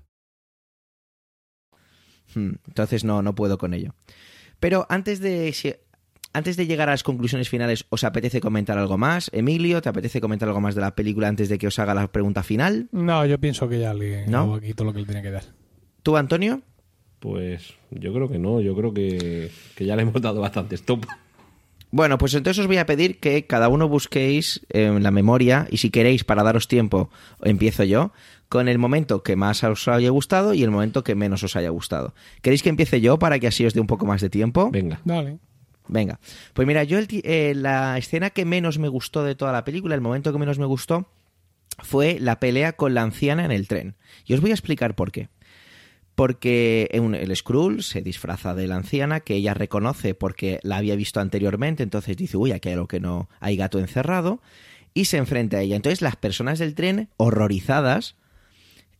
Hmm, Entonces no, no puedo con ello. Pero antes de, si- antes de llegar a las conclusiones finales, ¿os apetece comentar algo más? Emilio, ¿te apetece comentar algo más de la película antes de que os haga la pregunta final? No, yo pienso que ya le ¿No? aquí todo lo que le tenía que dar. ¿Tú, Antonio? Pues yo creo que no, yo creo que, que ya le hemos dado bastante stop. Bueno, pues entonces os voy a pedir que cada uno busquéis en la memoria y si queréis, para daros tiempo, empiezo yo, con el momento que más os haya gustado y el momento que menos os haya gustado. ¿Queréis que empiece yo para que así os dé un poco más de tiempo? Venga. Dale. Venga, pues mira, yo el eh, la escena que menos me gustó de toda la película, el momento que menos me gustó, fue la pelea con la anciana en el tren. Y os voy a explicar por qué. Porque en el Skrull se disfraza de la anciana que ella reconoce porque la había visto anteriormente, entonces dice, uy, aquí hay algo que no, hay gato encerrado, y se enfrenta a ella. Entonces las personas del tren, horrorizadas,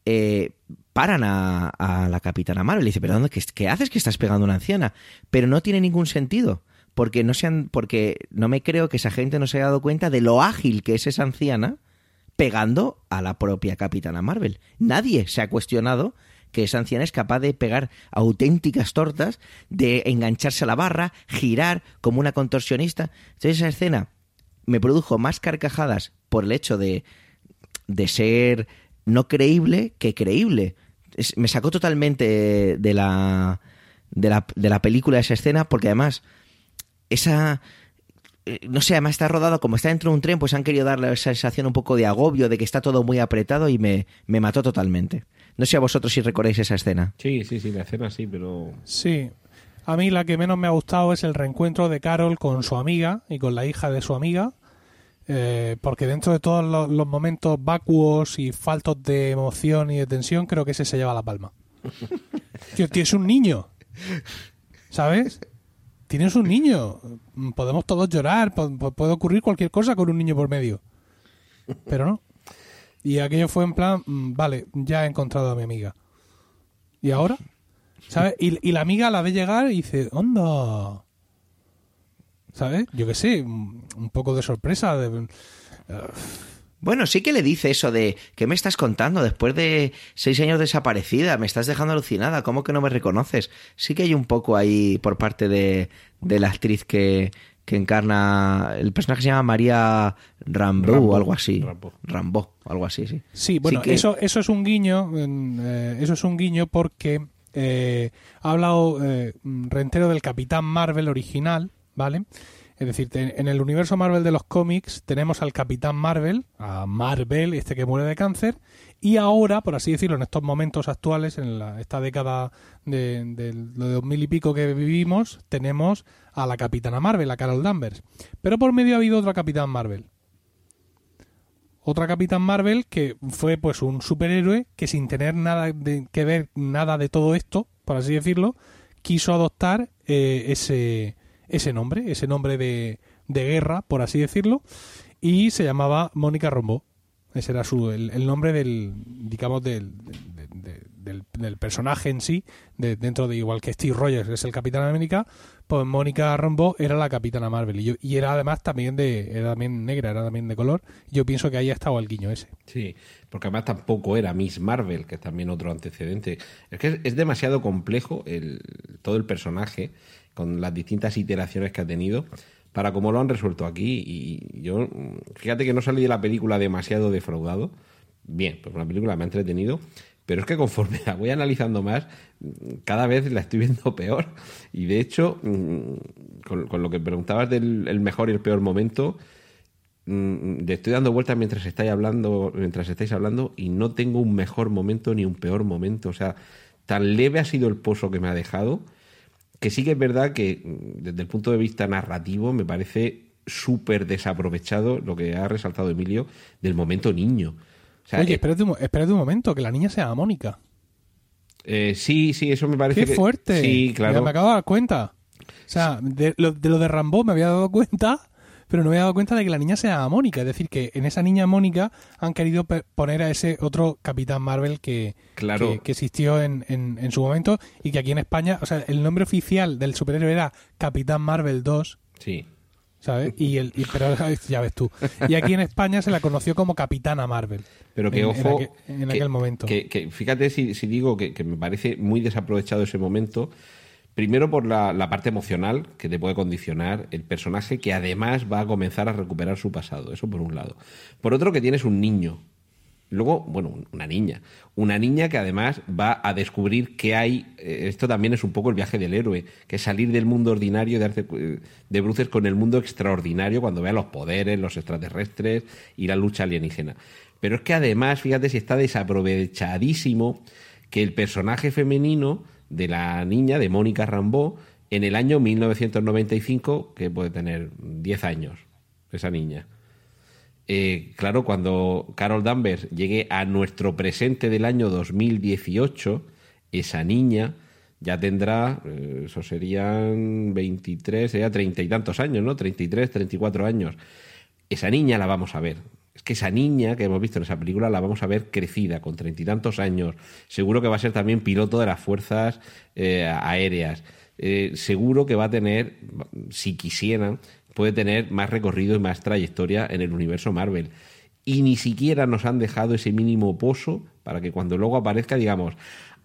eh, paran a, la capitana Marvel y dice, pero ¿dónde, qué, haces que estás pegando a una anciana? Pero no tiene ningún sentido, porque no, se han, porque no me creo que esa gente no se haya dado cuenta de lo ágil que es esa anciana pegando a la propia capitana Marvel. Nadie se ha cuestionado que esa anciana es capaz de pegar auténticas tortas, de engancharse a la barra, girar como una contorsionista. Entonces esa escena me produjo más carcajadas por el hecho de, de ser no creíble que creíble. Es- me sacó totalmente de la, de la, de la película esa escena porque además esa eh, no sé, además está rodado como está dentro de un tren, pues han querido darle esa sensación un poco de agobio, de que está todo muy apretado y me, me mató totalmente. No sé a vosotros si recordáis esa escena. Sí, sí, sí, la escena sí, pero... Sí. A mí la que menos me ha gustado es el reencuentro de Carol con su amiga y con la hija de su amiga. Eh, porque dentro de todos los, los momentos vacuos y faltos de emoción y de tensión, creo que ese se lleva la palma. Tío, tío, es un niño. ¿Sabes? Tienes un niño. Podemos todos llorar. pu- pu- puede ocurrir cualquier cosa con un niño por medio. Pero no. Y aquello fue en plan, mm, vale, ya he encontrado a mi amiga. ¿Y ahora? ¿Sabes? Y, y la amiga la ve llegar y dice, onda. ¿Sabes? Yo qué sé, un poco de sorpresa. De, Bueno, sí que le dice eso de ¿qué me estás contando? Después de seis años desaparecida, me estás dejando alucinada, ¿cómo que no me reconoces? Sí que hay un poco ahí por parte de, de la actriz que, que encarna. El personaje se llama María Rambo, Rambo, o algo así. Rambo. Rambo, algo así, sí. Sí, bueno, que- eso, eso es un guiño, eh, eso es un guiño porque eh, ha hablado eh, Rentero del Capitán Marvel original, ¿vale? Es decir, en el universo Marvel de los cómics tenemos al Capitán Marvel, a Marvel, este que muere de cáncer, y ahora, por así decirlo, en estos momentos actuales, en la- esta década de, de, de 2000 y pico que vivimos, tenemos a la Capitana Marvel, a Carol Danvers. Pero por medio ha habido otra Capitán Marvel. Otra Capitán Marvel que fue pues un superhéroe que sin tener nada de, que ver nada de todo esto, por así decirlo, quiso adoptar eh, ese, ese nombre, ese nombre de, de guerra, por así decirlo, y se llamaba Mónica Rombo. Ese era su, el, el nombre del, digamos, del, de- de- del, del personaje en sí, de, dentro de igual que Steve Rogers es el Capitán América, pues Mónica Rambeau era la Capitana Marvel y, yo- y era además también de, era también negra, era también de color. Yo pienso que ahí ha estado el guiño ese. Sí, porque además tampoco era Miss Marvel, que es también otro antecedente. Es que es, es demasiado complejo el, todo el personaje, las distintas iteraciones que ha tenido, para cómo lo han resuelto aquí. Y yo, fíjate que no salí de la película demasiado defraudado. Bien, pues la película me ha entretenido. Pero es que conforme la voy analizando más, cada vez la estoy viendo peor. Y de hecho, mm, con, lo que preguntabas del el mejor y el peor momento, mm, le estoy dando vueltas mientras estáis hablando, mientras estáis hablando, y no tengo un mejor momento ni un peor momento. O sea, tan leve ha sido el pozo que me ha dejado, que sí que es verdad que mm, desde el punto de vista narrativo me parece súper desaprovechado lo que ha resaltado Emilio del momento niño. O sea, Oye, eh, espérate un, espérate un momento, que la niña sea Mónica. eh, sí, sí, eso me parece ¡Qué que- fuerte! Sí, claro. Ya me acabo de dar cuenta. O sea, de lo, de lo de Rambo me había dado cuenta, pero no me había dado cuenta de que la niña sea Mónica. Es decir, que en esa niña Mónica han querido poner a ese otro Capitán Marvel que, Claro. que, que existió en, en, en su momento y que aquí en España, o sea, el nombre oficial del superhéroe era Capitán Marvel 2. Sí. ¿Sabes? Y el, y- pero ya ves tú. Y aquí en España se la conoció como Capitana Marvel. Pero que en- en ojo, aquel- en, que- aquel momento. Que, fíjate si, si digo que me parece muy desaprovechado ese momento. Primero por la, parte emocional que te puede condicionar el personaje que además va a comenzar a recuperar su pasado. Eso por un lado. Por otro que tienes un niño. Luego, bueno, una niña. Una niña que además va a descubrir que hay. eh, Esto también es un poco el viaje del héroe, que es salir del mundo ordinario, de, eh, de bruces con el mundo extraordinario cuando vea los poderes, los extraterrestres y la lucha alienígena. Pero es que además, fíjate si está desaprovechadísimo que el personaje femenino de la niña, de Mónica Rambeau, en el año 1995, que puede tener 10 años, esa niña. Eh, claro, cuando Carol Danvers llegue a nuestro presente del año 2018, esa niña ya tendrá, eh, eso serían 23, sería treinta y tantos años, ¿no? 33, 34 años. Esa niña la vamos a ver. Es que esa niña que hemos visto en esa película la vamos a ver crecida, con treinta y tantos años. Seguro que va a ser también piloto de las fuerzas eh, aéreas. Eh, seguro que va a tener, si quisieran, puede tener más recorrido y más trayectoria en el universo Marvel. Y ni siquiera nos han dejado ese mínimo pozo para que cuando luego aparezca digamos,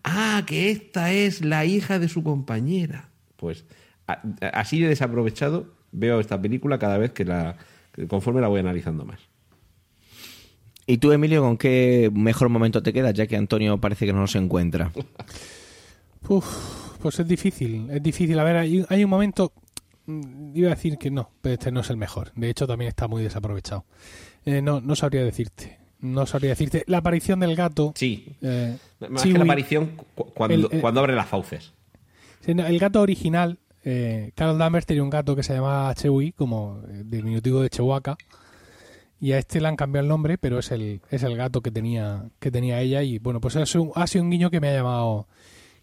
ah, que esta es la hija de su compañera. Pues así de desaprovechado veo esta película cada vez que la conforme la voy analizando más. ¿Y tú, Emilio, con qué mejor momento te quedas, ya que Antonio parece que no se encuentra? Uf, pues es difícil, es difícil. A ver, hay, hay un momento, mm, iba a decir que no, pero este no es el mejor. De hecho, también está muy desaprovechado. Eh, no, no sabría decirte. No sabría decirte. La aparición del gato. Sí. eh, Más que la aparición cu- cuando, El- el- cuando abre las fauces. El gato original, eh, Carol Danvers tenía un gato que se llamaba Chewie, como eh, diminutivo de Chewbacca. Y a este le han cambiado el nombre, pero es el, es el gato que tenía, que tenía ella. Y bueno, pues ha sido, un- ha sido un guiño que me ha llamado,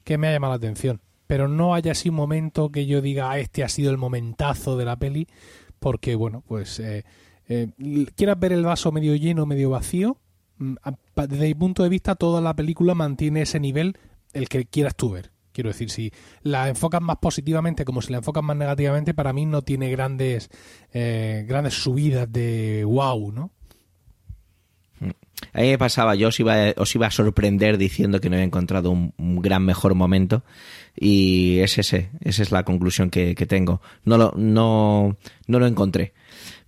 que me ha llamado la atención. Pero no haya así un momento que yo diga, "Ah, este ha sido el momentazo de la peli, porque bueno, pues eh, eh, quieras ver el vaso medio lleno, medio vacío, mm, desde mi punto de vista toda la película mantiene ese nivel, el que quieras tú ver. Quiero decir, si la enfocas más positivamente como si la enfocas más negativamente, para mí no tiene grandes, eh, grandes subidas de wow, ¿no? A me pasaba, yo os iba, os iba a sorprender diciendo que no había encontrado un, un gran mejor momento y es ese, esa es la conclusión que, que tengo. No lo, no, no lo encontré.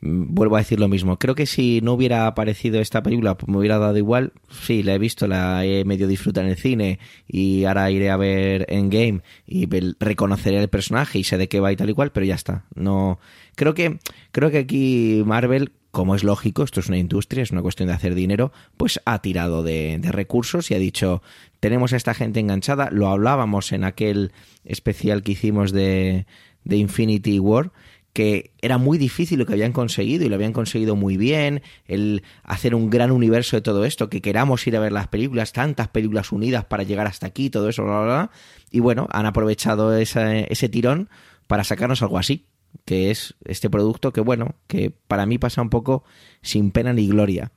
Vuelvo a decir lo mismo. Creo que si no hubiera aparecido esta película, pues me hubiera dado igual. Sí, la he visto, la he medio disfrutado en el cine y ahora iré a ver Endgame y reconoceré el personaje y sé de qué va y tal y cual, pero ya está. No, creo que, creo que aquí Marvel como es lógico, esto es una industria, es una cuestión de hacer dinero, pues ha tirado de, recursos y ha dicho, tenemos a esta gente enganchada, lo hablábamos en aquel especial que hicimos de, de Infinity War, que era muy difícil lo que habían conseguido y lo habían conseguido muy bien, el hacer un gran universo de todo esto, que queramos ir a ver las películas, tantas películas unidas para llegar hasta aquí, todo eso, bla, bla, bla. Y bueno, han aprovechado ese tirón para sacarnos algo así que es este producto que, bueno, que para mí pasa un poco sin pena ni gloria.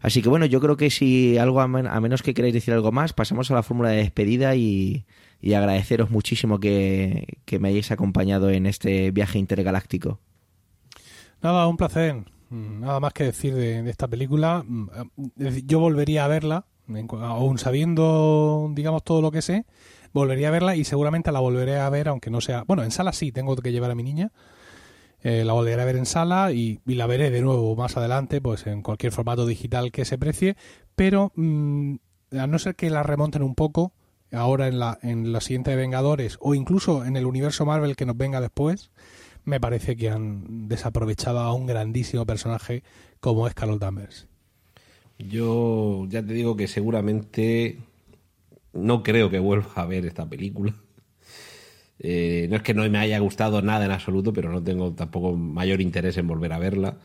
Así que bueno, yo creo que si algo, a, menos que queráis decir algo más, pasamos a la fórmula de despedida y, agradeceros muchísimo que, me hayáis acompañado en este viaje intergaláctico. Nada, un placer. Nada más que decir de, esta película. Yo volvería a verla, aún sabiendo, digamos, todo lo que sé volvería a verla y seguramente la volveré a ver, aunque no sea. Bueno, en sala sí, tengo que llevar a mi niña. Eh, la volveré a ver en sala y, la veré de nuevo más adelante, pues en cualquier formato digital que se precie. Pero mm, a no ser que la remonten un poco, ahora en la, en la siguiente de Vengadores o incluso en el universo Marvel que nos venga después, me parece que han desaprovechado a un grandísimo personaje como es Carol Danvers. Yo ya te digo que seguramente no creo que vuelva a ver esta película. Eh, no es que no me haya gustado nada en absoluto, pero no tengo tampoco mayor interés en volver a verla.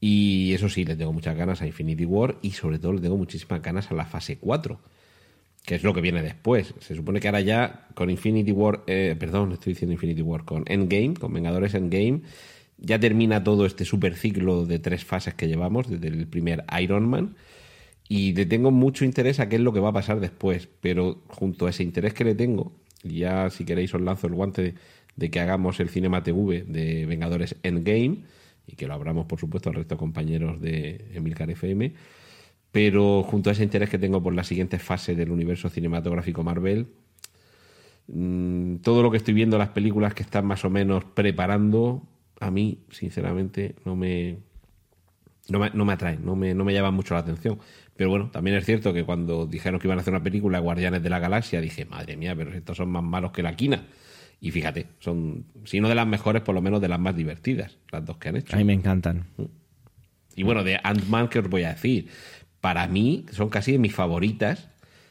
Y eso sí, le tengo muchas ganas a Infinity War y sobre todo le tengo muchísimas ganas a la fase 4, que es lo que viene después. Se supone que ahora ya con Infinity War, eh, perdón, estoy diciendo Infinity War, con Endgame, con Vengadores Endgame, ya termina todo este super ciclo de tres fases que llevamos desde el primer Iron Man y le tengo mucho interés a qué es lo que va a pasar después, pero junto a ese interés que le tengo, ya si queréis os lanzo el guante de, que hagamos el Cinema TV de Vengadores Endgame y que lo abramos por supuesto al resto de compañeros de Emilcar FM, pero junto a ese interés que tengo por la siguiente fase del universo cinematográfico Marvel, mm, todo lo que estoy viendo, las películas que están más o menos preparando, a mí, sinceramente, no me, no me, no me atraen, no me, no me llaman mucho la atención. Pero bueno, también es cierto que cuando dijeron que iban a hacer una película de Guardianes de la Galaxia, dije, madre mía, pero estos son más malos que la quina. Y fíjate, son, si no de las mejores, por lo menos de las más divertidas, las dos que han hecho. A mí me encantan. Y bueno, de Ant-Man, ¿qué os voy a decir? Para mí son casi de mis favoritas,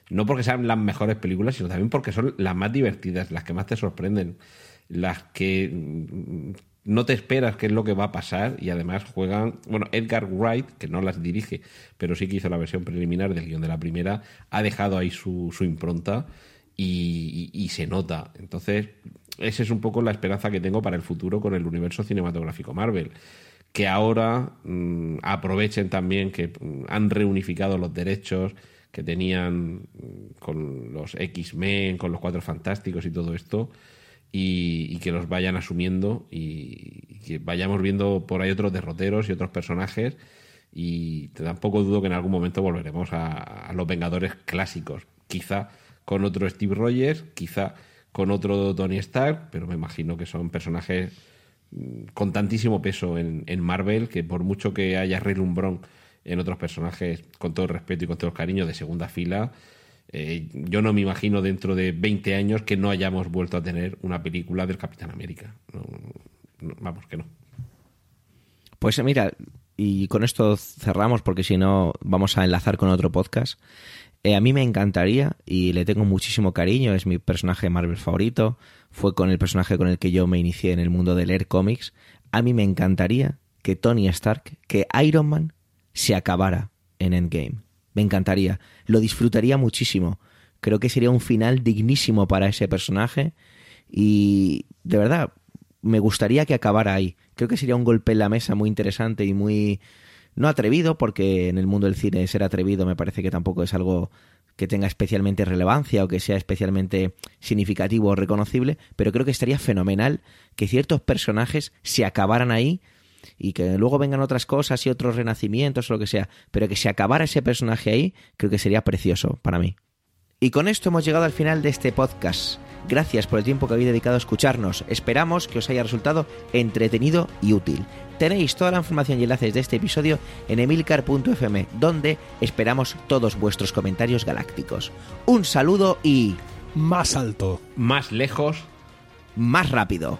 no porque sean las mejores películas, sino también porque son las más divertidas, las que más te sorprenden, las que no te esperas qué es lo que va a pasar y además juegan, bueno, Edgar Wright, que no las dirige, pero sí que hizo la versión preliminar del guion de la primera, ha dejado ahí su, impronta y, se nota. Entonces, esa es un poco la esperanza que tengo para el futuro con el universo cinematográfico Marvel. Que ahora mm, aprovechen también que mm, han reunificado los derechos que tenían mm, con los X-Men, con los Cuatro Fantásticos y todo esto y, que los vayan asumiendo y, que vayamos viendo por ahí otros derroteros y otros personajes. Y tampoco dudo que en algún momento volveremos a, los Vengadores clásicos, quizá con otro Steve Rogers, quizá con otro Tony Stark, pero me imagino que son personajes con tantísimo peso en, en Marvel que por mucho que haya relumbrón en otros personajes, con todo el respeto y con todo el cariño de segunda fila, eh, yo no me imagino dentro de 20 años que no hayamos vuelto a tener una película del Capitán América. vamos, que no. Pues mira, y con esto cerramos porque si no vamos a enlazar con otro podcast. Eh, a mí me encantaría y le tengo muchísimo cariño, es mi personaje Marvel favorito, fue con el personaje con el que yo me inicié en el mundo de leer cómics. A mí me encantaría que Tony Stark, que Iron Man se acabara en Endgame. Me encantaría. Lo disfrutaría muchísimo. Creo que sería un final dignísimo para ese personaje. Y de verdad, me gustaría que acabara ahí. Creo que sería un golpe en la mesa muy interesante y muy... No atrevido, porque en el mundo del cine ser atrevido me parece que tampoco es algo que tenga especialmente relevancia o que sea especialmente significativo o reconocible, pero creo que estaría fenomenal que ciertos personajes se acabaran ahí y que luego vengan otras cosas y otros renacimientos o lo que sea, pero que se acabara ese personaje ahí, creo que sería precioso para mí. Y con esto hemos llegado al final de este podcast. Gracias por el tiempo que habéis dedicado a escucharnos. Esperamos que os haya resultado entretenido y útil. Tenéis toda la información y enlaces de este episodio en emilcar.fm, donde esperamos todos vuestros comentarios galácticos. Un saludo y... Más alto. Más lejos. Más rápido.